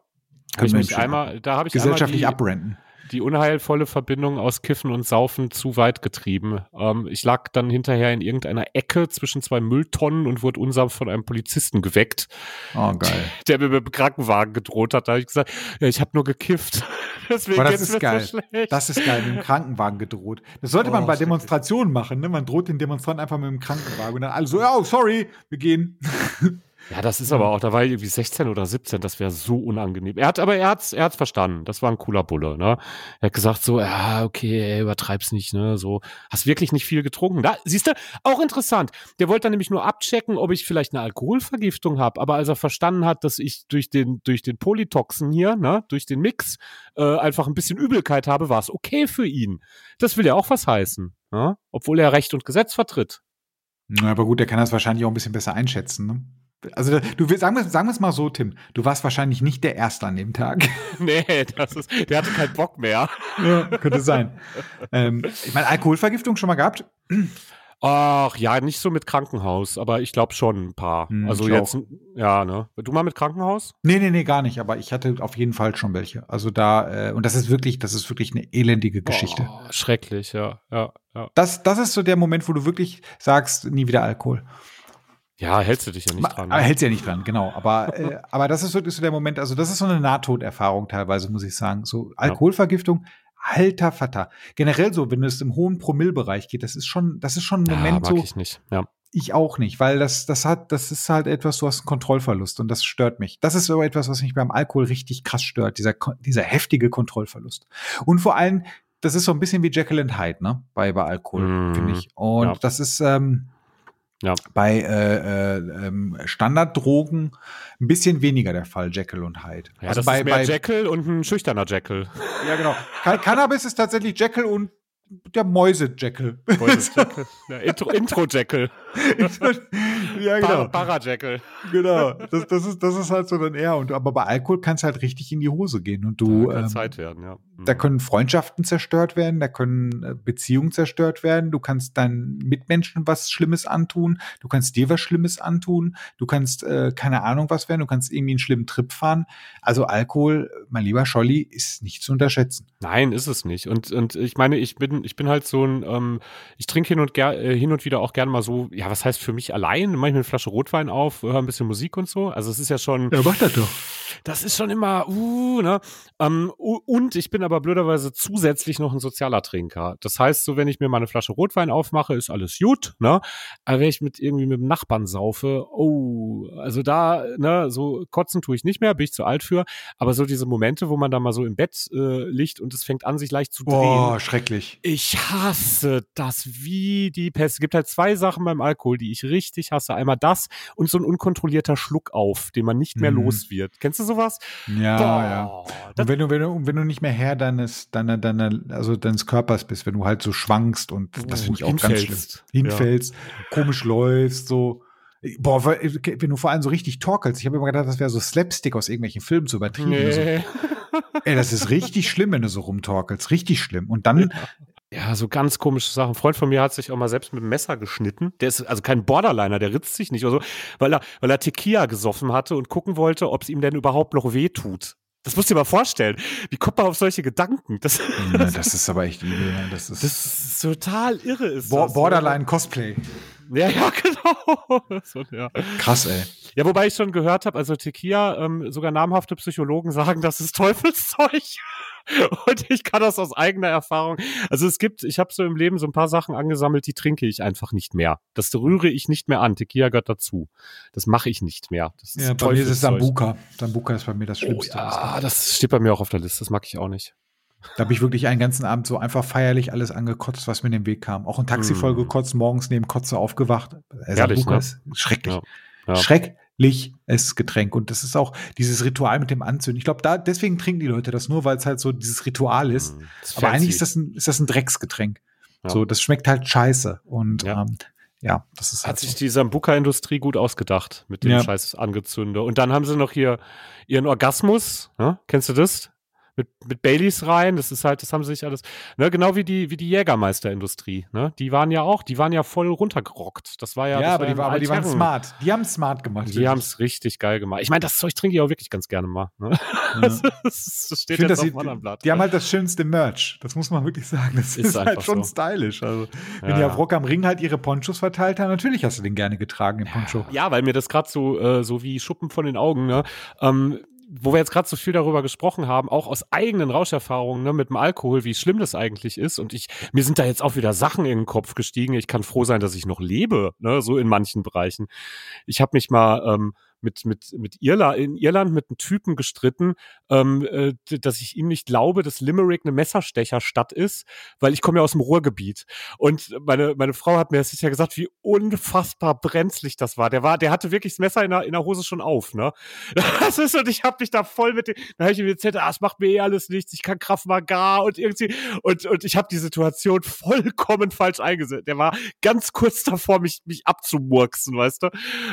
Speaker 2: Hab ich mich einmal, da habe ich
Speaker 1: gesellschaftlich abrenten
Speaker 2: die unheilvolle Verbindung aus Kiffen und Saufen zu weit getrieben. Ähm, ich lag dann hinterher in irgendeiner Ecke zwischen zwei Mülltonnen und wurde unsanft von einem Polizisten geweckt.
Speaker 1: Oh, geil.
Speaker 2: Der mir mit dem Krankenwagen gedroht hat. Da habe ich gesagt, ja, ich habe nur gekifft. [LAUGHS]
Speaker 1: Deswegen das ist geil. So das ist geil, mit dem Krankenwagen gedroht. Das sollte oh, man bei Demonstrationen machen. Ne? Man droht den Demonstranten einfach mit dem Krankenwagen. Und dann alle so, oh, sorry, wir gehen. [LAUGHS]
Speaker 2: Ja, das ist aber auch, da war ich irgendwie 16 oder 17, das wäre so unangenehm. Er hat, aber er hat's, er hat's verstanden. Das war ein cooler Bulle, ne? Er hat gesagt so, ja, okay, ey, übertreib's nicht, ne? So, hast wirklich nicht viel getrunken. Da, siehst du, auch interessant. Der wollte dann nämlich nur abchecken, ob ich vielleicht eine Alkoholvergiftung habe. Aber als er verstanden hat, dass ich durch den, durch den Polytoxen hier, ne, durch den Mix, äh, einfach ein bisschen Übelkeit habe, war es okay für ihn. Das will ja auch was heißen, ne? Obwohl er Recht und Gesetz vertritt.
Speaker 1: Na, aber gut, der kann das wahrscheinlich auch ein bisschen besser einschätzen, ne? Also du sagen wir, sagen wir es mal so, Tim, du warst wahrscheinlich nicht der Erste an dem Tag. [LAUGHS]
Speaker 2: nee, das ist, der hatte keinen Bock mehr.
Speaker 1: ja, könnte sein. ähm, ich meine, Alkoholvergiftung schon mal gehabt?
Speaker 2: Ach ja, nicht so mit Krankenhaus, aber ich glaube schon ein paar. Hm, also jetzt, auch. ja, ne? Du mal mit Krankenhaus?
Speaker 1: Nee, nee, nee, gar nicht, aber ich hatte auf jeden Fall schon welche. Also da, äh, und das ist wirklich, das ist wirklich eine elendige Geschichte. Oh,
Speaker 2: schrecklich, ja, ja, ja.
Speaker 1: Das, das ist so der Moment, wo du wirklich sagst, nie wieder Alkohol.
Speaker 2: Ja, hältst du dich ja nicht dran.
Speaker 1: Ne? Hältst ja nicht dran, genau. Aber, äh, [LAUGHS] aber das ist wirklich so der Moment, also das ist so eine Nahtoderfahrung teilweise, muss ich sagen. So Alkoholvergiftung, alter Vater. Generell so, wenn es im hohen Promillbereich geht, das ist schon, das ist schon ein Moment ja, mag
Speaker 2: so. Ich nicht, ja.
Speaker 1: Ich auch nicht, weil das, das hat, das ist halt etwas, du hast einen Kontrollverlust und das stört mich. Das ist aber etwas, was mich beim Alkohol richtig krass stört, dieser, dieser heftige Kontrollverlust. Und vor allem, das ist so ein bisschen wie Jekyll and Hyde, ne, bei, bei Alkohol, mm, finde ich. Und ja. das ist, ähm, ja. Bei äh, äh, ähm, Standarddrogen ein bisschen weniger der Fall, Jekyll und Hyde.
Speaker 2: Ja, also das bei, ist mehr bei, Jekyll und ein schüchterner Jekyll.
Speaker 1: Ja, genau. Cannabis ist tatsächlich Jekyll und der. Mäuse-Jackal.
Speaker 2: Ja, [LAUGHS] Intro-Jackal. [LAUGHS]
Speaker 1: ja, genau.
Speaker 2: Para-Jackal.
Speaker 1: Genau. Das, das, ist, das ist halt so dann eher. Und, aber bei Alkohol kann es halt richtig in die Hose gehen. Und du.
Speaker 2: Da ähm, Zeit werden, ja.
Speaker 1: Mhm. Da können Freundschaften zerstört werden, da können äh, Beziehungen zerstört werden. Du kannst deinen Mitmenschen was Schlimmes antun. Du kannst dir was Schlimmes antun. Du kannst, äh, keine Ahnung was werden. Du kannst irgendwie einen schlimmen Trip fahren. Also Alkohol, mein lieber Scholli, ist nicht zu unterschätzen.
Speaker 2: Nein, ist es nicht. Und, und ich meine, ich bin ich bin halt so ein, ähm, ich trinke hin und ger äh, hin und wieder auch gerne mal so ja, was heißt für mich allein? Mache ich mir eine Flasche Rotwein auf, höre ein bisschen Musik und so. Also es ist ja schon.
Speaker 1: Ja, mach das doch.
Speaker 2: Das ist schon immer, uh, ne? Ähm, und ich bin aber blöderweise zusätzlich noch ein sozialer Trinker. Das heißt, so wenn ich mir mal eine Flasche Rotwein aufmache, ist alles gut, ne? Aber wenn ich mit irgendwie mit dem Nachbarn saufe, oh, also da, ne, so kotzen tue ich nicht mehr, bin ich zu alt für. Aber so diese Momente, wo man da mal so im Bett äh, liegt und es fängt an, sich leicht zu drehen.
Speaker 1: Oh, schrecklich.
Speaker 2: Ich hasse das wie die Pest. Es gibt halt zwei Sachen beim Alkohol, die ich richtig hasse. Einmal das und so ein unkontrollierter Schluck auf, den man nicht mehr
Speaker 1: Mhm.
Speaker 2: los wird. Kennst du sowas?
Speaker 1: Ja,
Speaker 2: Boah,
Speaker 1: ja. Und wenn du, wenn du, wenn du nicht mehr Herr deines, deiner, deiner, also deines Körpers bist, wenn du halt so schwankst und das finde ich auch ganz schlimm.
Speaker 2: hinfällst.
Speaker 1: Hinfällst, komisch läufst, so. Boah, wenn du vor allem so richtig torkelst, ich habe immer gedacht, das wäre so Slapstick aus irgendwelchen Filmen zu übertrieben. So,
Speaker 2: Nee.
Speaker 1: ey, das ist richtig schlimm, wenn du so rumtorkelst. Richtig schlimm. Und dann, [LAUGHS]
Speaker 2: Ja, so ganz komische Sachen. Ein Freund von mir hat sich auch mal selbst mit dem Messer geschnitten. Der ist also kein Borderliner, der ritzt sich nicht oder so, weil er, weil er Tequila gesoffen hatte und gucken wollte, ob es ihm denn überhaupt noch weh tut. Das musst du dir mal vorstellen. Wie kommt man auf solche Gedanken? Das,
Speaker 1: Na, [LAUGHS] das ist aber echt übel. Das ist,
Speaker 2: das ist total irre. Ist
Speaker 1: Bo
Speaker 2: das.
Speaker 1: Borderline Cosplay.
Speaker 2: Ja, ja, [LAUGHS] genau. So, ja.
Speaker 1: Krass, ey.
Speaker 2: ja, wobei ich schon gehört habe, also Tequila, ähm, sogar namhafte Psychologen [LAUGHS] sagen, das ist Teufelszeug. Und ich kann das aus eigener Erfahrung. Also es gibt, ich habe so im Leben so ein paar Sachen angesammelt, die trinke ich einfach nicht mehr. Das rühre ich nicht mehr an. Tequila gehört dazu. Das mache ich nicht mehr. Das
Speaker 1: Ja, bei mir ist es. Sambuka. Sambuka ist bei mir das
Speaker 2: Oh,
Speaker 1: Schlimmste.
Speaker 2: ja, das steht bei mir auch auf der Liste. Das mag ich auch nicht.
Speaker 1: Da habe ich wirklich einen ganzen Abend so einfach feierlich alles angekotzt, was mir in den Weg kam. Auch ein Taxi
Speaker 2: Mm.
Speaker 1: voll gekotzt, morgens neben Kotze aufgewacht. Äh,
Speaker 2: Herrlich,
Speaker 1: Sambuka
Speaker 2: ne?
Speaker 1: ist schrecklich.
Speaker 2: Ja. Ja.
Speaker 1: Schreckliches Getränk. Und das ist auch dieses Ritual mit dem Anzünden. Ich glaube, da, deswegen trinken die Leute das nur, weil es halt so dieses Ritual ist.
Speaker 2: Mm, das
Speaker 1: Aber eigentlich ist das ein, ist das ein Drecksgetränk.
Speaker 2: Ja.
Speaker 1: So, das schmeckt halt scheiße. Und
Speaker 2: Ja.
Speaker 1: ähm, ja, das ist
Speaker 2: Hat
Speaker 1: halt
Speaker 2: sich
Speaker 1: so.
Speaker 2: die Sambuka-Industrie gut ausgedacht mit dem
Speaker 1: Ja.
Speaker 2: scheiß Angezünde. Und dann haben sie noch hier ihren Orgasmus. Ne? Kennst du das? Mit, mit Baileys rein. Das ist halt, das haben sie sich alles. Ne? Genau wie die, wie die Jägermeisterindustrie. Ne? Die waren ja auch, die waren ja voll runtergerockt. Das war ja.
Speaker 1: Ja, aber,
Speaker 2: war
Speaker 1: die, war, aber die waren smart. Die haben smart gemacht.
Speaker 2: Die haben es richtig geil gemacht. Ich meine, das Zeug trinke ich auch wirklich ganz gerne mal. Ne?
Speaker 1: Ja. [LAUGHS]
Speaker 2: Das, steht
Speaker 1: finde,
Speaker 2: jetzt auf
Speaker 1: sie,
Speaker 2: dem anderen Blatt.
Speaker 1: die haben halt das schönste Merch. Das muss man wirklich sagen. Das
Speaker 2: Ist
Speaker 1: ist, halt schon
Speaker 2: so.
Speaker 1: stylisch. Also, wenn
Speaker 2: Ja,
Speaker 1: die
Speaker 2: ja.
Speaker 1: auf Rock am Ring halt ihre Ponchos verteilt haben, natürlich hast du den gerne getragen, den Poncho.
Speaker 2: Ja, weil mir das gerade so, äh, so wie Schuppen von den Augen, ne? Ähm, wo wir jetzt gerade so viel darüber gesprochen haben, auch aus eigenen Rauscherfahrungen ne, mit dem Alkohol, wie schlimm das eigentlich ist. Und ich, mir sind da jetzt auch wieder Sachen in den Kopf gestiegen. Ich kann froh sein, dass ich noch lebe, ne, so in manchen Bereichen. Ich habe mich mal ähm, mit, mit, mit Irland, in Irland mit einem Typen gestritten, ähm, äh, dass ich ihm nicht glaube, dass Limerick eine Messerstecherstadt ist, weil ich komme ja aus dem Ruhrgebiet. Und meine, meine Frau hat mir das ja gesagt, wie unfassbar brenzlig das war. Der war, der hatte wirklich das Messer in der, in der Hose schon auf, ne? [LAUGHS] Das ist, und ich habe mich da voll mit dem, da habe ich ihm erzählt, ah, es macht mir eh alles nichts, ich kann Kraft Maga und irgendwie, und, und ich habe die Situation vollkommen falsch eingesetzt. Der war ganz kurz davor, mich, mich abzumurksen, weißt du?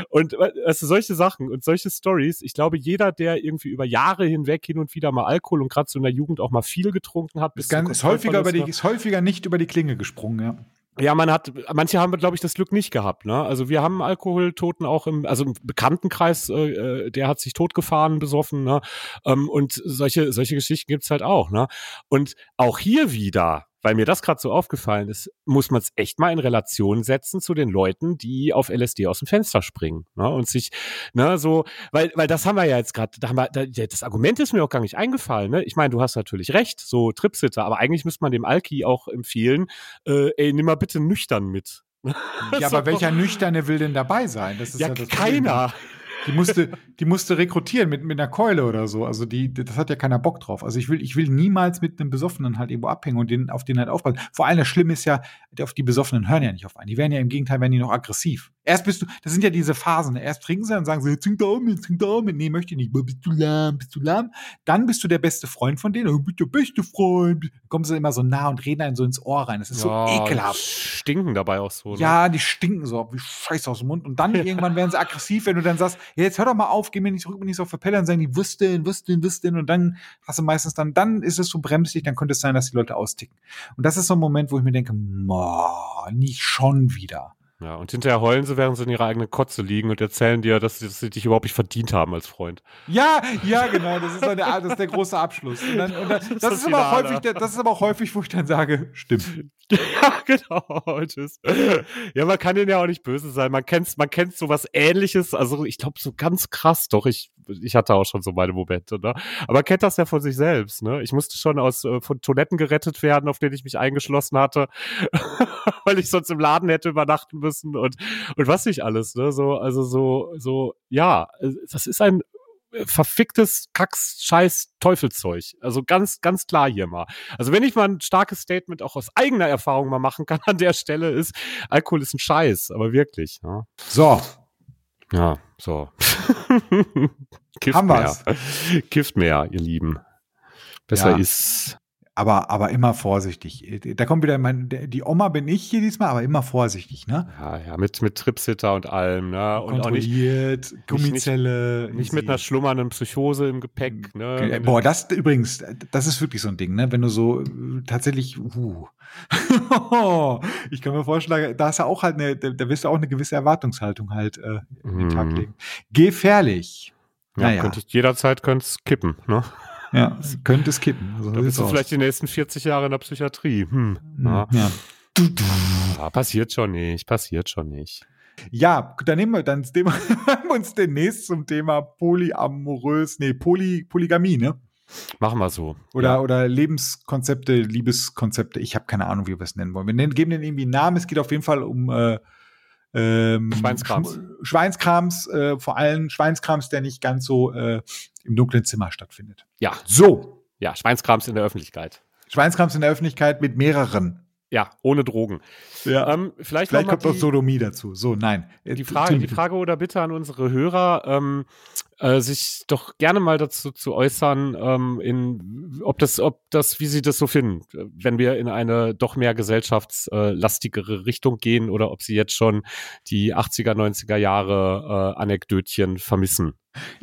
Speaker 2: Und also solche Sachen und solche Stories, ich glaube, jeder, der irgendwie über Jahre hinweg hin und wieder mal Alkohol und gerade so in der Jugend auch mal viel getrunken hat,
Speaker 1: Ist, ganz, ist, häufiger über die, ist häufiger nicht über die Klinge gesprungen, ja.
Speaker 2: ja, man hat, manche haben, glaube ich, das Glück nicht gehabt. Ne? Also wir haben Alkoholtoten auch im, also im Bekanntenkreis, äh, äh, der hat sich totgefahren, besoffen. Ne? Ähm, und solche, solche Geschichten gibt's halt auch. Ne? Und auch hier wieder, weil mir das gerade so aufgefallen ist, muss man es echt mal in Relation setzen zu den Leuten, die auf LSD aus dem Fenster springen. Ne? Und sich, ne, so, weil, weil das haben wir ja jetzt gerade, da haben wir, da, das Argument ist mir auch gar nicht eingefallen. Ne? Ich meine, du hast natürlich recht, so Tripsitter, aber eigentlich müsste man dem Alki auch empfehlen, äh, ey, nimm mal bitte nüchtern mit. [LAUGHS]
Speaker 1: Ja, aber welcher Nüchterne will denn dabei sein? Das ist
Speaker 2: Ja,
Speaker 1: das Problem. Die musste, die musste rekrutieren mit, mit einer Keule oder so. Also die, das hat ja keiner Bock drauf. Also ich will, ich will niemals mit einem Besoffenen halt irgendwo abhängen und den, auf den halt aufpassen. Vor allem das Schlimme ist ja, auf die Besoffenen hören ja nicht auf einen. Die werden ja im Gegenteil, werden die noch aggressiv. Erst bist du, das sind ja diese Phasen. Erst trinken sie und sagen sie, trink da auch mit, trink da auch mit. Nee, möchte ich nicht. Bist du lahm, bist du lahm? Dann bist du der beste Freund von denen. Oh, bist der beste Freund. Dann kommen sie immer so nah und reden einem so ins Ohr rein. Das ist so
Speaker 2: Ja,
Speaker 1: ekelhaft.
Speaker 2: Stinken dabei auch so. Ne?
Speaker 1: Ja, die stinken so wie Scheiße aus dem Mund. Und dann [LAUGHS] irgendwann werden sie aggressiv, wenn du dann sagst, ja, jetzt hör doch mal auf, geh mir nicht zurück, mir nicht so verpellern, sagen die, wüssten, wüssten, wüssten. Und dann hast du meistens dann, dann ist es so bremsig, dann könnte es sein, dass die Leute austicken. Und das ist so ein Moment, wo ich mir denke, boah, nicht schon wieder.
Speaker 2: Ja, und hinterher heulen sie, während sie in ihrer eigenen Kotze liegen und erzählen dir, dass sie, dass sie dich überhaupt nicht verdient haben als Freund.
Speaker 1: Ja, ja, genau, das ist, der, das ist der große Abschluss. Und dann, und dann, das, [LAUGHS] das, ist aber auch häufig, das ist aber auch häufig, wo ich dann sage, stimmt. [LAUGHS]
Speaker 2: Ja, genau. [LAUGHS] Tschüss. Ja, man kann denen ja auch nicht böse sein. Man kennt, man kennt sowas ähnliches. Also ich glaube, so ganz krass doch. Ich, ich hatte auch schon so meine Momente, ne? Aber man kennt das ja von sich selbst, ne? Ich musste schon aus äh, von Toiletten gerettet werden, auf denen ich mich eingeschlossen hatte, weil ich sonst im Laden hätte übernachten müssen und, und was nicht alles, ne? So, also so, so, ja, das ist ein verficktes Kacks, Scheiß, Teufelzeug. Also ganz, ganz klar hier mal. Also wenn ich mal ein starkes Statement auch aus eigener Erfahrung mal machen kann an der Stelle ist, Alkohol ist ein Scheiß, aber wirklich. Ja.
Speaker 1: So.
Speaker 2: Ja, so. [LAUGHS]
Speaker 1: Kifft Haben
Speaker 2: mehr. Kifft mehr, ihr Lieben. Besser
Speaker 1: Ja.
Speaker 2: ist.
Speaker 1: Aber, aber immer vorsichtig. Da kommt wieder mein, die Oma bin ich hier diesmal, aber immer vorsichtig, ne?
Speaker 2: Ja, ja, mit, mit Tripsitter und allem, ne? Und auch nicht,
Speaker 1: Kontrolliert, Gummizelle.
Speaker 2: nicht mit einer schlummernden Psychose im Gepäck, ne?
Speaker 1: Okay, Boah, das übrigens, das ist wirklich so ein Ding, ne? Wenn du so äh, tatsächlich, uh. [LAUGHS] ich kann mir vorstellen, da hast du auch halt eine, da da wirst du auch eine gewisse Erwartungshaltung halt äh, in den Tag
Speaker 2: Mhm.
Speaker 1: legen. Gefährlich.
Speaker 2: Ja,
Speaker 1: naja.
Speaker 2: könnte ich, jederzeit könnte es kippen, ne?
Speaker 1: Ja, es könnte es kippen. So
Speaker 2: Da bist du
Speaker 1: aus.
Speaker 2: vielleicht die nächsten 40 Jahre in der Psychiatrie. Hm. Ja.
Speaker 1: ja.
Speaker 2: Ja, passiert schon nicht, passiert schon nicht.
Speaker 1: Ja, dann nehmen wir dann das [LAUGHS] Thema, haben wir uns demnächst zum Thema polyamorös, nee, Poly, Polygamie, ne?
Speaker 2: Machen wir so.
Speaker 1: Oder,
Speaker 2: ja.
Speaker 1: oder Lebenskonzepte, Liebeskonzepte. Ich habe keine Ahnung, wie wir es nennen wollen. Wir nennen, geben denen irgendwie einen Namen. Es geht auf jeden Fall um äh, ähm,
Speaker 2: Schweinskrams.
Speaker 1: Schm- Schweinskrams, äh, vor allem Schweinskrams, der nicht ganz so äh, im dunklen Zimmer stattfindet.
Speaker 2: ja,
Speaker 1: So,
Speaker 2: ja, Schweinskrams in der Öffentlichkeit.
Speaker 1: Schweinskrams in der Öffentlichkeit mit mehreren.
Speaker 2: Ja, ohne Drogen.
Speaker 1: Ja.
Speaker 2: Ähm, vielleicht
Speaker 1: Vielleicht kommt
Speaker 2: die,
Speaker 1: Sodomie dazu. So, nein. Äh,
Speaker 2: die, Frage, die Frage oder Bitte an unsere Hörer, ähm, äh, sich doch gerne mal dazu zu äußern, ähm, in, ob das, ob das, wie sie das so finden, wenn wir in eine doch mehr gesellschaftslastigere Richtung gehen oder ob sie jetzt schon die 80er, 90er Jahre äh, Anekdötchen vermissen.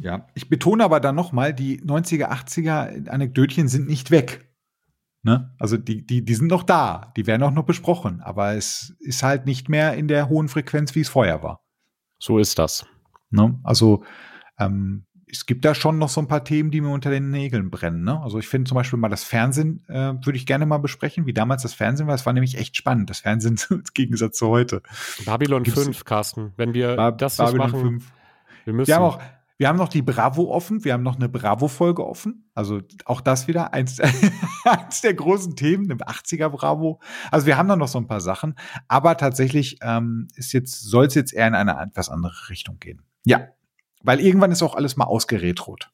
Speaker 1: Ja, ich betone aber dann nochmal, die 90er, 80er Anekdötchen sind nicht weg. Ne? Also die, die, die sind noch da, die werden auch noch besprochen, aber es ist halt nicht mehr in der hohen Frequenz, wie es vorher war.
Speaker 2: So ist das.
Speaker 1: Ne? Also ähm, es gibt da schon noch so ein paar Themen, die mir unter den Nägeln brennen. Ne? Also ich finde zum Beispiel mal das Fernsehen, äh, würde ich gerne mal besprechen, wie damals das Fernsehen war. Es war nämlich echt spannend, das Fernsehen [LAUGHS] im Gegensatz zu heute.
Speaker 2: Babylon
Speaker 1: Gibt's-
Speaker 2: 5, Carsten. Wenn wir
Speaker 1: Ba-
Speaker 2: das
Speaker 1: Babylon
Speaker 2: machen,
Speaker 1: 5.
Speaker 2: wir müssen.
Speaker 1: Wir haben auch, wir haben noch die Bravo offen, wir haben noch eine Bravo-Folge offen. Also auch das wieder eins, [LAUGHS] eins der großen Themen, eine 80er Bravo. Also wir haben da noch so ein paar Sachen, aber tatsächlich ähm, ist jetzt, soll es jetzt eher in eine etwas andere Richtung gehen. Ja. Weil irgendwann ist auch alles mal ausgeretrot.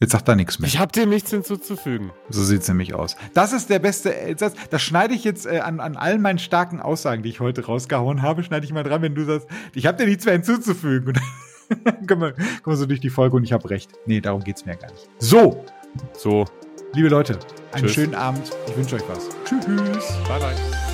Speaker 1: Jetzt sagt er nichts mehr.
Speaker 2: ich habe dem nichts hinzuzufügen.
Speaker 1: So sieht's nämlich aus. Das ist der beste Satz. Das schneide ich jetzt äh, an, an all meinen starken Aussagen, die ich heute rausgehauen habe, schneide ich mal dran, wenn du sagst, ich habe dir nichts mehr hinzuzufügen. Und [LAUGHS] dann kommen wir, kommen wir so durch die Folge und ich habe recht. Nee, darum geht's mir gar nicht. So,
Speaker 2: So,
Speaker 1: liebe Leute, einen
Speaker 2: Tschüss.
Speaker 1: schönen Abend. Ich wünsche euch was. Tschüss.
Speaker 2: bye bye.